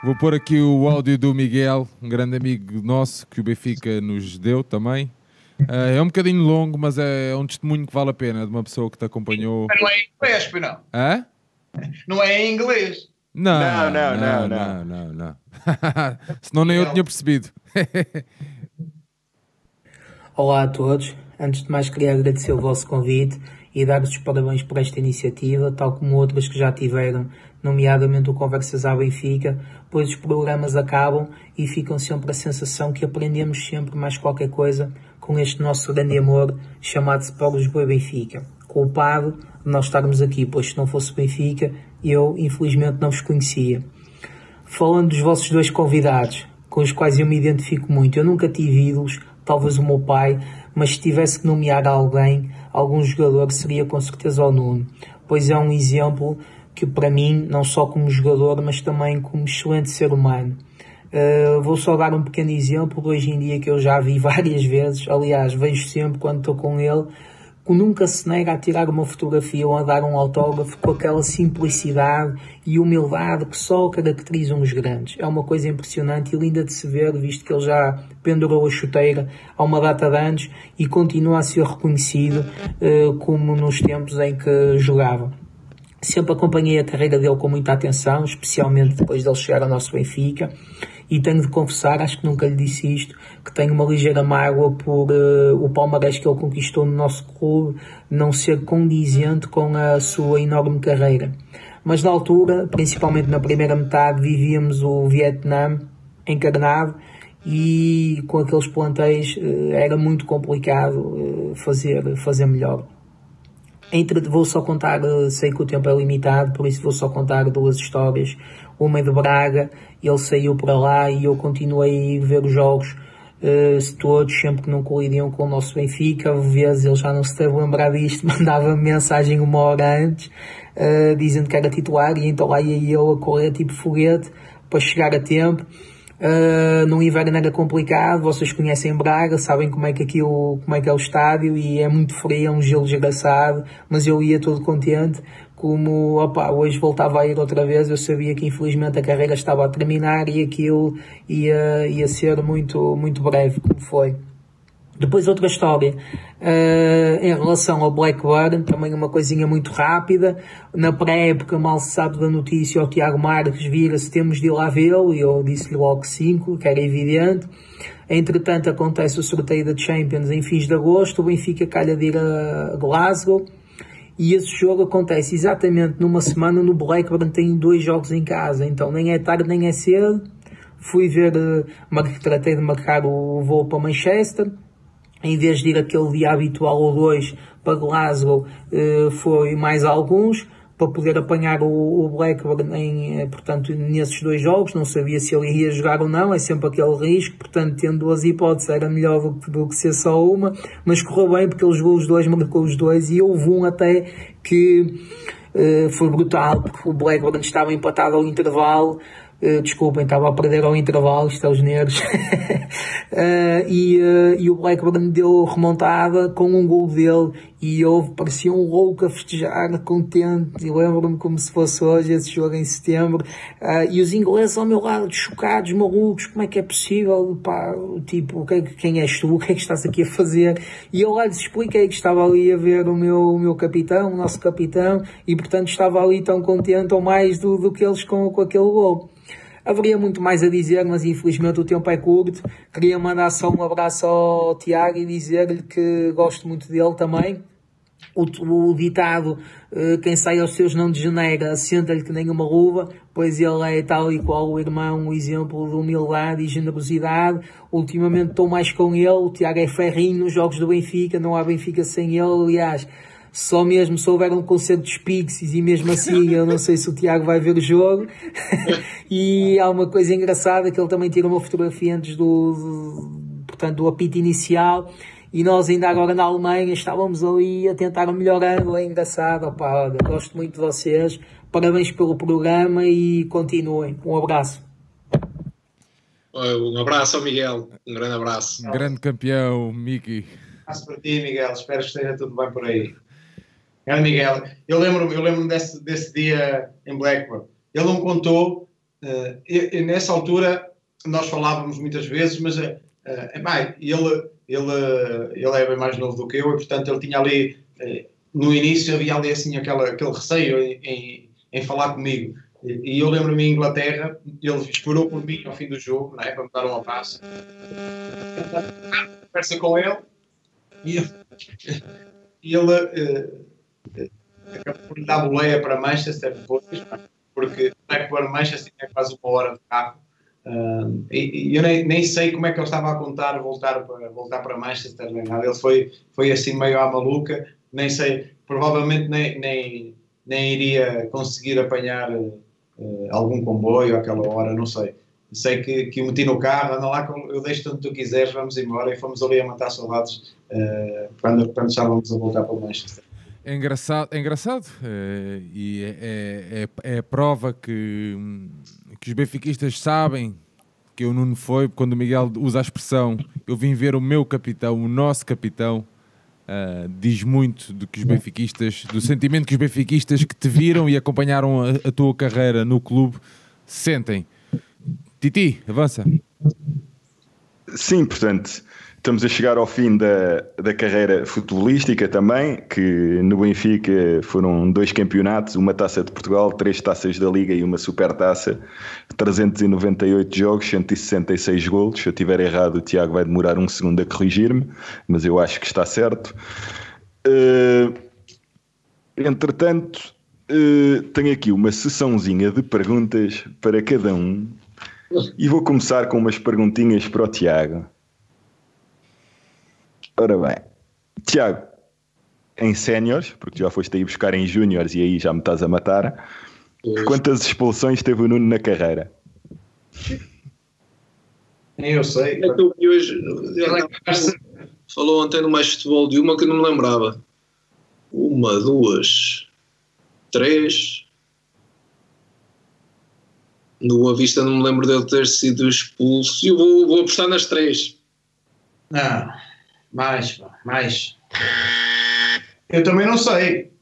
vou pôr aqui o áudio do Miguel, um grande amigo nosso que o Benfica nos deu também. Ah, é um bocadinho longo, mas é um testemunho que vale a pena de uma pessoa que te acompanhou. Mas não é em inglês, não. Hã? Não é em inglês. Não, Não, não, não, não, não, não, não. Senão nem eu tinha percebido. Olá a todos. Antes de mais, queria agradecer o vosso convite e dar-vos os parabéns por esta iniciativa, tal como outras que já tiveram, nomeadamente o Conversas à Benfica, pois os programas acabam e ficam sempre a sensação que aprendemos sempre mais qualquer coisa com este nosso grande amor chamado Sport Lisboa e Benfica. Culpado de nós estarmos aqui, pois se não fosse Benfica, eu infelizmente não vos conhecia. Falando dos vossos dois convidados, com os quais eu me identifico muito, eu nunca tive ídolos, talvez o meu pai, mas se tivesse que nomear alguém, algum jogador, seria com certeza o Nuno, pois é um exemplo que para mim, não só como jogador, mas também como excelente ser humano. Uh, vou só dar um pequeno exemplo hoje em dia que eu já vi várias vezes, aliás, vejo sempre quando estou com ele, nunca se nega a tirar uma fotografia ou a dar um autógrafo com aquela simplicidade e humildade que só caracterizam os grandes. É uma coisa impressionante e linda de se ver, visto que ele já pendurou a chuteira há uma data de anos e continua a ser reconhecido uh, como nos tempos em que jogava. Sempre acompanhei a carreira dele com muita atenção, especialmente depois dele chegar ao nosso Benfica. E tenho de confessar, acho que nunca lhe disse isto, que tenho uma ligeira mágoa por uh, o palmarés que ele conquistou no nosso clube não ser condizente com a sua enorme carreira. Mas na altura, principalmente na primeira metade, vivíamos o Vietnã encarnado e com aqueles plantéis uh, era muito complicado uh, fazer, fazer melhor. Entre, vou só contar, sei que o tempo é limitado, por isso vou só contar duas histórias. Uma é de Braga, ele saiu para lá e eu continuei a ver os jogos uh, todos, sempre que não colidiam com o nosso Benfica. Às vezes ele já não se deve lembrar disto, mandava mensagem uma hora antes, uh, dizendo que era titular, e então lá ia eu a correr tipo foguete para chegar a tempo. Uh, no inverno era complicado, vocês conhecem Braga, sabem como é que aquilo, como é que é o estádio e é muito frio, é um gelo desgraçado, mas eu ia todo contente, como opa, hoje voltava a ir outra vez, eu sabia que infelizmente a carreira estava a terminar e aquilo ia, ia ser muito, muito breve, como foi. Depois outra história, uh, em relação ao Blackburn, também uma coisinha muito rápida. Na pré-época mal se sabe da notícia, o Tiago Marques vira-se, temos de ir lá vê-lo, e eu disse-lhe logo que sim, que era evidente. Entretanto acontece o sorteio da Champions em fins de agosto, o Benfica calha de ir a Glasgow, e esse jogo acontece exatamente numa semana no Blackburn, tem dois jogos em casa, então nem é tarde nem é cedo. Fui ver, uh, tratei de marcar o voo para Manchester, em vez de ir aquele dia habitual ou dois para Glasgow, foi mais alguns para poder apanhar o, Blackburn em, portanto, nesses dois jogos. Não sabia se ele iria jogar ou não, é sempre aquele risco. Portanto, tendo duas hipóteses, era melhor do que, do que ser só uma. Mas correu bem porque ele jogou os dois, marcou os dois e houve um até que uh, foi brutal, porque o Blackburn estava empatado ao intervalo. Uh, desculpem, estava a perder ao intervalo, isto é os nervos. uh, e, uh, e o Blackburn deu remontada com um gol dele e houve, parecia um louco a festejar, contente. Lembro-me como se fosse hoje, esse jogo em setembro. e os ingleses ao meu lado, chocados, malucos, como é que é possível? Pá, tipo, que, quem és tu? O que é que estás aqui a fazer? E eu lá lhes expliquei que estava ali a ver o meu, o meu capitão, o nosso capitão, e portanto estava ali tão contente ou mais do, do que eles com, com aquele gol. Haveria muito mais a dizer, mas infelizmente o tempo é curto. Queria mandar só um abraço ao Tiago e dizer-lhe que gosto muito dele também. O, o ditado, uh, quem sai aos seus não degenera, senta-lhe que nem uma luva, pois ele é tal e qual o irmão, um exemplo de humildade e generosidade. Ultimamente estou mais com ele, o Tiago é ferrinho nos jogos do Benfica, não há Benfica sem ele, aliás só mesmo se houver um concerto de Pixies e mesmo assim eu não sei se o Tiago vai ver o jogo. e há uma coisa engraçada que ele também tira uma fotografia antes do, portanto, do apito inicial. E nós ainda agora na Alemanha estávamos ali a tentar o melhor ângulo, é engraçado, opá, olha, gosto muito de vocês, parabéns pelo programa e continuem. Um abraço. Um abraço ao Miguel, um grande abraço. Um grande campeão, Miki. Um abraço para ti, Miguel, espero que esteja tudo bem por aí. Grande Miguel, eu lembro-me eu lembro desse, desse dia em Blackburn. Ele não contou, uh, e, e nessa altura nós falávamos muitas vezes, mas uh, uh, ele ele, ele é bem mais novo do que eu e, portanto, ele tinha ali, eh, no início havia ali assim aquela, aquele receio em, em, em falar comigo. E eu lembro-me em Inglaterra, ele esperou por mim ao fim do jogo, é? para me dar um abraço. Conversa com ele e ele, uh, acabou por dar boleia para Manchester depois, porque Blackburn Manchester é quase uma hora de carro Uh, e, e, eu nem, nem, sei como é que ele estava a contar voltar para, voltar para Manchester, nem nada. Ele foi, foi assim meio à maluca, nem sei, provavelmente nem, nem, nem iria conseguir apanhar uh, algum comboio àquela hora, não sei. Sei que, que o meti no carro, anda lá, eu deixo tanto tu quiseres, vamos embora. E fomos ali a matar saudades uh, quando, quando estávamos a voltar para Manchester. É engraçado, é engraçado é, e é, é, é, é prova que que os benfiquistas sabem que o Nuno foi, quando o Miguel usa a expressão eu vim ver o meu capitão, o nosso capitão, uh, diz muito do que os benfiquistas, do sentimento que os benfiquistas que te viram e acompanharam a, a tua carreira no clube sentem. Titi, avança. Sim, portanto, Estamos a chegar ao fim da, da carreira futebolística também, que no Benfica foram dois campeonatos, uma taça de Portugal, três taças da Liga e uma supertaça, 398 jogos, 166 golos. Se eu estiver errado, o Tiago vai demorar um segundo a corrigir-me, mas eu acho que está certo. Uh, entretanto, uh, tenho aqui uma sessãozinha de perguntas para cada um e vou começar com umas perguntinhas para o Tiago. Ora bem, Tiago, em séniores, porque já foste aí buscar em júniores e aí já me estás a matar, pois. quantas expulsões teve o Nuno na carreira? Nem eu sei. É que eu hoje, falou ontem no mais futebol de uma que não me lembrava. Uma, duas, três. No Boa Vista não me lembro dele ter sido expulso. E eu vou, vou apostar nas três. Não. Mais, mais. Eu também não sei.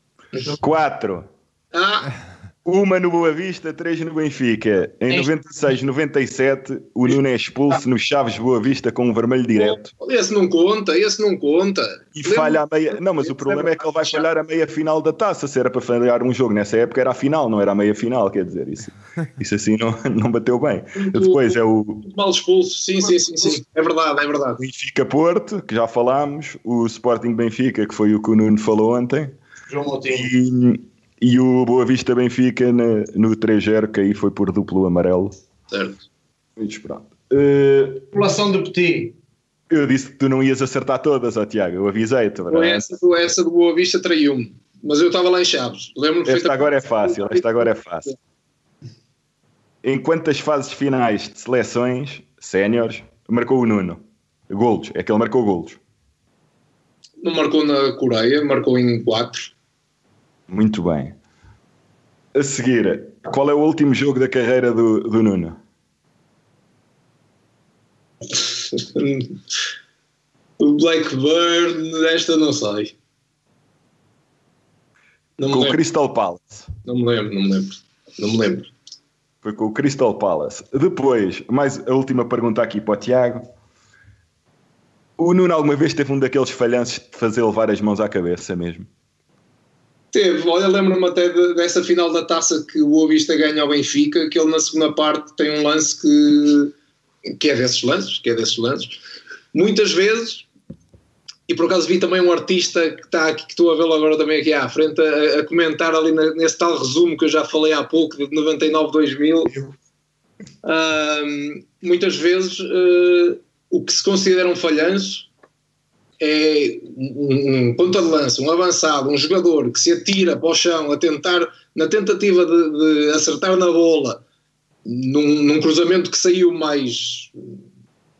Quatro. Ah. Uma no Boa Vista, três no Benfica. Em 96, 97, o Nuno é expulso no Chaves Boa Vista com um vermelho direto. Esse não conta, esse não conta. E falha a meia. Não, mas o problema é que ele vai falhar a meia final da taça. Se era para falhar um jogo nessa época, era a final, não era a meia final. Quer dizer, isso, isso assim não, não bateu bem. Depois é o. Mal expulso, sim, sim, sim, sim. É verdade, é verdade. Benfica Porto, que já falámos. O Sporting Benfica, que foi o que o Nuno falou ontem. João Moutinho. E e o Boa Vista Benfica no, no 3-0, que aí foi por duplo amarelo. Certo. Muito pronto. Uh, População do Petit. Eu disse que tu não ias acertar todas, ó Tiago. Eu avisei-te. Essa, essa do Boa Vista traiu-me. Mas eu estava lá em Chaves. Lembro esta agora é fácil. Esta agora é fácil. Em quantas fases finais de seleções séniores marcou o Nuno? Golos. É que ele marcou golos. Não marcou na Coreia, marcou em 4. Muito bem. A seguir, qual é o último jogo da carreira do, do Nuno? o Blackburn, esta não sei. Não com o Crystal Palace. Não me lembro, não me lembro. Não me lembro. Foi com o Crystal Palace. Depois, mais a última pergunta aqui para o Tiago. O Nuno alguma vez teve um daqueles falhanços de fazer levar as mãos à cabeça mesmo? Teve, olha, lembro-me até de, dessa final da taça que o Boa Vista ganha ao Benfica, que ele na segunda parte tem um lance que, que é desses lances, que é desses lances. Muitas vezes, e por acaso vi também um artista que está aqui, que estou a vê-lo agora também aqui à frente, a, a comentar ali na, nesse tal resumo que eu já falei há pouco, de 99-2000. Uh, muitas vezes uh, o que se considera um falhanço é um, um ponta de lança, um avançado, um jogador que se atira para o chão a tentar, na tentativa de, de acertar na bola, num, num, cruzamento que saiu mais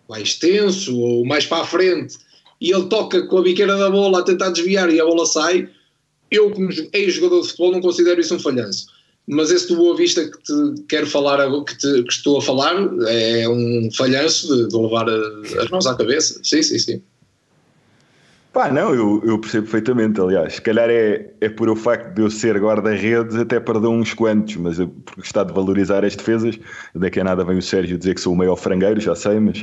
mais tenso ou mais para a frente e ele toca com a biqueira da bola a tentar desviar e a bola sai, eu como ex-jogador de futebol não considero isso um falhanço. Mas esse do Boa Vista que te quero falar, que, te, que estou a falar, é um falhanço de, de levar as mãos à cabeça. Sim, sim, sim. Pá, não, eu, eu percebo perfeitamente, aliás. Se calhar é, é por o facto de eu ser guarda-redes, até perdão uns quantos, mas eu, por gostar de valorizar as defesas, daqui a nada vem o Sérgio dizer que sou o maior frangueiro, já sei, mas.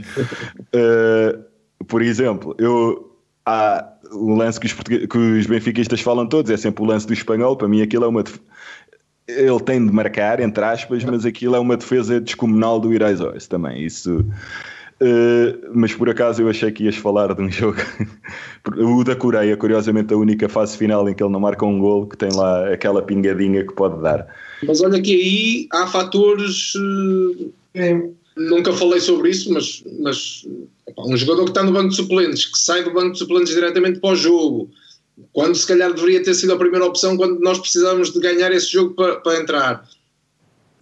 Uh, por exemplo, eu. Há o lance que os, que os benfiquistas falam todos, é sempre o lance do espanhol, para mim aquilo é uma. Ele tem de marcar, entre aspas, mas aquilo é uma defesa descomunal do Iraizois também. Isso Uh, mas por acaso eu achei que ias falar de um jogo, o da Coreia, curiosamente a única fase final em que ele não marca um gol, que tem lá aquela pingadinha que pode dar. Mas olha que aí há fatores. Uh, nunca falei sobre isso, mas, mas um jogador que está no banco de suplentes, que sai do banco de suplentes diretamente para o jogo, quando se calhar deveria ter sido a primeira opção quando nós precisávamos de ganhar esse jogo para, para entrar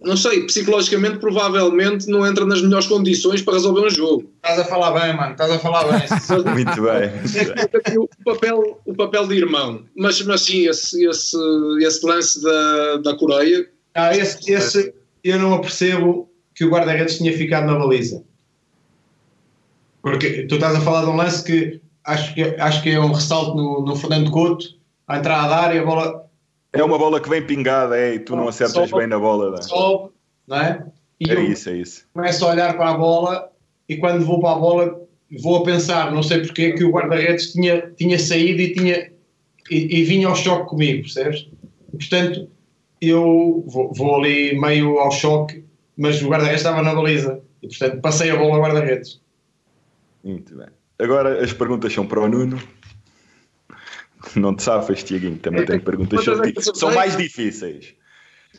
não sei, psicologicamente provavelmente não entra nas melhores condições para resolver um jogo. Estás a falar bem, mano, estás a falar bem. Muito bem. o, papel, o papel de irmão, mas, mas sim, esse, esse, esse lance da, da Coreia. Ah, esse, esse eu não apercebo que o guarda-redes tinha ficado na baliza. Porque tu estás a falar de um lance que acho que, acho que é um ressalto no, no Fernando Couto, a entrada da área, a bola é uma bola que vem pingada, é, e tu não acertas sobe, bem na bola. Não? Sobe, não é? E é isso, é isso. Começo a olhar para a bola e quando vou para a bola vou a pensar, não sei porque, que o guarda-redes tinha, tinha saído e, tinha, e, e, vinha ao choque comigo, percebes? Portanto, eu vou, vou ali meio ao choque, mas o guarda-redes estava na baliza e, portanto, passei a bola ao guarda-redes. Muito bem. Agora as perguntas são para o Nuno. Não te safas, Tiaguinho, também tenho perguntas sobre ti. São mais difíceis.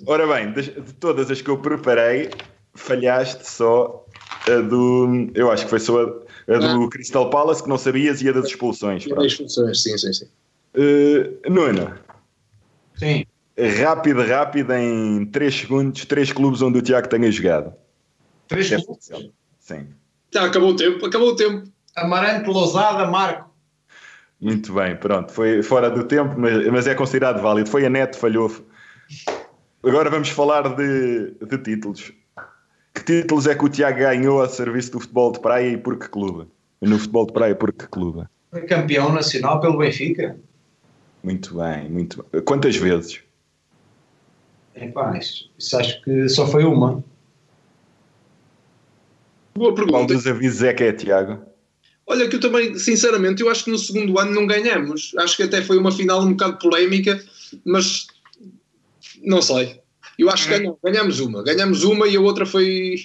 Ora bem, de, de, todas as que eu preparei, falhaste só a do. Eu acho que foi só a, a do ah. Crystal Palace, que não sabias, e a das expulsões. E das expulsões, sim, sim, sim. Uh, Nuno. Sim. Rápido, rápido, em 3 segundos, 3 clubes onde o Tiago tenha jogado. 3 é clubes? Sim. Já acabou o tempo, acabou o tempo. Amarante, Lousada, Marco. Muito bem, pronto. Foi fora do tempo, mas, mas é considerado válido. Foi a net, falhou. Agora vamos falar de, de títulos. Que títulos é que o Tiago ganhou a serviço do futebol de praia e por que clube? No futebol de praia, por que clube? Foi campeão nacional pelo Benfica. Muito bem, muito bem. Quantas vezes? Epá, isso, isso acho que só foi uma. Boa pergunta. Qual dos avisos é que é, Tiago? Olha que eu também, sinceramente, eu acho que no segundo ano não ganhamos. Acho que até foi uma final um bocado polémica, mas não sei. Eu acho que ganhamos, ganhamos uma. Ganhamos uma e a outra foi...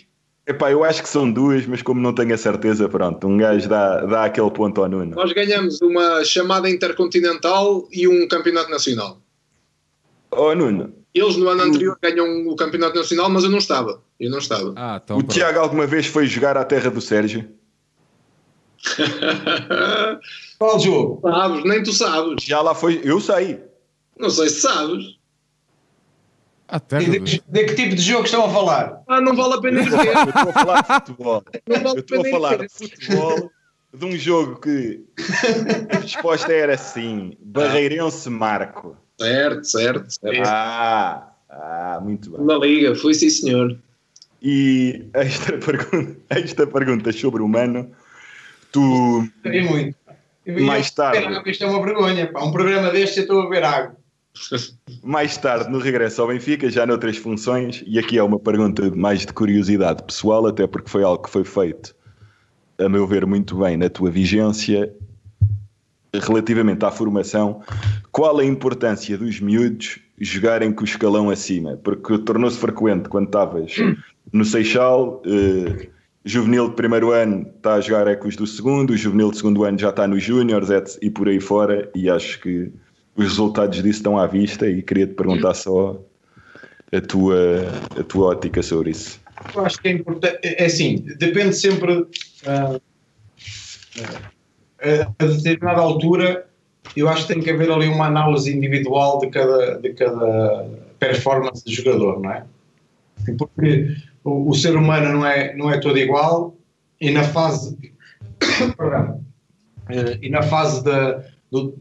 Epá, eu acho que são duas, mas como não tenho a certeza, pronto, um gajo dá, dá aquele ponto ao Nuno. Nós ganhamos uma chamada intercontinental e um campeonato nacional. Oh Nuno. Eles no ano anterior ganham o campeonato nacional, mas eu não estava. Eu não estava. Ah, então o pronto. Tiago alguma vez foi jogar à terra do Sérgio? Qual jogo? Sabes, nem tu sabes. Já lá foi, eu sei. Não sei se sabes. Até de, de, que tipo de jogo estão a falar? Ah, não vale a pena dizer. Eu estou a falar de futebol. Não vale eu estou a falar de futebol de um jogo que a resposta era assim: Barreirense Marco. Certo, certo, certo. Ah, ah, muito bem. Na Liga, foi sim, senhor. E esta pergunta, esta pergunta sobre o Mano Tu. Gostei muito. mais tarde. Isto é uma vergonha. Pá. Um programa deste eu estou a ver água. Mais tarde, no regresso ao Benfica, já noutras funções, e aqui é uma pergunta mais de curiosidade pessoal, até porque foi algo que foi feito, a meu ver, muito bem na tua vigência, relativamente à formação, qual a importância dos miúdos jogarem com o escalão acima? Porque tornou-se frequente quando estavas no Seixal. Eh, juvenil de primeiro ano está a jogar ecos do segundo, o juvenil de segundo ano já está nos júniores e por aí fora, e acho que os resultados disso estão à vista e queria te perguntar só a tua, a tua ótica sobre isso. Eu acho que é importante, é, é assim, depende sempre uh, a determinada altura, eu acho que tem que haver ali uma análise individual de cada, de cada performance de jogador, não é? Porque o, o, ser humano não é, não é todo igual. E na fase uh, e na fase da do,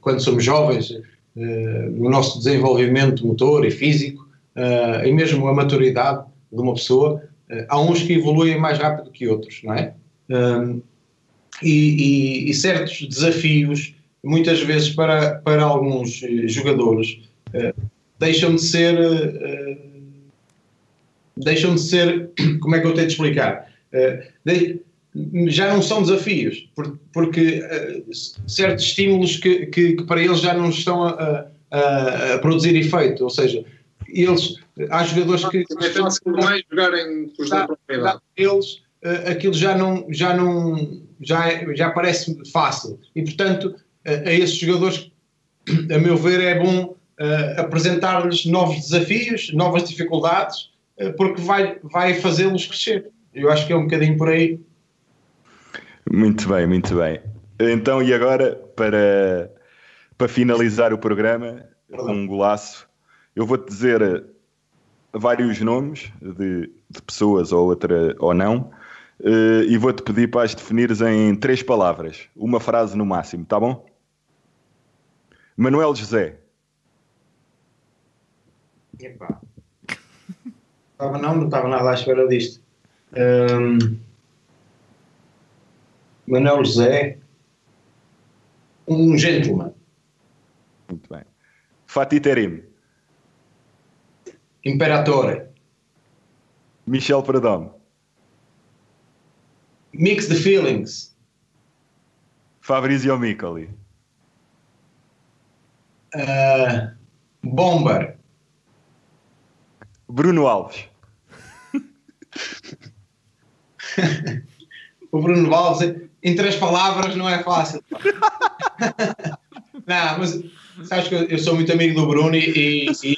quando somos jovens no nosso desenvolvimento motor e físico uh, e mesmo a maturidade de uma pessoa há uns que evoluem mais rápido que outros não é? E, e, e, certos desafios muitas vezes para, para alguns jogadores deixam de ser deixam de ser como é que eu tenho de explicar de, já não são desafios, porque uh, certos estímulos que, que, que, para eles já não estão a, a, a, produzir efeito, ou seja, eles, há jogadores que... É fácil demais jogarem com os da propriedade. Eles, uh, aquilo já não, já não, já, já parece fácil, e portanto, a esses jogadores, a meu ver, é bom apresentar-lhes novos desafios, novas dificuldades, porque vai, vai fazê-los crescer. Eu acho que é um bocadinho por aí. Muito bem, muito bem. Então, e agora, para, para finalizar o programa, com um golaço, eu vou-te dizer vários nomes de, de, pessoas ou outra ou não, uh, e vou-te pedir para as definires em três palavras, uma frase no máximo, tá bom? Manuel José. Epá. Estava não, não estava nada à espera disto. Um... Manuel José, um gentleman. Muito bem. Fatih Terim. Imperatore. Michel Pradom. Mix the feelings. Fabrizio Micoli. Uh, Bomber. Bruno Alves. O Bruno Alves em três palavras não é fácil. não, mas sabes que eu sou muito amigo do Bruno e, e, e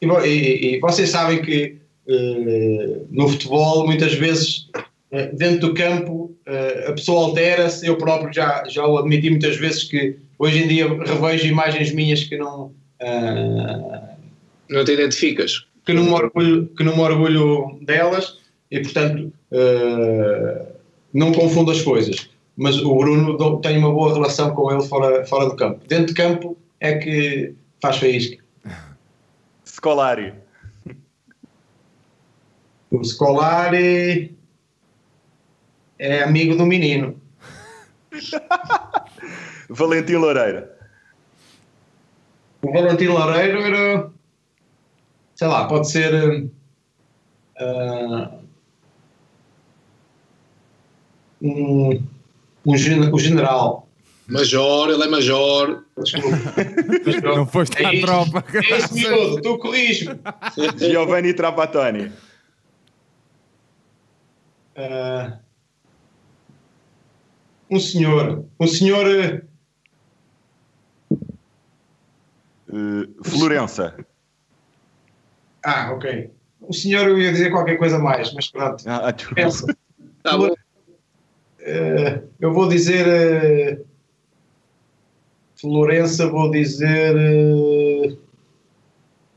e, e, vocês sabem que uh, no futebol muitas vezes uh, dentro do campo uh, a pessoa altera-se, eu próprio já, já o admiti muitas vezes que hoje em dia revejo imagens minhas que não não te identificas. que não me orgulho, que não me orgulho delas e portanto não confundo as coisas mas o Bruno tem uma boa relação com ele fora, fora do campo. Dentro de campo é que faz faísca. Scolari. O Scolari é amigo do menino. Valentim Loureira. O Valentim Loureiro era, sei lá, pode ser uh, um o, gen o general. Major, ele é major. Desculpa. Não foste é à isso, tropa. É isso, miúdo, tu corrijo. Giovanni Trapattoni. Uh, um senhor. Um senhor. Uh, Florença. Ah, ok. O senhor eu ia dizer qualquer coisa mais, mas pronto. Ah, Pensa. Tá bom. Uh, eu vou dizer uh, Florença, vou dizer uh,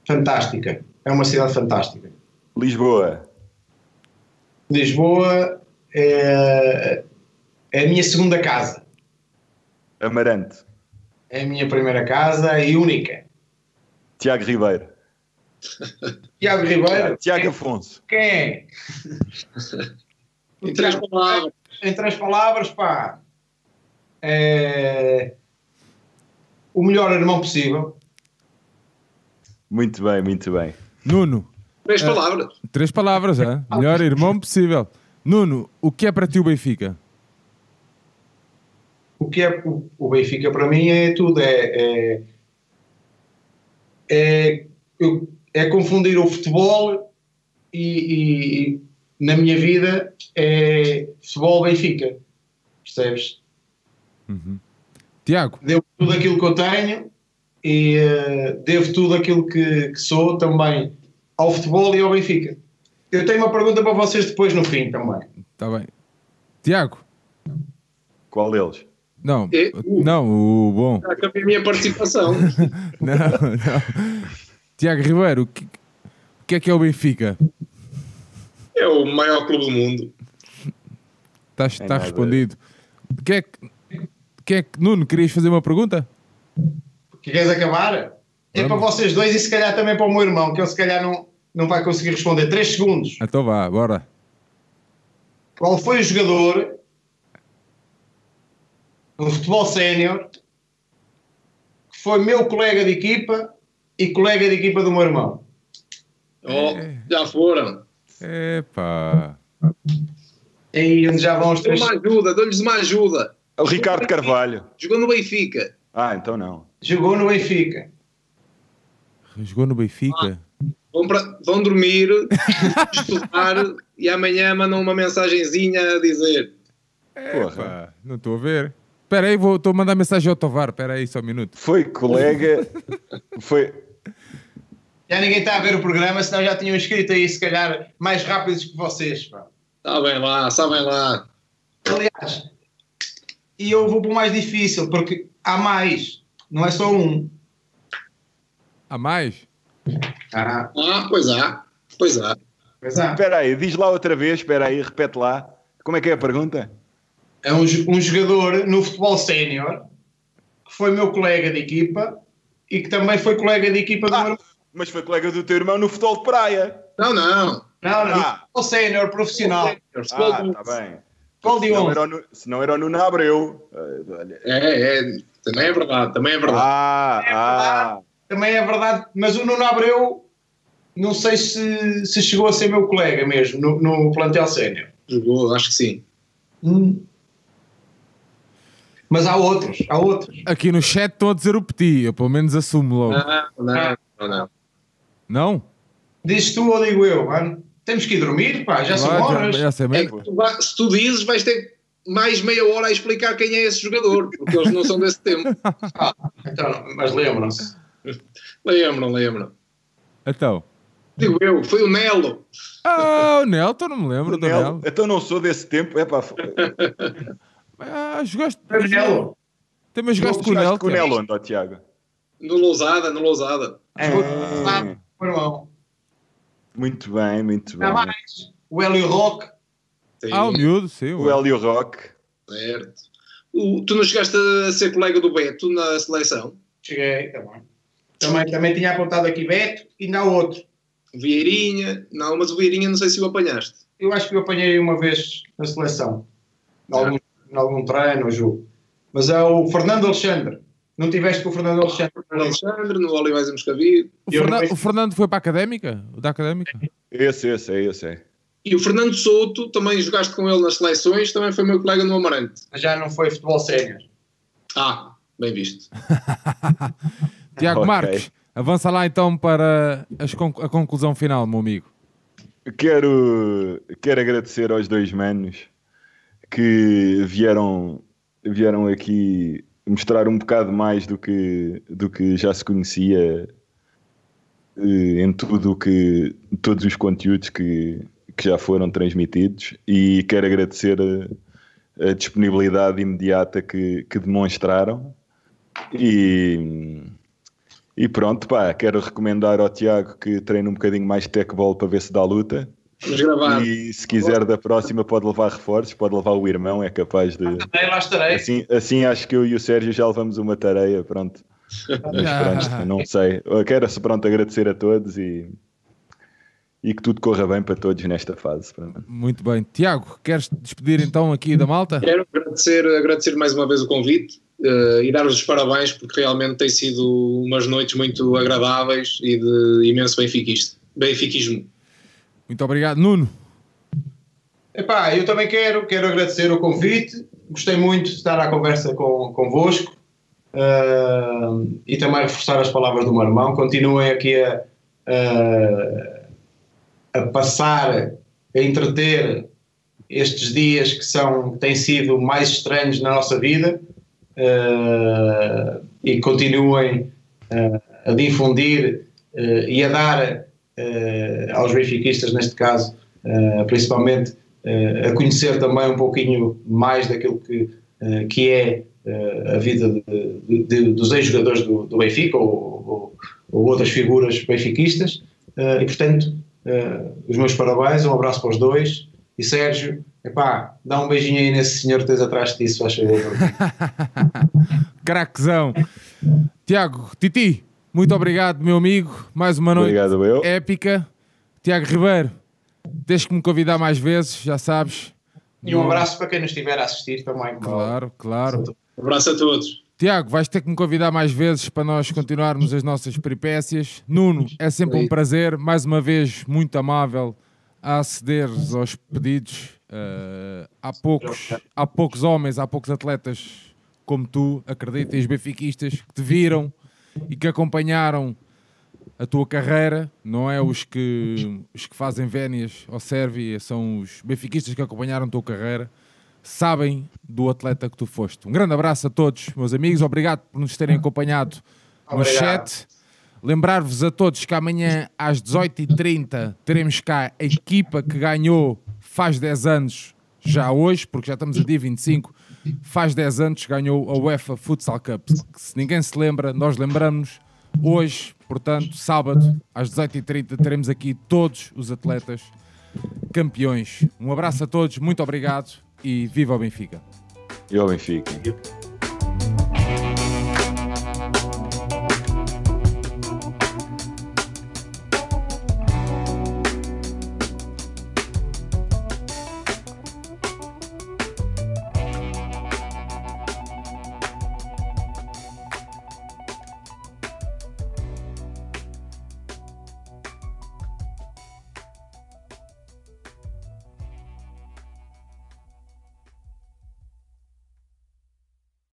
fantástica. É uma cidade fantástica. Lisboa. Lisboa é, é a minha segunda casa. Amarante. É a minha primeira casa e única. Tiago Ribeiro. Tiago Ribeiro? Tiago Afonso. Quem é? Em três palavras em três palavras, pá, é o melhor irmão possível. Muito bem, muito bem. Nuno. Três palavras. Uh, três palavras, é? Melhor irmão possível. Nuno, o que é para ti o Benfica? O que é o Benfica para mim é tudo. É, é, é, é confundir o futebol e, e, na minha vida é futebol Benfica. Percebes? Uhum. Tiago. Devo tudo aquilo que eu tenho e uh, devo tudo aquilo que, que, sou também ao futebol e ao Benfica. Eu tenho uma pergunta para vocês depois no fim também. Está bem. Tiago. Qual deles? Não, uh, não, o bom. Já acabei a minha participação. não, não. Tiago Ribeiro, o que, o que é que é o Benfica? É o maior clube do mundo. Está É tá respondido. Que é que, que é que. Nuno, querias fazer uma pergunta? Que queres acabar? É para vocês dois e se calhar também para o meu irmão, que ele se calhar não, não vai conseguir responder. Três segundos. Então vá, bora. Qual foi o jogador no futebol sénior que foi meu colega de equipa e colega de equipa do meu irmão? Oh, já foram. Epá. E onde já vão os três. uma ajuda, dou-lhes uma ajuda. O Ricardo Carvalho. Jogou no Benfica. Ah, então não. Jogou no Benfica. Jogou no Benfica? Vão, para- vão dormir, estudar e amanhã mandam uma mensagenzinha a dizer. Porra. Não estou a ver. Espera aí, vou- estou a mandar mensagem ao Tovar. Espera aí, só um minuto. Foi colega. Foi. Já ninguém está a ver o programa, senão já tinham escrito aí, se calhar, mais rápidos que vocês. pá. Sabem lá, sabem lá. Aliás, e eu vou para o mais difícil, porque há mais, não é só um. Há mais? Ah, Ah, pois há. Pois há. pois há. Espera aí, diz lá outra vez. Espera aí, repete lá. Como é que é a pergunta? É um, um jogador no futebol sénior que foi meu colega de equipa e que também foi colega de equipa do meu irmão. Mas foi colega do teu irmão no futebol de praia. Não, não. Não, não, Ah. futebol sénior profissional. Ah, está bem. Futebol de Se não 11. era o Nu- Se não era o Nuno Abreu. Ah. É, é. Também é verdade, também é verdade. Ah, ah. Também é verdade, mas o Nuno Abreu, não sei se, se chegou a ser meu colega mesmo no, no plantel sénior. Jogou, acho que sim. Hum. Mas há outros, há outros. Aqui no chat estão a dizer o Petit. Eu pelo menos assumo logo. Não, não, não, não. Não? Dizes tu ou digo eu, mano? Temos que ir dormir, pá, já são horas. já, já sei É tu se tu dizes, vais ter mais meia hora a explicar quem é esse jogador, porque eles não são desse tempo. Ah, então, mas lembram-se. Lembram, lembram. Então. Digo eu, foi o Nelo. Ah, o Nelton, não me lembro do Nel- Nelton. Então não sou desse tempo. É pá. Ah, jogaste. Nelo. Também jogaste com o Jogaste com o. Nelo Tiago? No Lousada, no Lousada. Ah, Ah, muito bem, muito bem. Há mais. O Hélio Roque. Sim, Ah, o miúdo, sim. O Hélio Rock. certo. O- tu não chegaste a ser colega do Beto na seleção? Cheguei, tá bom. Também, também tinha apontado aqui Beto e há outro. Vieirinha? Não, mas o Vieirinha não sei se o apanhaste. Eu acho que eu apanhei uma vez na seleção. Em algum, em algum treino ou jogo. Mas é o Fernando Alexandre. Não tiveste com o Fernando Alexandre? No Alexandre, no Olivais e Moscavide. O, Fernan- o Fernando foi para a académica? O da académica? Esse, esse, é esse. É. E o Fernando Souto, também jogaste com ele nas seleções, também foi meu colega no Amarante. Já não foi futebol sénior. Ah, bem visto. Tiago Ok. Marques, avança lá então para as conc- a conclusão final, meu amigo. Quero, quero agradecer aos dois manos que vieram, vieram aqui mostrar um bocado mais do que, do que já se conhecia eh, em tudo que todos os conteúdos que, que já foram transmitidos e quero agradecer a, a disponibilidade imediata que, que demonstraram e, e pronto, pá, quero recomendar ao Tiago que treine um bocadinho mais de tecbol para ver se dá luta. Vamos gravar. E se quiser da próxima pode levar reforços, pode levar o irmão, é capaz de. Também lá estarei. Assim, assim acho que eu e o Sérgio já levamos uma tareia, pronto. Mas pronto, não sei. Eu quero pronto agradecer a todos e, e que tudo corra bem para todos nesta fase. Muito bem. Tiago, queres despedir então aqui da malta? Quero agradecer, agradecer mais uma vez o convite eh, e dar-vos os parabéns porque realmente tem sido umas noites muito agradáveis e de imenso benfiquista, benfiquismo. Muito obrigado. Nuno, Epá, eu também quero, quero agradecer o convite. Gostei muito de estar à conversa com, convosco ah, e também reforçar as palavras do meu irmão. Continuem aqui a, a, a passar, a entreter estes dias que são, têm sido mais estranhos na nossa vida ah, e continuem ah, a difundir ah, e a dar ah, aos benfiquistas, neste caso, ah, principalmente eh, a conhecer também um pouquinho mais daquilo que, eh, que é eh, a vida de- de- de- dos ex-jogadores do, do Benfica ou, ou- ou outras figuras benfiquistas. Eh, e, portanto, eh, os meus parabéns, um abraço para os dois. E Sérgio, Epá, dá um beijinho aí nesse senhor que tens atrás disso, acho eu. Craquezão. Tiago, Titi, muito obrigado, meu amigo. Mais uma noite Obrigado, eu. épica. Tiago Ribeiro, tens que me convidar mais vezes, já sabes. E um abraço para quem nos estiver a assistir também. Claro, claro. Um abraço a todos. Tiago, vais ter que me convidar mais vezes para nós continuarmos as nossas peripécias. Nuno, é sempre um prazer, mais uma vez, muito amável a acederes aos pedidos. Uh, há, poucos, há poucos homens, há poucos atletas como tu, acredita, e os benfiquistas que te viram e que acompanharam a tua carreira, não é os que, os que fazem vénias ao Sérvia, são os benfiquistas que acompanharam a tua carreira sabem do atleta que tu foste. Um grande abraço a todos, meus amigos. Obrigado por nos terem acompanhado no chat. Lembrar-vos a todos que amanhã às 18h30 teremos cá a equipa que ganhou faz 10 anos, já hoje, porque já estamos a dia 25, faz 10 anos ganhou a UEFA Futsal Cup. Se ninguém se lembra, nós lembramos hoje, portanto, sábado, às 18h30, teremos aqui todos os atletas campeões. Um abraço a todos, muito obrigado e viva o Benfica. E o Benfica.